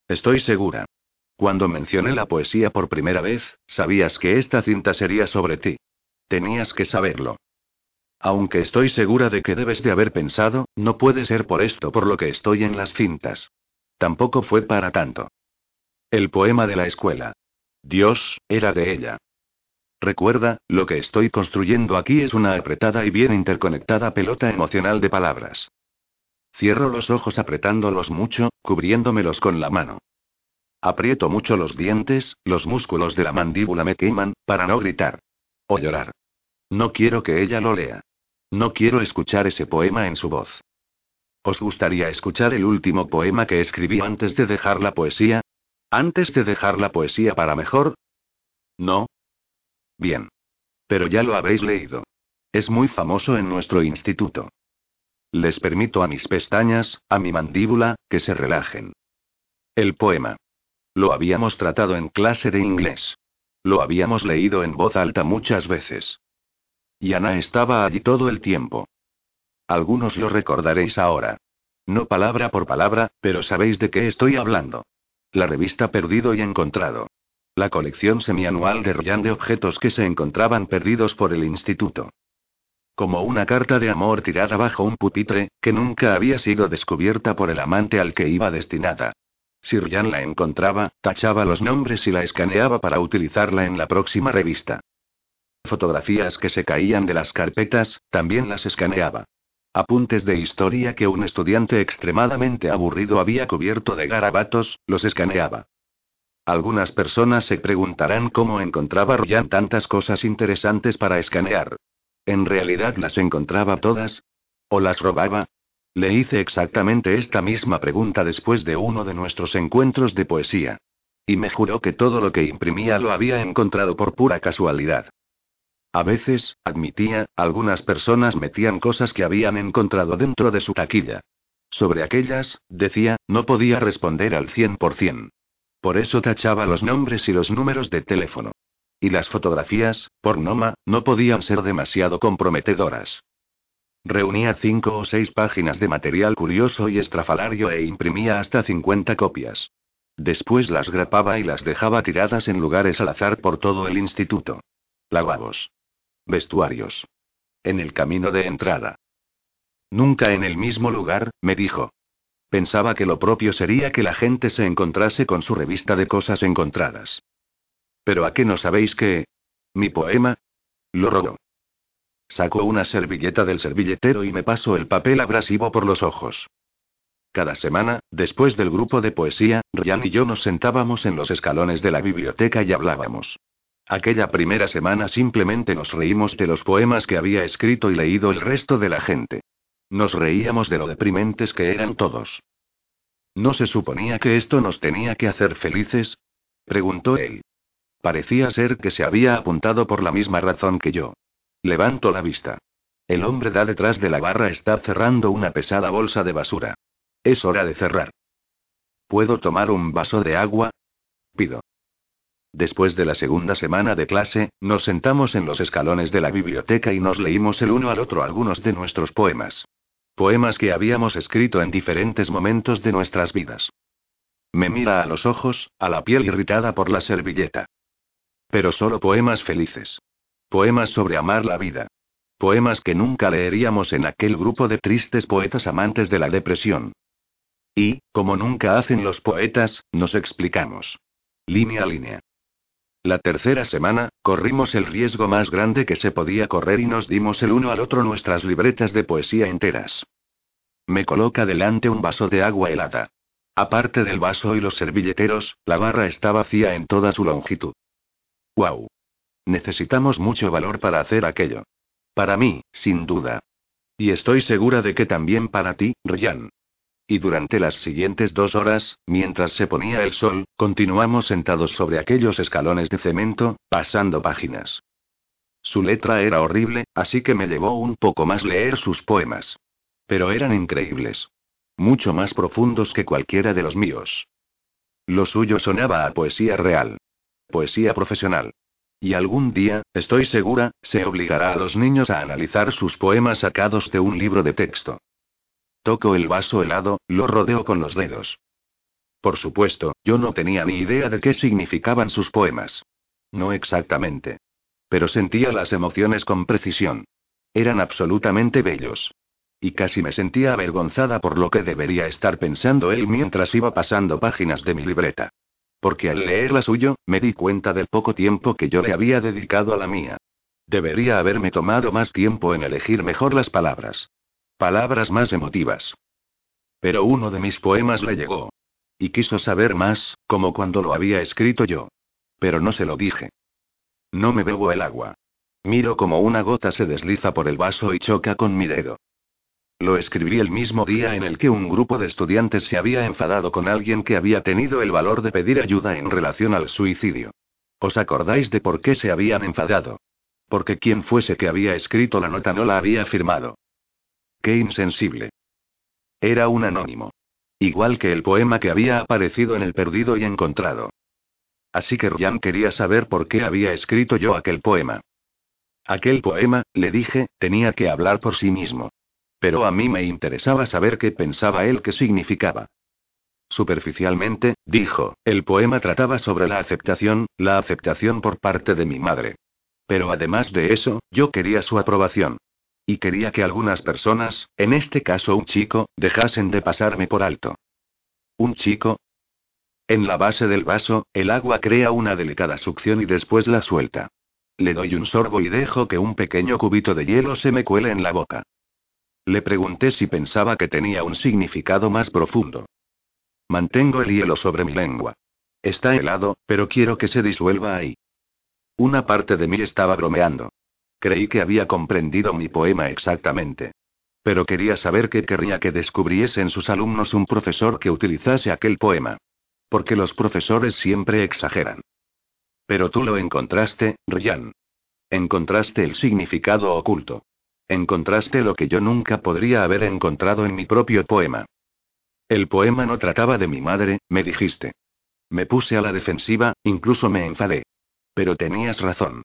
Estoy segura. Cuando mencioné la poesía por primera vez, sabías que esta cinta sería sobre ti. Tenías que saberlo. Aunque estoy segura de que debes de haber pensado, no puede ser por esto por lo que estoy en las cintas. Tampoco fue para tanto. El poema de la escuela. Dios, era de ella. Recuerda, lo que estoy construyendo aquí es una apretada y bien interconectada pelota emocional de palabras. Cierro los ojos apretándolos mucho, cubriéndomelos con la mano. Aprieto mucho los dientes, los músculos de la mandíbula me queman, para no gritar. O llorar. No quiero que ella lo lea. No quiero escuchar ese poema en su voz. ¿Os gustaría escuchar el último poema que escribí antes de dejar la poesía? ¿Antes de dejar la poesía para mejor? No. Bien. Pero ya lo habéis leído. Es muy famoso en nuestro instituto. Les permito a mis pestañas, a mi mandíbula, que se relajen. El poema. Lo habíamos tratado en clase de inglés. Lo habíamos leído en voz alta muchas veces. Y Ana estaba allí todo el tiempo. Algunos lo recordaréis ahora. No palabra por palabra, pero sabéis de qué estoy hablando. La revista Perdido y Encontrado. La colección semianual de Ryan de objetos que se encontraban perdidos por el instituto. Como una carta de amor tirada bajo un pupitre, que nunca había sido descubierta por el amante al que iba destinada. Si Ryan la encontraba, tachaba los nombres y la escaneaba para utilizarla en la próxima revista. Fotografías que se caían de las carpetas, también las escaneaba. Apuntes de historia que un estudiante extremadamente aburrido había cubierto de garabatos, los escaneaba. Algunas personas se preguntarán cómo encontraba Ryan tantas cosas interesantes para escanear. ¿En realidad las encontraba todas? ¿O las robaba? Le hice exactamente esta misma pregunta después de uno de nuestros encuentros de poesía. Y me juró que todo lo que imprimía lo había encontrado por pura casualidad. A veces, admitía, algunas personas metían cosas que habían encontrado dentro de su taquilla. Sobre aquellas, decía, no podía responder al 100%. Por eso tachaba los nombres y los números de teléfono. Y las fotografías, por Noma, no podían ser demasiado comprometedoras. Reunía cinco o seis páginas de material curioso y estrafalario e imprimía hasta 50 copias. Después las grapaba y las dejaba tiradas en lugares al azar por todo el instituto. Lavabos. Vestuarios. En el camino de entrada. Nunca en el mismo lugar, me dijo. Pensaba que lo propio sería que la gente se encontrase con su revista de cosas encontradas. ¿Pero a qué no sabéis que... Mi poema? Lo robó. Saco una servilleta del servilletero y me paso el papel abrasivo por los ojos. Cada semana, después del grupo de poesía, Ryan y yo nos sentábamos en los escalones de la biblioteca y hablábamos. Aquella primera semana simplemente nos reímos de los poemas que había escrito y leído el resto de la gente. Nos reíamos de lo deprimentes que eran todos. ¿No se suponía que esto nos tenía que hacer felices? preguntó él. Parecía ser que se había apuntado por la misma razón que yo. Levanto la vista. El hombre da detrás de la barra está cerrando una pesada bolsa de basura. Es hora de cerrar. ¿Puedo tomar un vaso de agua? Pido. Después de la segunda semana de clase, nos sentamos en los escalones de la biblioteca y nos leímos el uno al otro algunos de nuestros poemas. Poemas que habíamos escrito en diferentes momentos de nuestras vidas. Me mira a los ojos, a la piel irritada por la servilleta. Pero solo poemas felices. Poemas sobre amar la vida. Poemas que nunca leeríamos en aquel grupo de tristes poetas amantes de la depresión. Y, como nunca hacen los poetas, nos explicamos. Línea a línea. La tercera semana, corrimos el riesgo más grande que se podía correr y nos dimos el uno al otro nuestras libretas de poesía enteras. Me coloca delante un vaso de agua helada. Aparte del vaso y los servilleteros, la barra está vacía en toda su longitud. ¡Wow! Necesitamos mucho valor para hacer aquello. Para mí, sin duda. Y estoy segura de que también para ti, Ryan. Y durante las siguientes dos horas, mientras se ponía el sol, continuamos sentados sobre aquellos escalones de cemento, pasando páginas. Su letra era horrible, así que me llevó un poco más leer sus poemas. Pero eran increíbles. Mucho más profundos que cualquiera de los míos. Lo suyo sonaba a poesía real. Poesía profesional. Y algún día, estoy segura, se obligará a los niños a analizar sus poemas sacados de un libro de texto. Toco el vaso helado, lo rodeo con los dedos. Por supuesto, yo no tenía ni idea de qué significaban sus poemas. No exactamente. Pero sentía las emociones con precisión. Eran absolutamente bellos. Y casi me sentía avergonzada por lo que debería estar pensando él mientras iba pasando páginas de mi libreta. Porque al leer la suyo, me di cuenta del poco tiempo que yo le había dedicado a la mía. Debería haberme tomado más tiempo en elegir mejor las palabras. Palabras más emotivas. Pero uno de mis poemas le llegó. Y quiso saber más, como cuando lo había escrito yo. Pero no se lo dije. No me bebo el agua. Miro como una gota se desliza por el vaso y choca con mi dedo. Lo escribí el mismo día en el que un grupo de estudiantes se había enfadado con alguien que había tenido el valor de pedir ayuda en relación al suicidio. ¿Os acordáis de por qué se habían enfadado? Porque quien fuese que había escrito la nota no la había firmado. Qué insensible. Era un anónimo. Igual que el poema que había aparecido en el perdido y encontrado. Así que Ryan quería saber por qué había escrito yo aquel poema. Aquel poema, le dije, tenía que hablar por sí mismo. Pero a mí me interesaba saber qué pensaba él que significaba. Superficialmente, dijo, el poema trataba sobre la aceptación, la aceptación por parte de mi madre. Pero además de eso, yo quería su aprobación. Y quería que algunas personas, en este caso un chico, dejasen de pasarme por alto. ¿Un chico? En la base del vaso, el agua crea una delicada succión y después la suelta. Le doy un sorbo y dejo que un pequeño cubito de hielo se me cuele en la boca. Le pregunté si pensaba que tenía un significado más profundo. Mantengo el hielo sobre mi lengua. Está helado, pero quiero que se disuelva ahí. Una parte de mí estaba bromeando. Creí que había comprendido mi poema exactamente. Pero quería saber qué querría que descubriese en sus alumnos un profesor que utilizase aquel poema. Porque los profesores siempre exageran. Pero tú lo encontraste, Ryan. Encontraste el significado oculto. Encontraste lo que yo nunca podría haber encontrado en mi propio poema. El poema no trataba de mi madre, me dijiste. Me puse a la defensiva, incluso me enfadé. Pero tenías razón.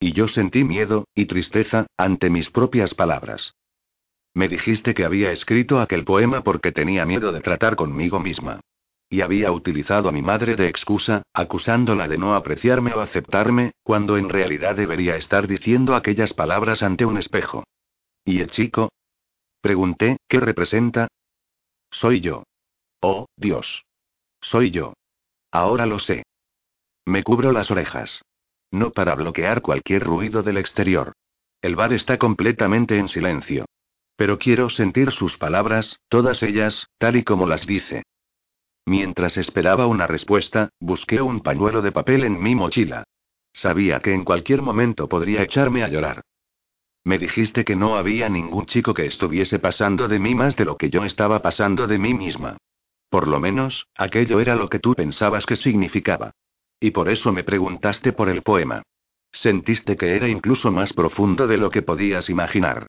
Y yo sentí miedo, y tristeza, ante mis propias palabras. Me dijiste que había escrito aquel poema porque tenía miedo de tratar conmigo misma. Y había utilizado a mi madre de excusa, acusándola de no apreciarme o aceptarme, cuando en realidad debería estar diciendo aquellas palabras ante un espejo. ¿Y el chico? Pregunté, ¿qué representa? Soy yo. Oh, Dios. Soy yo. Ahora lo sé. Me cubro las orejas. No para bloquear cualquier ruido del exterior. El bar está completamente en silencio. Pero quiero sentir sus palabras, todas ellas, tal y como las dice. Mientras esperaba una respuesta, busqué un pañuelo de papel en mi mochila. Sabía que en cualquier momento podría echarme a llorar. Me dijiste que no había ningún chico que estuviese pasando de mí más de lo que yo estaba pasando de mí misma. Por lo menos, aquello era lo que tú pensabas que significaba. Y por eso me preguntaste por el poema. Sentiste que era incluso más profundo de lo que podías imaginar.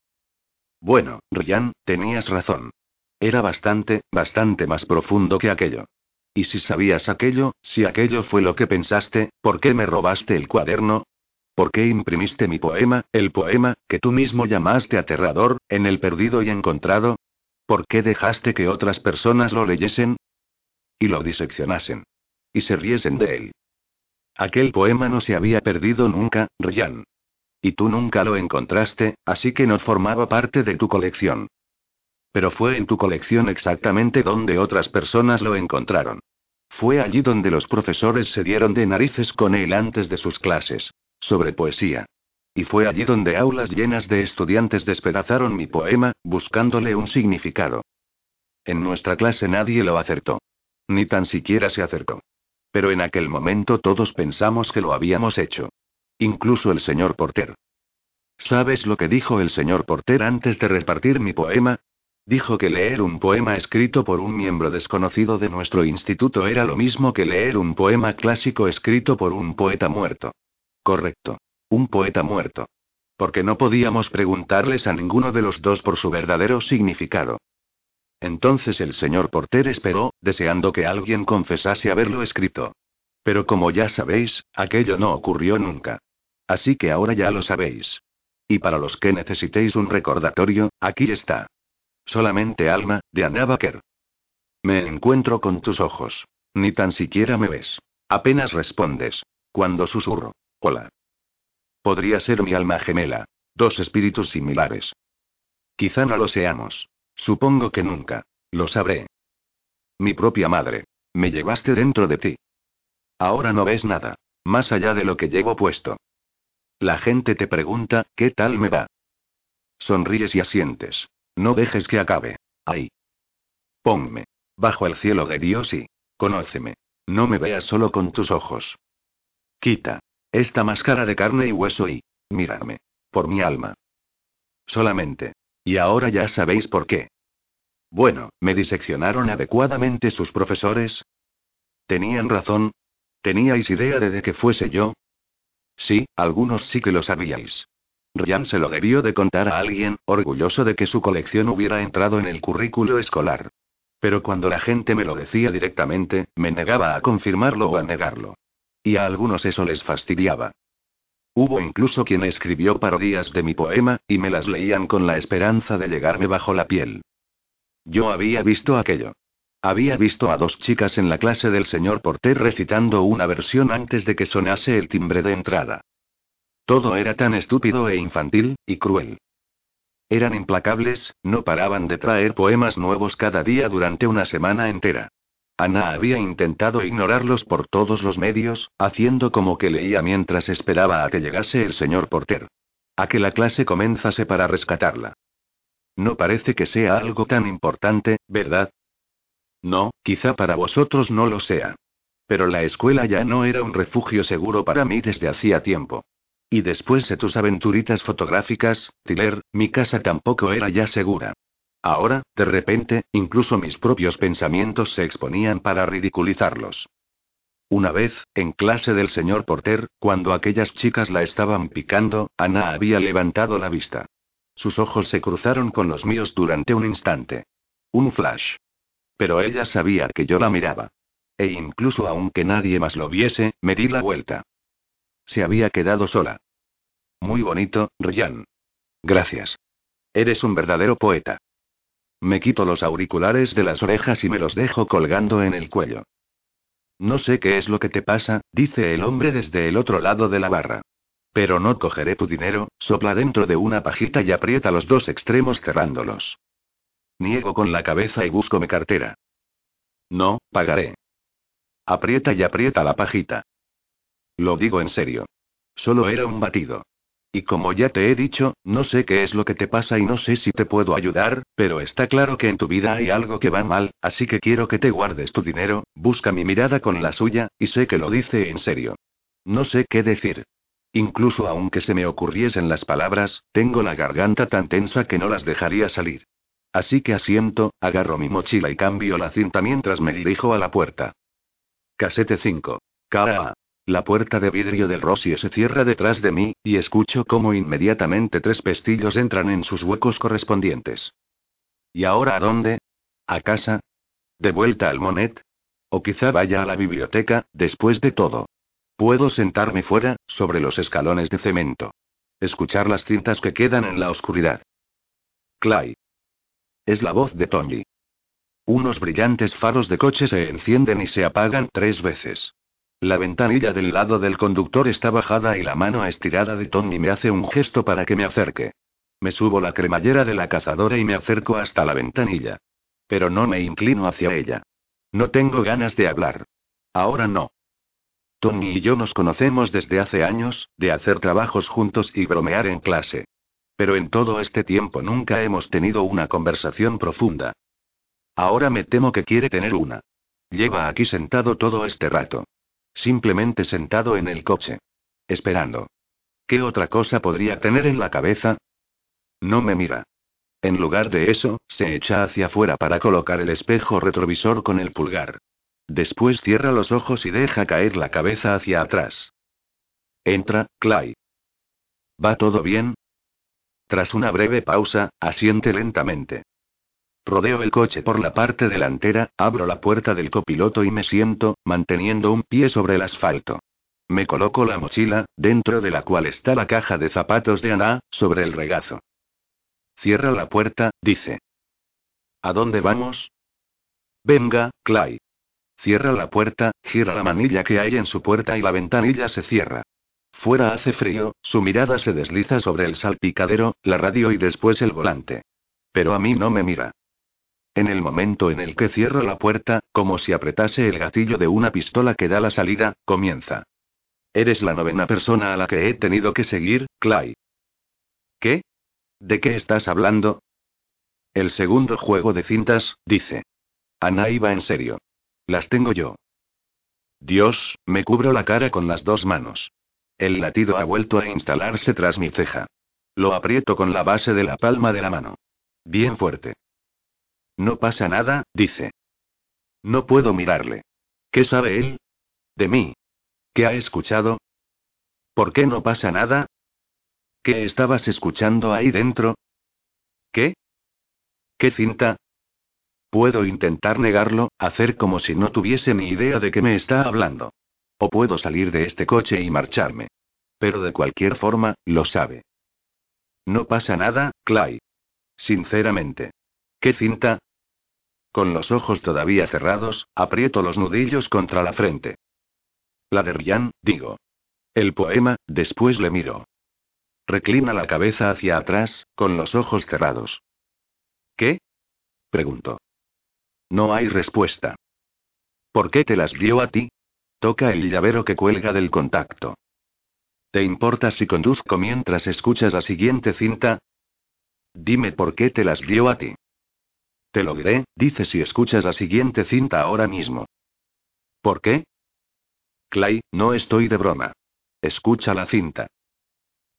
Bueno, Ryan, tenías razón. Era bastante, bastante más profundo que aquello. Y si sabías aquello, si aquello fue lo que pensaste, ¿por qué me robaste el cuaderno? ¿Por qué imprimiste mi poema, el poema, que tú mismo llamaste aterrador, en el perdido y encontrado? ¿Por qué dejaste que otras personas lo leyesen? Y lo diseccionasen. Y se riesen de él. Aquel poema no se había perdido nunca, Ryan. Y tú nunca lo encontraste, así que no formaba parte de tu colección. Pero fue en tu colección exactamente donde otras personas lo encontraron. Fue allí donde los profesores se dieron de narices con él antes de sus clases. Sobre poesía. Y fue allí donde aulas llenas de estudiantes despedazaron mi poema, buscándole un significado. En nuestra clase nadie lo acertó. Ni tan siquiera se acercó. Pero en aquel momento todos pensamos que lo habíamos hecho. Incluso el señor Porter. ¿Sabes lo que dijo el señor Porter antes de repartir mi poema? Dijo que leer un poema escrito por un miembro desconocido de nuestro instituto era lo mismo que leer un poema clásico escrito por un poeta muerto. Correcto. Un poeta muerto. Porque no podíamos preguntarles a ninguno de los dos por su verdadero significado. Entonces el señor Porter esperó, deseando que alguien confesase haberlo escrito. Pero como ya sabéis, aquello no ocurrió nunca. Así que ahora ya lo sabéis. Y para los que necesitéis un recordatorio, aquí está. Solamente alma, de Anna Baker. Me encuentro con tus ojos. Ni tan siquiera me ves. Apenas respondes. Cuando susurro. Hola. Podría ser mi alma gemela. Dos espíritus similares. Quizá no lo seamos. Supongo que nunca. Lo sabré. Mi propia madre. Me llevaste dentro de ti. Ahora no ves nada. Más allá de lo que llevo puesto. La gente te pregunta, ¿qué tal me va? Sonríes y asientes. No dejes que acabe. Ahí. Ponme. Bajo el cielo de Dios y. Conóceme. No me veas solo con tus ojos. Quita. Esta máscara de carne y hueso y. Mírame. Por mi alma. Solamente. Y ahora ya sabéis por qué. Bueno, ¿me diseccionaron adecuadamente sus profesores? ¿Tenían razón? ¿Teníais idea de, de que fuese yo? Sí, algunos sí que lo sabíais. Ryan se lo debió de contar a alguien, orgulloso de que su colección hubiera entrado en el currículo escolar. Pero cuando la gente me lo decía directamente, me negaba a confirmarlo o a negarlo. Y a algunos eso les fastidiaba. Hubo incluso quien escribió parodias de mi poema, y me las leían con la esperanza de llegarme bajo la piel. Yo había visto aquello. Había visto a dos chicas en la clase del señor Porter recitando una versión antes de que sonase el timbre de entrada. Todo era tan estúpido e infantil, y cruel. Eran implacables, no paraban de traer poemas nuevos cada día durante una semana entera. Ana había intentado ignorarlos por todos los medios, haciendo como que leía mientras esperaba a que llegase el señor Porter. A que la clase comenzase para rescatarla. No parece que sea algo tan importante, ¿verdad? No, quizá para vosotros no lo sea. Pero la escuela ya no era un refugio seguro para mí desde hacía tiempo. Y después de tus aventuritas fotográficas, Tiller, mi casa tampoco era ya segura. Ahora, de repente, incluso mis propios pensamientos se exponían para ridiculizarlos. Una vez, en clase del señor Porter, cuando aquellas chicas la estaban picando, Ana había levantado la vista. Sus ojos se cruzaron con los míos durante un instante. Un flash. Pero ella sabía que yo la miraba. E incluso aunque nadie más lo viese, me di la vuelta. Se había quedado sola. Muy bonito, Ryan. Gracias. Eres un verdadero poeta. Me quito los auriculares de las orejas y me los dejo colgando en el cuello. No sé qué es lo que te pasa, dice el hombre desde el otro lado de la barra. Pero no cogeré tu dinero, sopla dentro de una pajita y aprieta los dos extremos cerrándolos. Niego con la cabeza y busco mi cartera. No, pagaré. Aprieta y aprieta la pajita. Lo digo en serio. Solo era un batido. Y como ya te he dicho, no sé qué es lo que te pasa y no sé si te puedo ayudar, pero está claro que en tu vida hay algo que va mal, así que quiero que te guardes tu dinero, busca mi mirada con la suya, y sé que lo dice en serio. No sé qué decir. Incluso aunque se me ocurriesen las palabras, tengo la garganta tan tensa que no las dejaría salir. Así que asiento, agarro mi mochila y cambio la cinta mientras me dirijo a la puerta. Casete 5. Cara la puerta de vidrio del Rossi se cierra detrás de mí, y escucho cómo inmediatamente tres pestillos entran en sus huecos correspondientes. ¿Y ahora a dónde? ¿A casa? ¿De vuelta al Monet? O quizá vaya a la biblioteca, después de todo. Puedo sentarme fuera, sobre los escalones de cemento. Escuchar las cintas que quedan en la oscuridad. Clay. Es la voz de Tony. Unos brillantes faros de coche se encienden y se apagan tres veces. La ventanilla del lado del conductor está bajada y la mano estirada de Tony me hace un gesto para que me acerque. Me subo la cremallera de la cazadora y me acerco hasta la ventanilla. Pero no me inclino hacia ella. No tengo ganas de hablar. Ahora no. Tony y yo nos conocemos desde hace años, de hacer trabajos juntos y bromear en clase. Pero en todo este tiempo nunca hemos tenido una conversación profunda. Ahora me temo que quiere tener una. Lleva aquí sentado todo este rato. Simplemente sentado en el coche. Esperando. ¿Qué otra cosa podría tener en la cabeza? No me mira. En lugar de eso, se echa hacia afuera para colocar el espejo retrovisor con el pulgar. Después cierra los ojos y deja caer la cabeza hacia atrás. Entra, Clay. ¿Va todo bien? Tras una breve pausa, asiente lentamente. Rodeo el coche por la parte delantera, abro la puerta del copiloto y me siento, manteniendo un pie sobre el asfalto. Me coloco la mochila, dentro de la cual está la caja de zapatos de Ana, sobre el regazo. Cierra la puerta, dice. ¿A dónde vamos? Venga, Clay. Cierra la puerta, gira la manilla que hay en su puerta y la ventanilla se cierra. Fuera hace frío, su mirada se desliza sobre el salpicadero, la radio y después el volante. Pero a mí no me mira. En el momento en el que cierro la puerta, como si apretase el gatillo de una pistola que da la salida, comienza. Eres la novena persona a la que he tenido que seguir, Clay. ¿Qué? ¿De qué estás hablando? El segundo juego de cintas, dice. Ana iba en serio. Las tengo yo. Dios, me cubro la cara con las dos manos. El latido ha vuelto a instalarse tras mi ceja. Lo aprieto con la base de la palma de la mano. Bien fuerte. No pasa nada, dice. No puedo mirarle. ¿Qué sabe él? De mí. ¿Qué ha escuchado? ¿Por qué no pasa nada? ¿Qué estabas escuchando ahí dentro? ¿Qué? ¿Qué cinta? Puedo intentar negarlo, hacer como si no tuviese ni idea de qué me está hablando. O puedo salir de este coche y marcharme. Pero de cualquier forma, lo sabe. No pasa nada, Clay. Sinceramente. ¿Qué cinta? Con los ojos todavía cerrados, aprieto los nudillos contra la frente. La de Ryan, digo. El poema, después le miro. Reclina la cabeza hacia atrás, con los ojos cerrados. ¿Qué? Pregunto. No hay respuesta. ¿Por qué te las dio a ti? Toca el llavero que cuelga del contacto. ¿Te importa si conduzco mientras escuchas la siguiente cinta? Dime por qué te las dio a ti. Te lo diré, dice si escuchas la siguiente cinta ahora mismo. ¿Por qué? Clay, no estoy de broma. Escucha la cinta.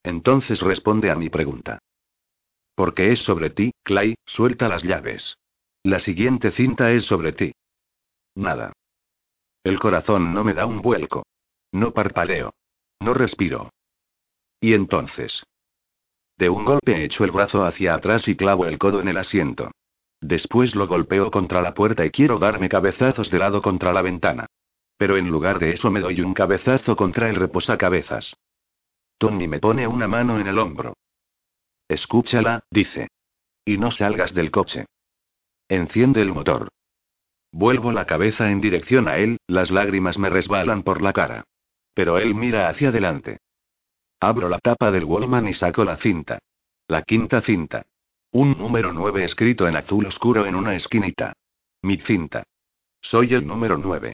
Entonces responde a mi pregunta. Porque es sobre ti, Clay, suelta las llaves. La siguiente cinta es sobre ti. Nada. El corazón no me da un vuelco. No parpadeo. No respiro. ¿Y entonces? De un golpe echo el brazo hacia atrás y clavo el codo en el asiento. Después lo golpeo contra la puerta y quiero darme cabezazos de lado contra la ventana. Pero en lugar de eso me doy un cabezazo contra el reposacabezas. Tony me pone una mano en el hombro. Escúchala, dice. Y no salgas del coche. Enciende el motor. Vuelvo la cabeza en dirección a él, las lágrimas me resbalan por la cara. Pero él mira hacia adelante. Abro la tapa del Wallman y saco la cinta. La quinta cinta. Un número 9 escrito en azul oscuro en una esquinita. Mi cinta. Soy el número 9.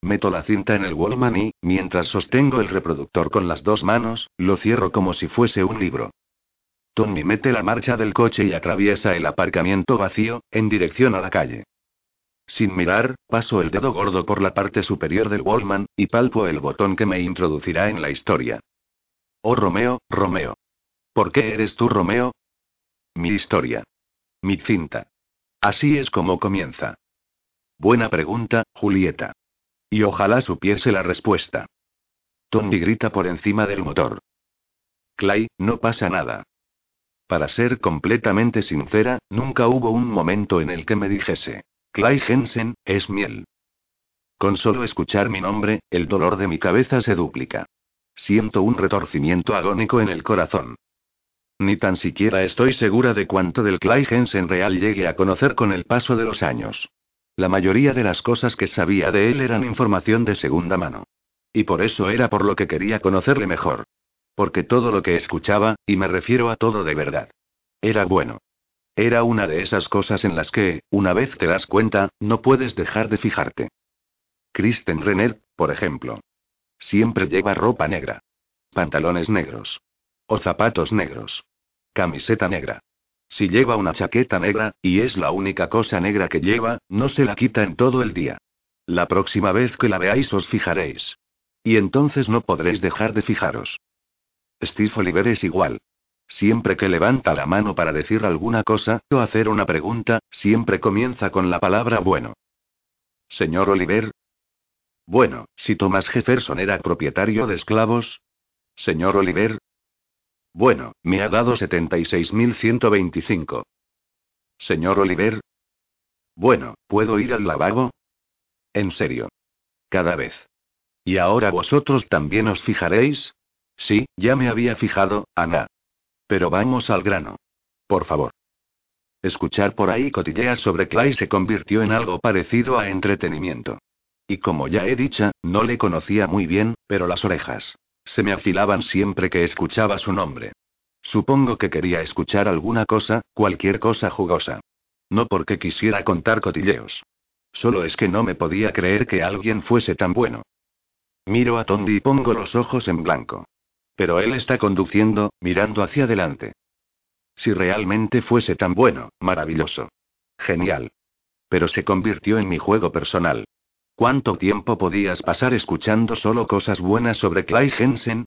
Meto la cinta en el Wallman y, mientras sostengo el reproductor con las dos manos, lo cierro como si fuese un libro. Tony mete la marcha del coche y atraviesa el aparcamiento vacío, en dirección a la calle. Sin mirar, paso el dedo gordo por la parte superior del Wallman, y palpo el botón que me introducirá en la historia. Oh Romeo, Romeo. ¿Por qué eres tú Romeo? Mi historia. Mi cinta. Así es como comienza. Buena pregunta, Julieta. Y ojalá supiese la respuesta. Tony grita por encima del motor. Clay, no pasa nada. Para ser completamente sincera, nunca hubo un momento en el que me dijese, Clay Jensen, es miel. Con solo escuchar mi nombre, el dolor de mi cabeza se duplica. Siento un retorcimiento agónico en el corazón. Ni tan siquiera estoy segura de cuánto del Clay Jensen real llegue a conocer con el paso de los años. La mayoría de las cosas que sabía de él eran información de segunda mano. Y por eso era por lo que quería conocerle mejor. Porque todo lo que escuchaba, y me refiero a todo de verdad, era bueno. Era una de esas cosas en las que, una vez te das cuenta, no puedes dejar de fijarte. Kristen Renner, por ejemplo. Siempre lleva ropa negra. Pantalones negros. O zapatos negros. Camiseta negra. Si lleva una chaqueta negra, y es la única cosa negra que lleva, no se la quita en todo el día. La próxima vez que la veáis os fijaréis. Y entonces no podréis dejar de fijaros. Steve Oliver es igual. Siempre que levanta la mano para decir alguna cosa o hacer una pregunta, siempre comienza con la palabra bueno. Señor Oliver. Bueno, si Thomas Jefferson era propietario de esclavos. Señor Oliver, bueno, me ha dado 76.125. Señor Oliver. Bueno, ¿puedo ir al lavabo? En serio. Cada vez. ¿Y ahora vosotros también os fijaréis? Sí, ya me había fijado, Ana. Pero vamos al grano. Por favor. Escuchar por ahí cotilleas sobre Clay se convirtió en algo parecido a entretenimiento. Y como ya he dicho, no le conocía muy bien, pero las orejas. Se me afilaban siempre que escuchaba su nombre. Supongo que quería escuchar alguna cosa, cualquier cosa jugosa. No porque quisiera contar cotilleos. Solo es que no me podía creer que alguien fuese tan bueno. Miro a Tondi y pongo los ojos en blanco. Pero él está conduciendo, mirando hacia adelante. Si realmente fuese tan bueno, maravilloso. Genial. Pero se convirtió en mi juego personal. ¿Cuánto tiempo podías pasar escuchando solo cosas buenas sobre Clay Jensen?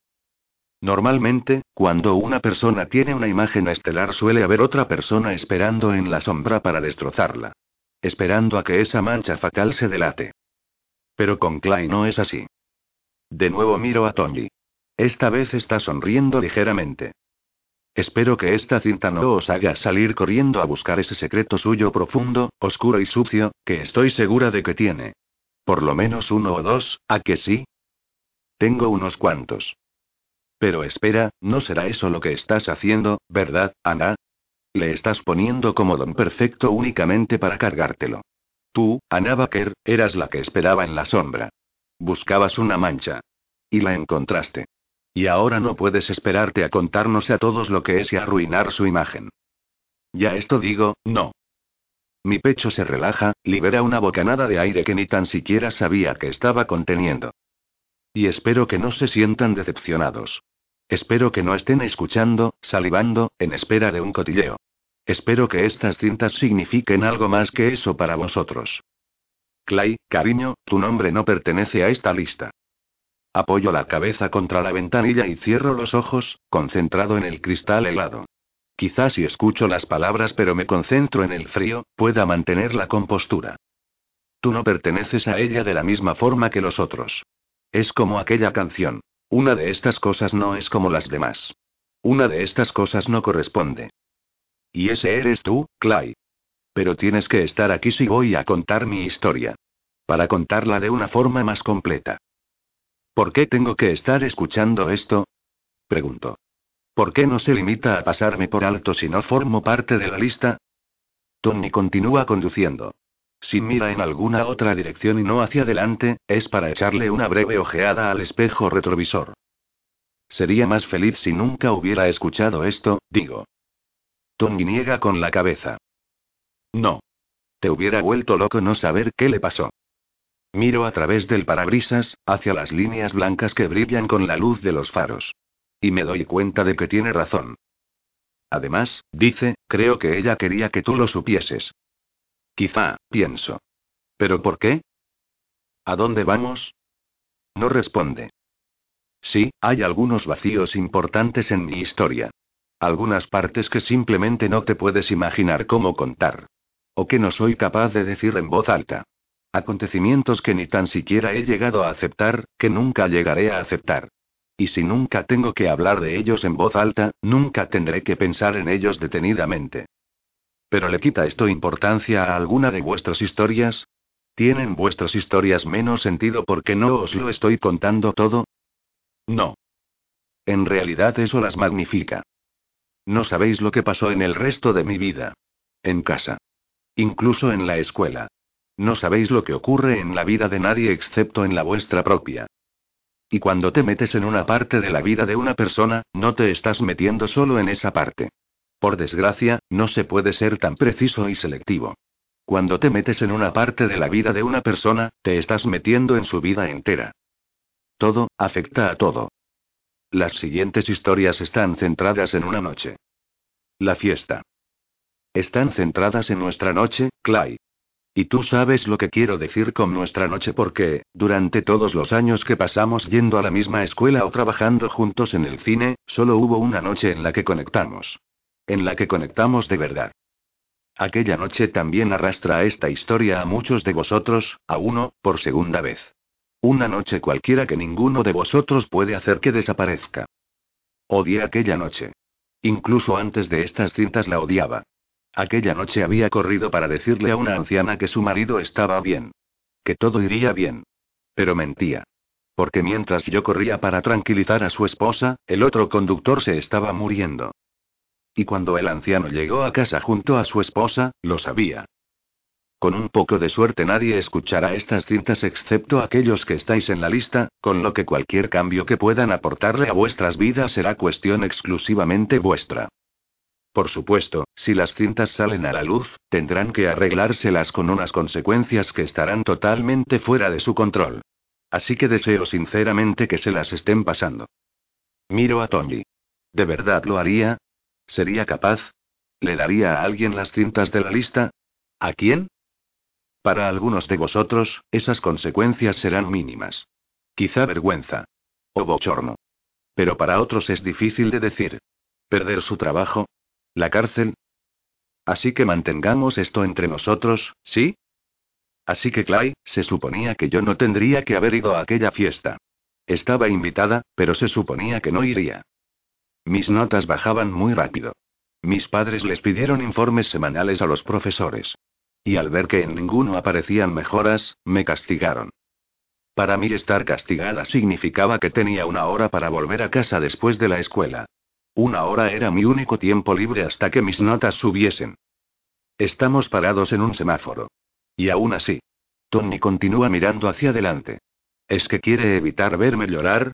Normalmente, cuando una persona tiene una imagen estelar suele haber otra persona esperando en la sombra para destrozarla. Esperando a que esa mancha fatal se delate. Pero con Clay no es así. De nuevo miro a Tony. Esta vez está sonriendo ligeramente. Espero que esta cinta no os haga salir corriendo a buscar ese secreto suyo profundo, oscuro y sucio, que estoy segura de que tiene. Por lo menos uno o dos, ¿a que sí? Tengo unos cuantos. Pero espera, no será eso lo que estás haciendo, ¿verdad, Ana? Le estás poniendo como don perfecto únicamente para cargártelo. Tú, Ana Baker, eras la que esperaba en la sombra. Buscabas una mancha. Y la encontraste. Y ahora no puedes esperarte a contarnos a todos lo que es y arruinar su imagen. Ya esto digo, no. Mi pecho se relaja, libera una bocanada de aire que ni tan siquiera sabía que estaba conteniendo. Y espero que no se sientan decepcionados. Espero que no estén escuchando, salivando, en espera de un cotilleo. Espero que estas cintas signifiquen algo más que eso para vosotros. Clay, cariño, tu nombre no pertenece a esta lista. Apoyo la cabeza contra la ventanilla y cierro los ojos, concentrado en el cristal helado. Quizás si escucho las palabras pero me concentro en el frío, pueda mantener la compostura. Tú no perteneces a ella de la misma forma que los otros. Es como aquella canción. Una de estas cosas no es como las demás. Una de estas cosas no corresponde. Y ese eres tú, Clay. Pero tienes que estar aquí si voy a contar mi historia. Para contarla de una forma más completa. ¿Por qué tengo que estar escuchando esto? Pregunto. ¿Por qué no se limita a pasarme por alto si no formo parte de la lista? Tony continúa conduciendo. Si mira en alguna otra dirección y no hacia adelante, es para echarle una breve ojeada al espejo retrovisor. Sería más feliz si nunca hubiera escuchado esto, digo. Tony niega con la cabeza. No. Te hubiera vuelto loco no saber qué le pasó. Miro a través del parabrisas, hacia las líneas blancas que brillan con la luz de los faros. Y me doy cuenta de que tiene razón. Además, dice, creo que ella quería que tú lo supieses. Quizá, pienso. ¿Pero por qué? ¿A dónde vamos? No responde. Sí, hay algunos vacíos importantes en mi historia. Algunas partes que simplemente no te puedes imaginar cómo contar. O que no soy capaz de decir en voz alta. Acontecimientos que ni tan siquiera he llegado a aceptar, que nunca llegaré a aceptar. Y si nunca tengo que hablar de ellos en voz alta, nunca tendré que pensar en ellos detenidamente. ¿Pero le quita esto importancia a alguna de vuestras historias? ¿Tienen vuestras historias menos sentido porque no os lo estoy contando todo? No. En realidad eso las magnifica. No sabéis lo que pasó en el resto de mi vida. En casa. Incluso en la escuela. No sabéis lo que ocurre en la vida de nadie excepto en la vuestra propia. Y cuando te metes en una parte de la vida de una persona, no te estás metiendo solo en esa parte. Por desgracia, no se puede ser tan preciso y selectivo. Cuando te metes en una parte de la vida de una persona, te estás metiendo en su vida entera. Todo, afecta a todo. Las siguientes historias están centradas en una noche. La fiesta. Están centradas en nuestra noche, Clay. Y tú sabes lo que quiero decir con nuestra noche porque, durante todos los años que pasamos yendo a la misma escuela o trabajando juntos en el cine, solo hubo una noche en la que conectamos en la que conectamos de verdad. Aquella noche también arrastra esta historia a muchos de vosotros, a uno, por segunda vez. Una noche cualquiera que ninguno de vosotros puede hacer que desaparezca. Odié aquella noche. Incluso antes de estas cintas la odiaba. Aquella noche había corrido para decirle a una anciana que su marido estaba bien. Que todo iría bien. Pero mentía. Porque mientras yo corría para tranquilizar a su esposa, el otro conductor se estaba muriendo. Y cuando el anciano llegó a casa junto a su esposa, lo sabía. Con un poco de suerte nadie escuchará estas cintas excepto aquellos que estáis en la lista, con lo que cualquier cambio que puedan aportarle a vuestras vidas será cuestión exclusivamente vuestra. Por supuesto, si las cintas salen a la luz, tendrán que arreglárselas con unas consecuencias que estarán totalmente fuera de su control. Así que deseo sinceramente que se las estén pasando. Miro a Tony. ¿De verdad lo haría? ¿Sería capaz? ¿Le daría a alguien las cintas de la lista? ¿A quién? Para algunos de vosotros, esas consecuencias serán mínimas. Quizá vergüenza. O bochorno. Pero para otros es difícil de decir. ¿Perder su trabajo? ¿La cárcel? Así que mantengamos esto entre nosotros, ¿sí? Así que Clay, se suponía que yo no tendría que haber ido a aquella fiesta. Estaba invitada, pero se suponía que no iría. Mis notas bajaban muy rápido. Mis padres les pidieron informes semanales a los profesores. Y al ver que en ninguno aparecían mejoras, me castigaron. Para mí estar castigada significaba que tenía una hora para volver a casa después de la escuela. Una hora era mi único tiempo libre hasta que mis notas subiesen. Estamos parados en un semáforo. Y aún así. Tony continúa mirando hacia adelante. ¿Es que quiere evitar verme llorar?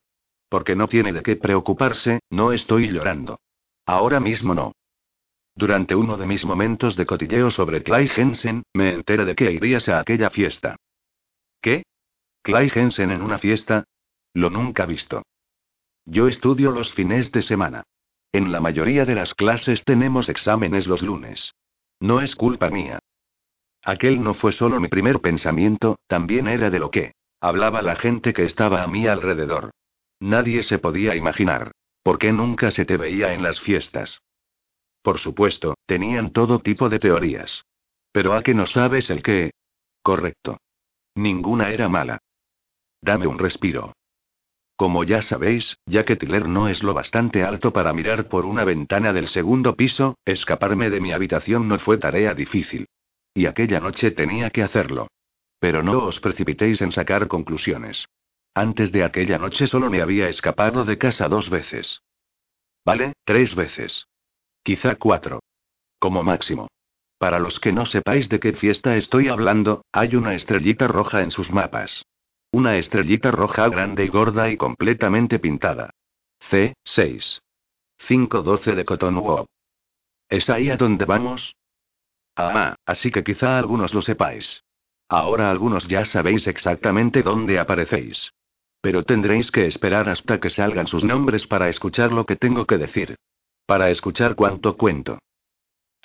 Porque no tiene de qué preocuparse, no estoy llorando. Ahora mismo no. Durante uno de mis momentos de cotilleo sobre Clay Jensen, me enteré de que irías a aquella fiesta. ¿Qué? ¿Clay Jensen en una fiesta? Lo nunca visto. Yo estudio los fines de semana. En la mayoría de las clases tenemos exámenes los lunes. No es culpa mía. Aquel no fue solo mi primer pensamiento, también era de lo que hablaba la gente que estaba a mi alrededor. Nadie se podía imaginar. ¿Por qué nunca se te veía en las fiestas? Por supuesto, tenían todo tipo de teorías. Pero ¿a qué no sabes el qué? Correcto. Ninguna era mala. Dame un respiro. Como ya sabéis, ya que Tiller no es lo bastante alto para mirar por una ventana del segundo piso, escaparme de mi habitación no fue tarea difícil. Y aquella noche tenía que hacerlo. Pero no os precipitéis en sacar conclusiones. Antes de aquella noche solo me había escapado de casa dos veces. Vale, tres veces. Quizá cuatro. Como máximo. Para los que no sepáis de qué fiesta estoy hablando, hay una estrellita roja en sus mapas. Una estrellita roja grande y gorda y completamente pintada. C6. 512 de Cotonwood. ¿Es ahí a donde vamos? Ah, así que quizá algunos lo sepáis. Ahora algunos ya sabéis exactamente dónde aparecéis. Pero tendréis que esperar hasta que salgan sus nombres para escuchar lo que tengo que decir. Para escuchar cuánto cuento.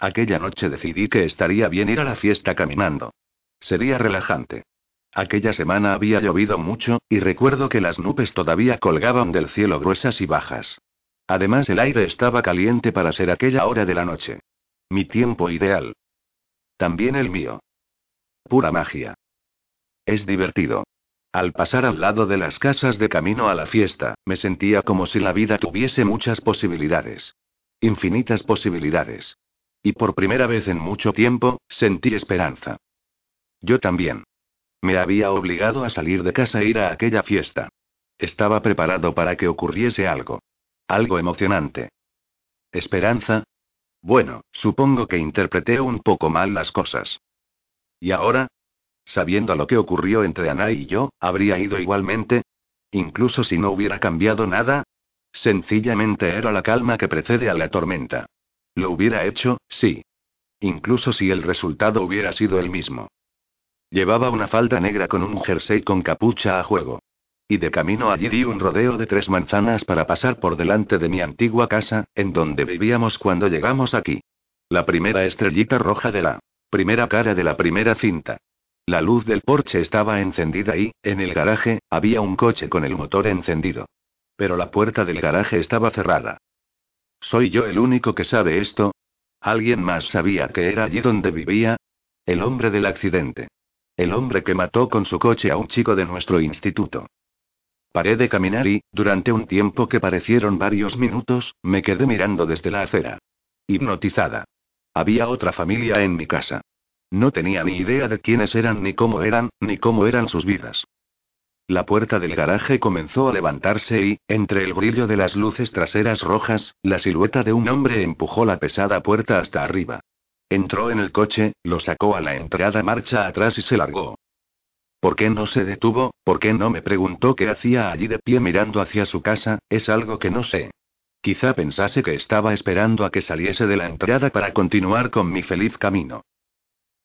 Aquella noche decidí que estaría bien ir a la fiesta caminando. Sería relajante. Aquella semana había llovido mucho, y recuerdo que las nubes todavía colgaban del cielo gruesas y bajas. Además el aire estaba caliente para ser aquella hora de la noche. Mi tiempo ideal. También el mío. Pura magia. Es divertido. Al pasar al lado de las casas de camino a la fiesta, me sentía como si la vida tuviese muchas posibilidades. Infinitas posibilidades. Y por primera vez en mucho tiempo, sentí esperanza. Yo también. Me había obligado a salir de casa e ir a aquella fiesta. Estaba preparado para que ocurriese algo. Algo emocionante. ¿Esperanza? Bueno, supongo que interpreté un poco mal las cosas. ¿Y ahora? Sabiendo lo que ocurrió entre Ana y yo, ¿habría ido igualmente? Incluso si no hubiera cambiado nada, Sencillamente era la calma que precede a la tormenta. Lo hubiera hecho, sí. Incluso si el resultado hubiera sido el mismo. Llevaba una falda negra con un jersey con capucha a juego. Y de camino allí di un rodeo de tres manzanas para pasar por delante de mi antigua casa, en donde vivíamos cuando llegamos aquí. La primera estrellita roja de la primera cara de la primera cinta. La luz del porche estaba encendida y, en el garaje, había un coche con el motor encendido. Pero la puerta del garaje estaba cerrada. ¿Soy yo el único que sabe esto? ¿Alguien más sabía que era allí donde vivía? El hombre del accidente. El hombre que mató con su coche a un chico de nuestro instituto. Paré de caminar y, durante un tiempo que parecieron varios minutos, me quedé mirando desde la acera. Hipnotizada. Había otra familia en mi casa. No tenía ni idea de quiénes eran ni cómo eran, ni cómo eran sus vidas. La puerta del garaje comenzó a levantarse y, entre el brillo de las luces traseras rojas, la silueta de un hombre empujó la pesada puerta hasta arriba. Entró en el coche, lo sacó a la entrada marcha atrás y se largó. ¿Por qué no se detuvo? ¿Por qué no me preguntó qué hacía allí de pie mirando hacia su casa? Es algo que no sé. Quizá pensase que estaba esperando a que saliese de la entrada para continuar con mi feliz camino.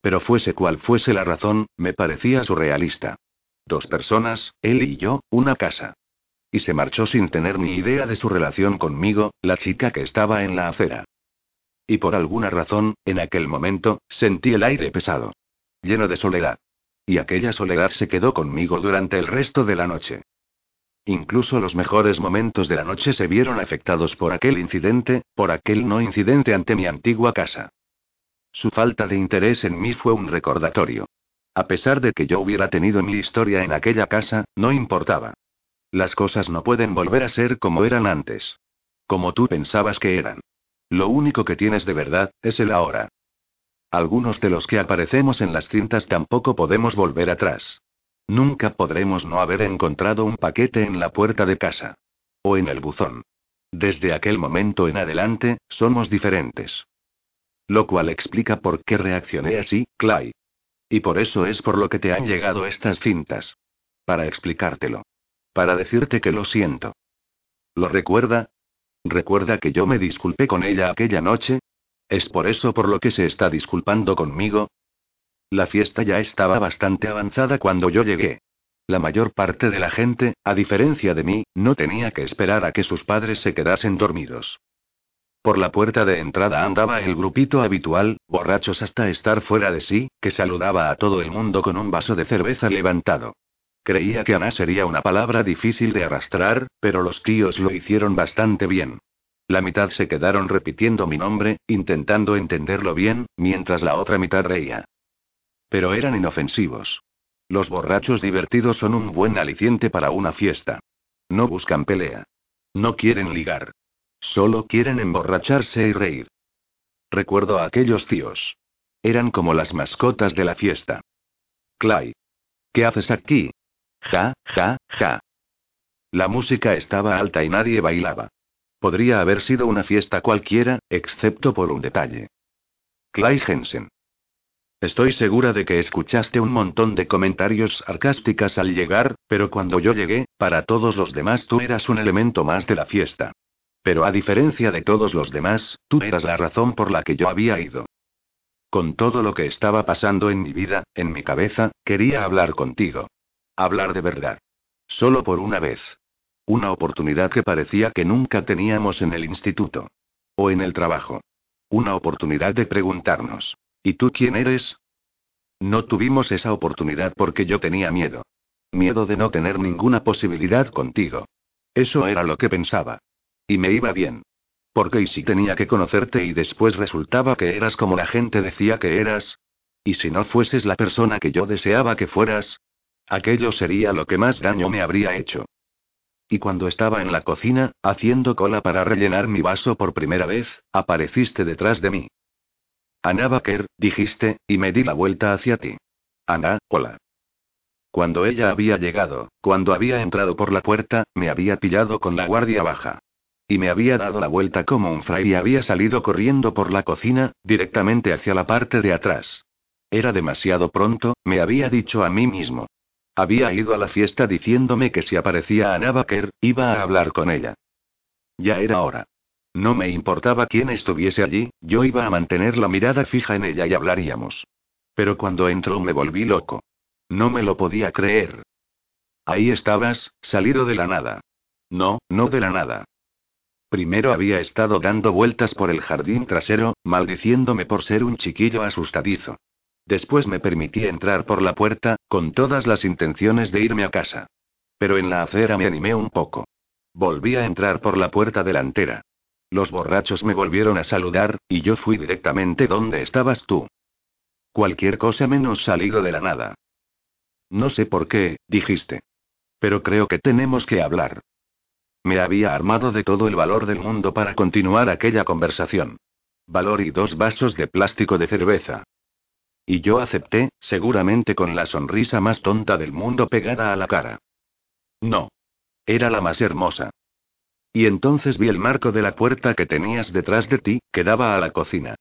Pero fuese cual fuese la razón, me parecía surrealista. Dos personas, él y yo, una casa. Y se marchó sin tener ni idea de su relación conmigo, la chica que estaba en la acera. Y por alguna razón, en aquel momento, sentí el aire pesado. Lleno de soledad. Y aquella soledad se quedó conmigo durante el resto de la noche. Incluso los mejores momentos de la noche se vieron afectados por aquel incidente, por aquel no incidente ante mi antigua casa. Su falta de interés en mí fue un recordatorio. A pesar de que yo hubiera tenido mi historia en aquella casa, no importaba. Las cosas no pueden volver a ser como eran antes. Como tú pensabas que eran. Lo único que tienes de verdad, es el ahora. Algunos de los que aparecemos en las cintas tampoco podemos volver atrás. Nunca podremos no haber encontrado un paquete en la puerta de casa. O en el buzón. Desde aquel momento en adelante, somos diferentes. Lo cual explica por qué reaccioné así, Clay. Y por eso es por lo que te han llegado estas cintas. Para explicártelo. Para decirte que lo siento. ¿Lo recuerda? ¿Recuerda que yo me disculpé con ella aquella noche? ¿Es por eso por lo que se está disculpando conmigo? La fiesta ya estaba bastante avanzada cuando yo llegué. La mayor parte de la gente, a diferencia de mí, no tenía que esperar a que sus padres se quedasen dormidos. Por la puerta de entrada andaba el grupito habitual, borrachos hasta estar fuera de sí, que saludaba a todo el mundo con un vaso de cerveza levantado. Creía que Ana sería una palabra difícil de arrastrar, pero los tíos lo hicieron bastante bien. La mitad se quedaron repitiendo mi nombre, intentando entenderlo bien, mientras la otra mitad reía. Pero eran inofensivos. Los borrachos divertidos son un buen aliciente para una fiesta. No buscan pelea. No quieren ligar. Solo quieren emborracharse y reír. Recuerdo a aquellos tíos. Eran como las mascotas de la fiesta. Clay. ¿Qué haces aquí? Ja, ja, ja. La música estaba alta y nadie bailaba. Podría haber sido una fiesta cualquiera, excepto por un detalle. Clay Jensen. Estoy segura de que escuchaste un montón de comentarios sarcásticas al llegar, pero cuando yo llegué, para todos los demás tú eras un elemento más de la fiesta. Pero a diferencia de todos los demás, tú eras la razón por la que yo había ido. Con todo lo que estaba pasando en mi vida, en mi cabeza, quería hablar contigo. Hablar de verdad. Solo por una vez. Una oportunidad que parecía que nunca teníamos en el instituto. O en el trabajo. Una oportunidad de preguntarnos. ¿Y tú quién eres? No tuvimos esa oportunidad porque yo tenía miedo. Miedo de no tener ninguna posibilidad contigo. Eso era lo que pensaba. Y me iba bien. Porque y si tenía que conocerte y después resultaba que eras como la gente decía que eras. Y si no fueses la persona que yo deseaba que fueras. Aquello sería lo que más daño me habría hecho. Y cuando estaba en la cocina, haciendo cola para rellenar mi vaso por primera vez, apareciste detrás de mí. Ana Baker, dijiste, y me di la vuelta hacia ti. Ana, hola. Cuando ella había llegado, cuando había entrado por la puerta, me había pillado con la guardia baja. Y me había dado la vuelta como un fray y había salido corriendo por la cocina, directamente hacia la parte de atrás. Era demasiado pronto, me había dicho a mí mismo. Había ido a la fiesta diciéndome que si aparecía Ana Baker, iba a hablar con ella. Ya era hora. No me importaba quién estuviese allí, yo iba a mantener la mirada fija en ella y hablaríamos. Pero cuando entró me volví loco. No me lo podía creer. Ahí estabas, salido de la nada. No, no de la nada. Primero había estado dando vueltas por el jardín trasero, maldiciéndome por ser un chiquillo asustadizo. Después me permití entrar por la puerta, con todas las intenciones de irme a casa. Pero en la acera me animé un poco. Volví a entrar por la puerta delantera. Los borrachos me volvieron a saludar, y yo fui directamente donde estabas tú. Cualquier cosa menos salido de la nada. No sé por qué, dijiste. Pero creo que tenemos que hablar. Me había armado de todo el valor del mundo para continuar aquella conversación. Valor y dos vasos de plástico de cerveza. Y yo acepté, seguramente con la sonrisa más tonta del mundo pegada a la cara. No. Era la más hermosa. Y entonces vi el marco de la puerta que tenías detrás de ti, que daba a la cocina.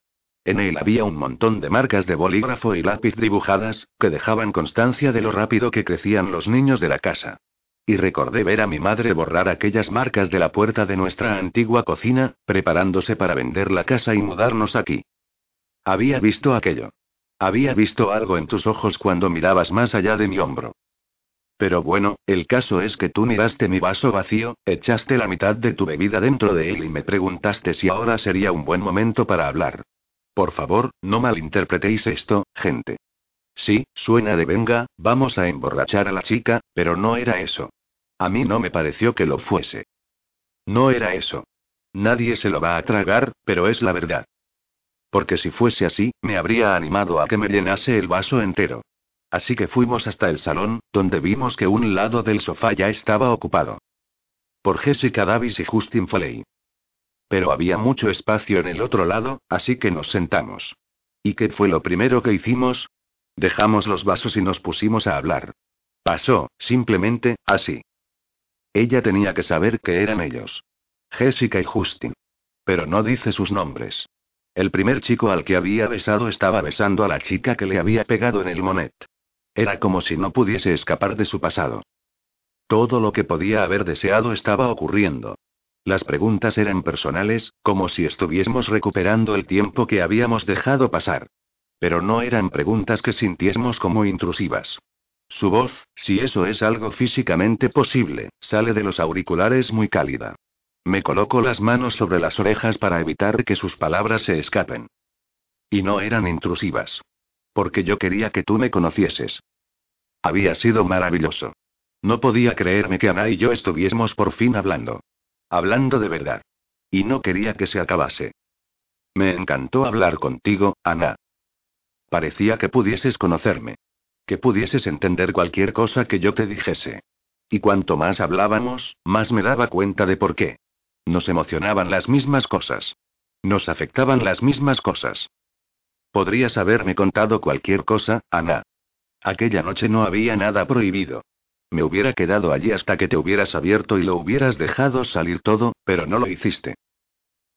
En él había un montón de marcas de bolígrafo y lápiz dibujadas, que dejaban constancia de lo rápido que crecían los niños de la casa. Y recordé ver a mi madre borrar aquellas marcas de la puerta de nuestra antigua cocina, preparándose para vender la casa y mudarnos aquí. Había visto aquello. Había visto algo en tus ojos cuando mirabas más allá de mi hombro. Pero bueno, el caso es que tú miraste mi vaso vacío, echaste la mitad de tu bebida dentro de él y me preguntaste si ahora sería un buen momento para hablar. Por favor, no malinterpretéis esto, gente. Sí, suena de venga, vamos a emborrachar a la chica, pero no era eso. A mí no me pareció que lo fuese. No era eso. Nadie se lo va a tragar, pero es la verdad. Porque si fuese así, me habría animado a que me llenase el vaso entero. Así que fuimos hasta el salón, donde vimos que un lado del sofá ya estaba ocupado. Por Jessica Davis y Justin Foley. Pero había mucho espacio en el otro lado, así que nos sentamos. ¿Y qué fue lo primero que hicimos? Dejamos los vasos y nos pusimos a hablar. Pasó, simplemente, así. Ella tenía que saber que eran ellos. Jessica y Justin. Pero no dice sus nombres. El primer chico al que había besado estaba besando a la chica que le había pegado en el monet. Era como si no pudiese escapar de su pasado. Todo lo que podía haber deseado estaba ocurriendo. Las preguntas eran personales, como si estuviésemos recuperando el tiempo que habíamos dejado pasar. Pero no eran preguntas que sintiésemos como intrusivas. Su voz, si eso es algo físicamente posible, sale de los auriculares muy cálida. Me coloco las manos sobre las orejas para evitar que sus palabras se escapen. Y no eran intrusivas. Porque yo quería que tú me conocieses. Había sido maravilloso. No podía creerme que Ana y yo estuviésemos por fin hablando. Hablando de verdad. Y no quería que se acabase. Me encantó hablar contigo, Ana. Parecía que pudieses conocerme. Que pudieses entender cualquier cosa que yo te dijese. Y cuanto más hablábamos, más me daba cuenta de por qué. Nos emocionaban las mismas cosas. Nos afectaban las mismas cosas. Podrías haberme contado cualquier cosa, Ana. Aquella noche no había nada prohibido. Me hubiera quedado allí hasta que te hubieras abierto y lo hubieras dejado salir todo, pero no lo hiciste.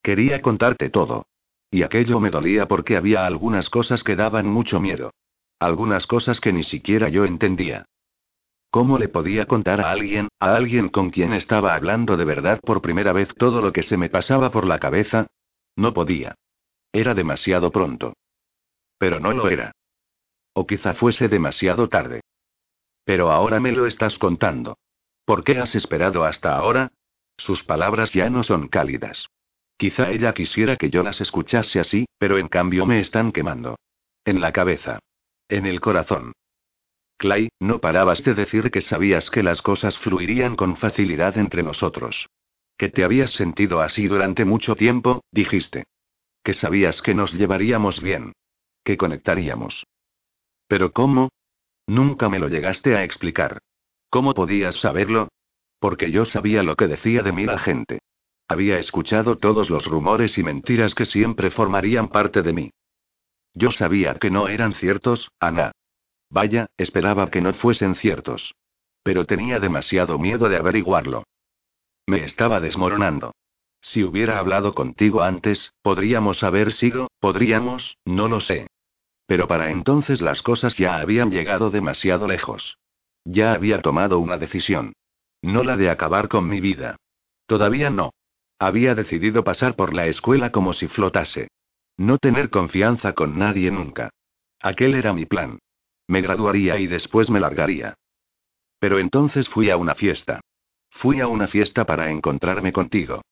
Quería contarte todo. Y aquello me dolía porque había algunas cosas que daban mucho miedo. Algunas cosas que ni siquiera yo entendía. ¿Cómo le podía contar a alguien, a alguien con quien estaba hablando de verdad por primera vez todo lo que se me pasaba por la cabeza? No podía. Era demasiado pronto. Pero no lo era. O quizá fuese demasiado tarde. Pero ahora me lo estás contando. ¿Por qué has esperado hasta ahora? Sus palabras ya no son cálidas. Quizá ella quisiera que yo las escuchase así, pero en cambio me están quemando. En la cabeza. En el corazón. Clay, no parabas de decir que sabías que las cosas fluirían con facilidad entre nosotros. Que te habías sentido así durante mucho tiempo, dijiste. Que sabías que nos llevaríamos bien. Que conectaríamos. Pero ¿cómo? Nunca me lo llegaste a explicar. ¿Cómo podías saberlo? Porque yo sabía lo que decía de mí la gente. Había escuchado todos los rumores y mentiras que siempre formarían parte de mí. Yo sabía que no eran ciertos, Ana. Vaya, esperaba que no fuesen ciertos. Pero tenía demasiado miedo de averiguarlo. Me estaba desmoronando. Si hubiera hablado contigo antes, podríamos haber sido, podríamos, no lo sé. Pero para entonces las cosas ya habían llegado demasiado lejos. Ya había tomado una decisión. No la de acabar con mi vida. Todavía no. Había decidido pasar por la escuela como si flotase. No tener confianza con nadie nunca. Aquel era mi plan. Me graduaría y después me largaría. Pero entonces fui a una fiesta. Fui a una fiesta para encontrarme contigo.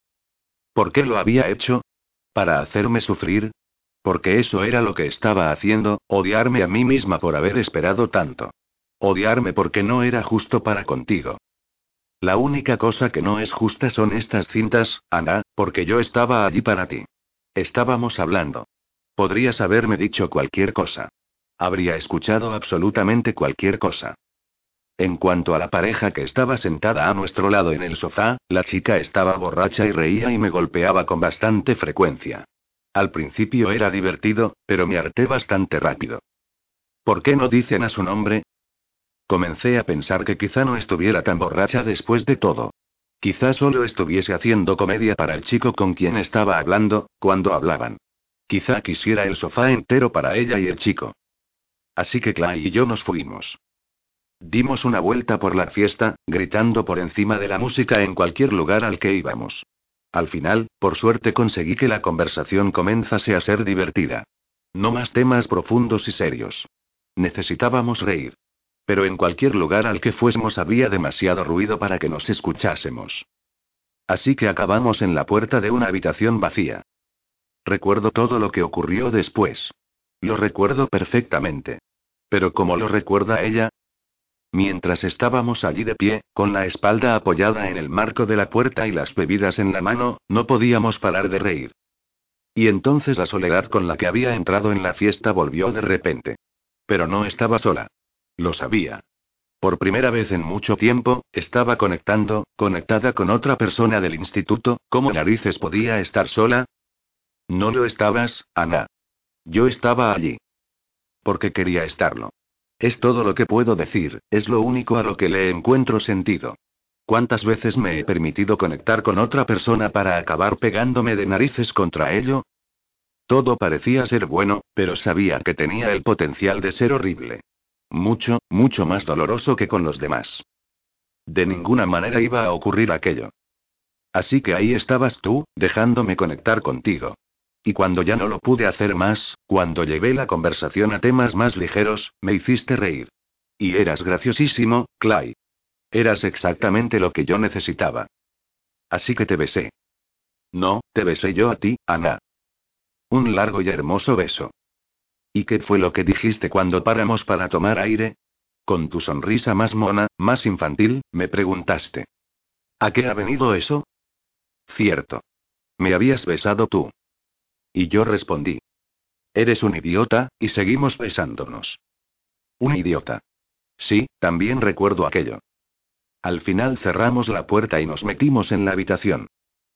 ¿Por qué lo había hecho? ¿Para hacerme sufrir? Porque eso era lo que estaba haciendo, odiarme a mí misma por haber esperado tanto. Odiarme porque no era justo para contigo. La única cosa que no es justa son estas cintas, Ana, porque yo estaba allí para ti. Estábamos hablando. Podrías haberme dicho cualquier cosa. Habría escuchado absolutamente cualquier cosa. En cuanto a la pareja que estaba sentada a nuestro lado en el sofá, la chica estaba borracha y reía y me golpeaba con bastante frecuencia. Al principio era divertido, pero me harté bastante rápido. ¿Por qué no dicen a su nombre? Comencé a pensar que quizá no estuviera tan borracha después de todo. Quizá solo estuviese haciendo comedia para el chico con quien estaba hablando, cuando hablaban. Quizá quisiera el sofá entero para ella y el chico. Así que Clay y yo nos fuimos. Dimos una vuelta por la fiesta, gritando por encima de la música en cualquier lugar al que íbamos. Al final, por suerte conseguí que la conversación comenzase a ser divertida. No más temas profundos y serios. Necesitábamos reír. Pero en cualquier lugar al que fuésemos había demasiado ruido para que nos escuchásemos. Así que acabamos en la puerta de una habitación vacía. Recuerdo todo lo que ocurrió después. Lo recuerdo perfectamente. Pero como lo recuerda ella? Mientras estábamos allí de pie, con la espalda apoyada en el marco de la puerta y las bebidas en la mano, no podíamos parar de reír. Y entonces la soledad con la que había entrado en la fiesta volvió de repente. Pero no estaba sola. Lo sabía. Por primera vez en mucho tiempo, estaba conectando, conectada con otra persona del instituto, ¿cómo narices podía estar sola? No lo estabas, Ana. Yo estaba allí. Porque quería estarlo. Es todo lo que puedo decir, es lo único a lo que le encuentro sentido. ¿Cuántas veces me he permitido conectar con otra persona para acabar pegándome de narices contra ello? Todo parecía ser bueno, pero sabía que tenía el potencial de ser horrible. Mucho, mucho más doloroso que con los demás. De ninguna manera iba a ocurrir aquello. Así que ahí estabas tú, dejándome conectar contigo. Y cuando ya no lo pude hacer más, cuando llevé la conversación a temas más ligeros, me hiciste reír. Y eras graciosísimo, Clay. Eras exactamente lo que yo necesitaba. Así que te besé. No, te besé yo a ti, Ana. Un largo y hermoso beso. ¿Y qué fue lo que dijiste cuando paramos para tomar aire? Con tu sonrisa más mona, más infantil, me preguntaste. ¿A qué ha venido eso? Cierto. Me habías besado tú. Y yo respondí. Eres un idiota, y seguimos besándonos. Un idiota. Sí, también recuerdo aquello. Al final cerramos la puerta y nos metimos en la habitación.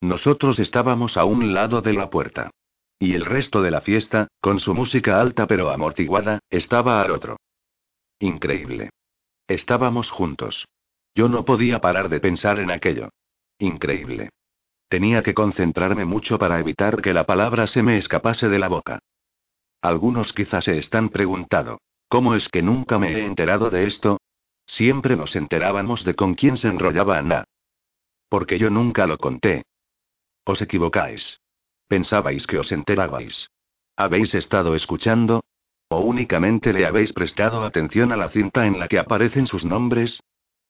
Nosotros estábamos a un lado de la puerta. Y el resto de la fiesta, con su música alta pero amortiguada, estaba al otro. Increíble. Estábamos juntos. Yo no podía parar de pensar en aquello. Increíble. Tenía que concentrarme mucho para evitar que la palabra se me escapase de la boca. Algunos quizás se están preguntando, ¿cómo es que nunca me he enterado de esto? Siempre nos enterábamos de con quién se enrollaba Ana. Porque yo nunca lo conté. Os equivocáis. Pensabais que os enterabais. ¿Habéis estado escuchando? ¿O únicamente le habéis prestado atención a la cinta en la que aparecen sus nombres?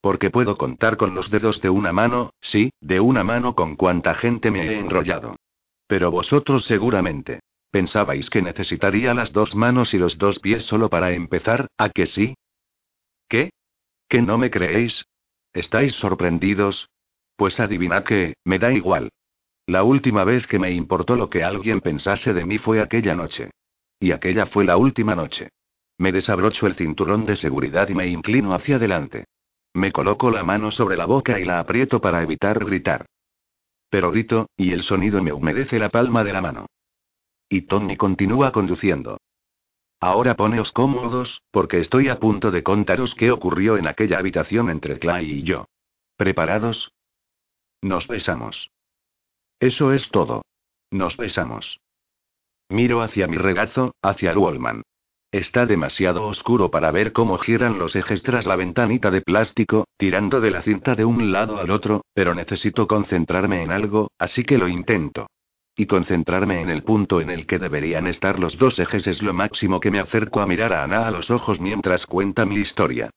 Porque puedo contar con los dedos de una mano, sí, de una mano con cuánta gente me he enrollado. Pero vosotros seguramente. ¿Pensabais que necesitaría las dos manos y los dos pies solo para empezar, a que sí? ¿Qué? ¿Que no me creéis? ¿Estáis sorprendidos? Pues adivinad que, me da igual. La última vez que me importó lo que alguien pensase de mí fue aquella noche. Y aquella fue la última noche. Me desabrocho el cinturón de seguridad y me inclino hacia adelante. Me coloco la mano sobre la boca y la aprieto para evitar gritar. Pero grito, y el sonido me humedece la palma de la mano. Y Tony continúa conduciendo. Ahora poneos cómodos, porque estoy a punto de contaros qué ocurrió en aquella habitación entre Clay y yo. ¿Preparados? Nos besamos. Eso es todo. Nos besamos. Miro hacia mi regazo, hacia Wallman. Está demasiado oscuro para ver cómo giran los ejes tras la ventanita de plástico, tirando de la cinta de un lado al otro, pero necesito concentrarme en algo, así que lo intento. Y concentrarme en el punto en el que deberían estar los dos ejes es lo máximo que me acerco a mirar a Ana a los ojos mientras cuenta mi historia.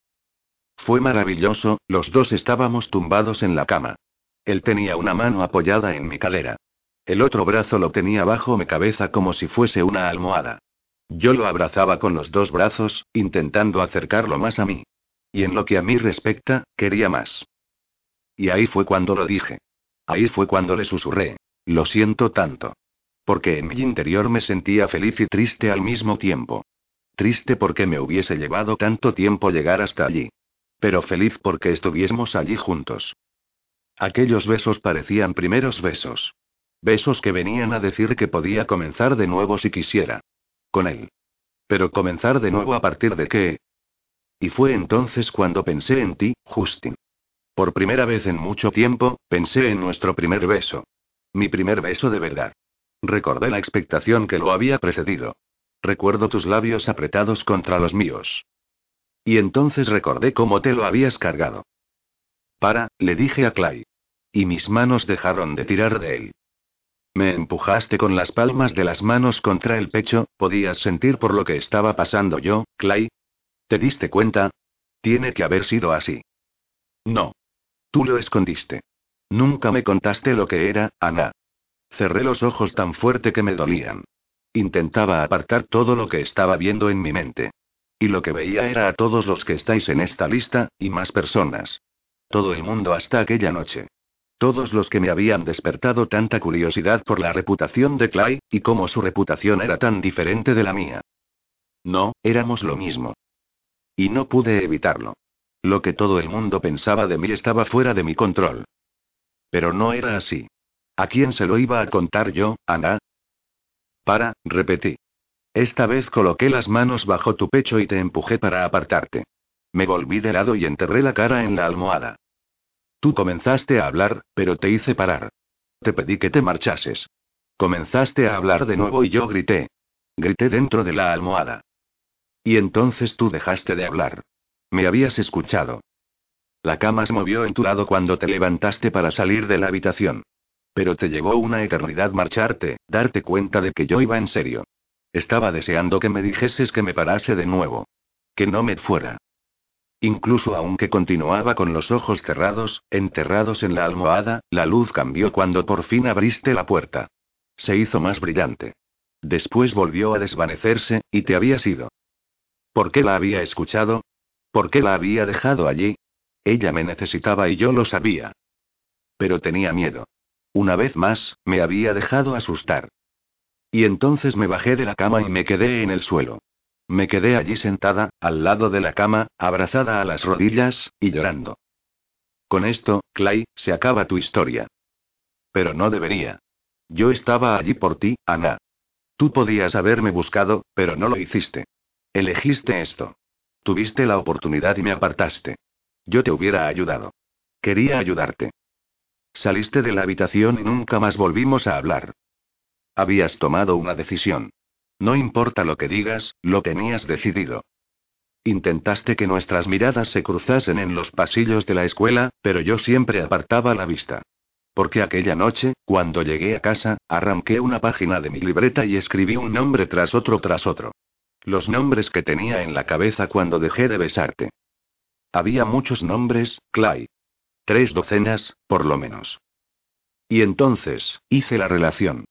Fue maravilloso, los dos estábamos tumbados en la cama. Él tenía una mano apoyada en mi cadera. El otro brazo lo tenía bajo mi cabeza como si fuese una almohada. Yo lo abrazaba con los dos brazos, intentando acercarlo más a mí. Y en lo que a mí respecta, quería más. Y ahí fue cuando lo dije. Ahí fue cuando le susurré. Lo siento tanto. Porque en mi interior me sentía feliz y triste al mismo tiempo. Triste porque me hubiese llevado tanto tiempo llegar hasta allí. Pero feliz porque estuviésemos allí juntos. Aquellos besos parecían primeros besos. Besos que venían a decir que podía comenzar de nuevo si quisiera con él. Pero comenzar de nuevo a partir de qué? Y fue entonces cuando pensé en ti, Justin. Por primera vez en mucho tiempo, pensé en nuestro primer beso. Mi primer beso de verdad. Recordé la expectación que lo había precedido. Recuerdo tus labios apretados contra los míos. Y entonces recordé cómo te lo habías cargado. Para, le dije a Clay. Y mis manos dejaron de tirar de él. Me empujaste con las palmas de las manos contra el pecho, podías sentir por lo que estaba pasando yo, Clay. ¿Te diste cuenta? Tiene que haber sido así. No. Tú lo escondiste. Nunca me contaste lo que era, Ana. Cerré los ojos tan fuerte que me dolían. Intentaba apartar todo lo que estaba viendo en mi mente. Y lo que veía era a todos los que estáis en esta lista, y más personas. Todo el mundo hasta aquella noche. Todos los que me habían despertado tanta curiosidad por la reputación de Clay, y cómo su reputación era tan diferente de la mía. No, éramos lo mismo. Y no pude evitarlo. Lo que todo el mundo pensaba de mí estaba fuera de mi control. Pero no era así. ¿A quién se lo iba a contar yo, Ana? Para, repetí. Esta vez coloqué las manos bajo tu pecho y te empujé para apartarte. Me volví de lado y enterré la cara en la almohada. Tú comenzaste a hablar, pero te hice parar. Te pedí que te marchases. Comenzaste a hablar de nuevo y yo grité. Grité dentro de la almohada. Y entonces tú dejaste de hablar. Me habías escuchado. La cama se movió en tu lado cuando te levantaste para salir de la habitación. Pero te llevó una eternidad marcharte, darte cuenta de que yo iba en serio. Estaba deseando que me dijeses que me parase de nuevo. Que no me fuera. Incluso aunque continuaba con los ojos cerrados, enterrados en la almohada, la luz cambió cuando por fin abriste la puerta. Se hizo más brillante. Después volvió a desvanecerse, y te habías ido. ¿Por qué la había escuchado? ¿Por qué la había dejado allí? Ella me necesitaba y yo lo sabía. Pero tenía miedo. Una vez más, me había dejado asustar. Y entonces me bajé de la cama y me quedé en el suelo. Me quedé allí sentada, al lado de la cama, abrazada a las rodillas, y llorando. Con esto, Clay, se acaba tu historia. Pero no debería. Yo estaba allí por ti, Ana. Tú podías haberme buscado, pero no lo hiciste. Elegiste esto. Tuviste la oportunidad y me apartaste. Yo te hubiera ayudado. Quería ayudarte. Saliste de la habitación y nunca más volvimos a hablar. Habías tomado una decisión. No importa lo que digas, lo tenías decidido. Intentaste que nuestras miradas se cruzasen en los pasillos de la escuela, pero yo siempre apartaba la vista. Porque aquella noche, cuando llegué a casa, arranqué una página de mi libreta y escribí un nombre tras otro tras otro. Los nombres que tenía en la cabeza cuando dejé de besarte. Había muchos nombres, Clay. Tres docenas, por lo menos. Y entonces, hice la relación.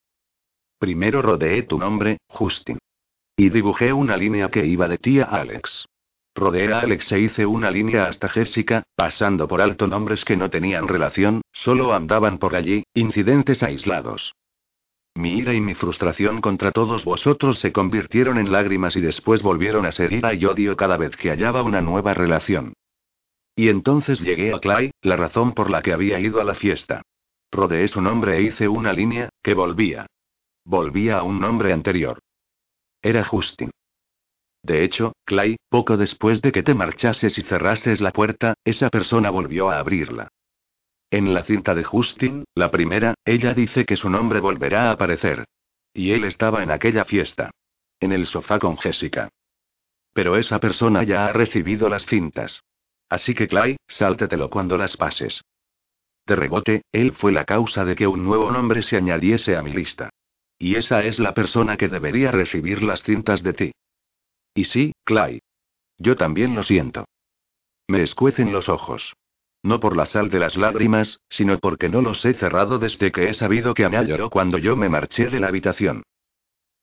Primero rodeé tu nombre, Justin. Y dibujé una línea que iba de ti a Alex. Rodeé a Alex e hice una línea hasta Jessica, pasando por alto nombres que no tenían relación, solo andaban por allí, incidentes aislados. Mi ira y mi frustración contra todos vosotros se convirtieron en lágrimas y después volvieron a ser ira y odio cada vez que hallaba una nueva relación. Y entonces llegué a Clay, la razón por la que había ido a la fiesta. Rodeé su nombre e hice una línea, que volvía. Volvía a un nombre anterior. Era Justin. De hecho, Clay, poco después de que te marchases y cerrases la puerta, esa persona volvió a abrirla. En la cinta de Justin, la primera, ella dice que su nombre volverá a aparecer. Y él estaba en aquella fiesta. En el sofá con Jessica. Pero esa persona ya ha recibido las cintas. Así que Clay, sáltetelo cuando las pases. De rebote, él fue la causa de que un nuevo nombre se añadiese a mi lista. Y esa es la persona que debería recibir las cintas de ti. Y sí, Clay. Yo también lo siento. Me escuecen los ojos. No por la sal de las lágrimas, sino porque no los he cerrado desde que he sabido que Ana lloró cuando yo me marché de la habitación.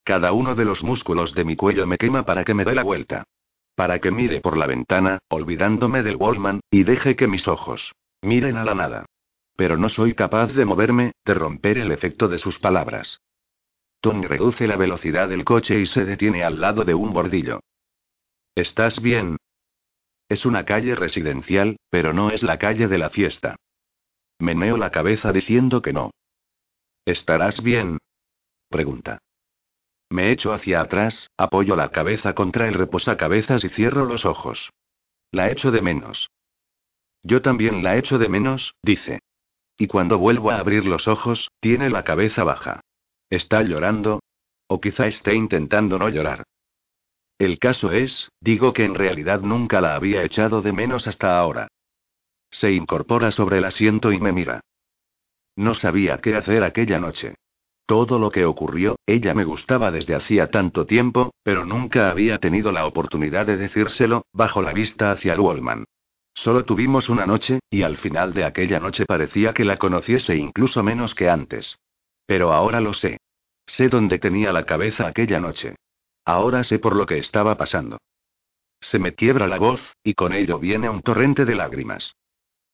Cada uno de los músculos de mi cuello me quema para que me dé la vuelta. Para que mire por la ventana, olvidándome del Wallman, y deje que mis ojos miren a la nada. Pero no soy capaz de moverme, de romper el efecto de sus palabras. Tony reduce la velocidad del coche y se detiene al lado de un bordillo. ¿Estás bien? Es una calle residencial, pero no es la calle de la fiesta. Meneo la cabeza diciendo que no. ¿Estarás bien? Pregunta. Me echo hacia atrás, apoyo la cabeza contra el reposacabezas y cierro los ojos. La echo de menos. Yo también la echo de menos, dice. Y cuando vuelvo a abrir los ojos, tiene la cabeza baja. ¿Está llorando? O quizá esté intentando no llorar. El caso es, digo que en realidad nunca la había echado de menos hasta ahora. Se incorpora sobre el asiento y me mira. No sabía qué hacer aquella noche. Todo lo que ocurrió, ella me gustaba desde hacía tanto tiempo, pero nunca había tenido la oportunidad de decírselo, bajo la vista hacia el Wallman. Solo tuvimos una noche, y al final de aquella noche parecía que la conociese incluso menos que antes. Pero ahora lo sé. Sé dónde tenía la cabeza aquella noche. Ahora sé por lo que estaba pasando. Se me quiebra la voz, y con ello viene un torrente de lágrimas.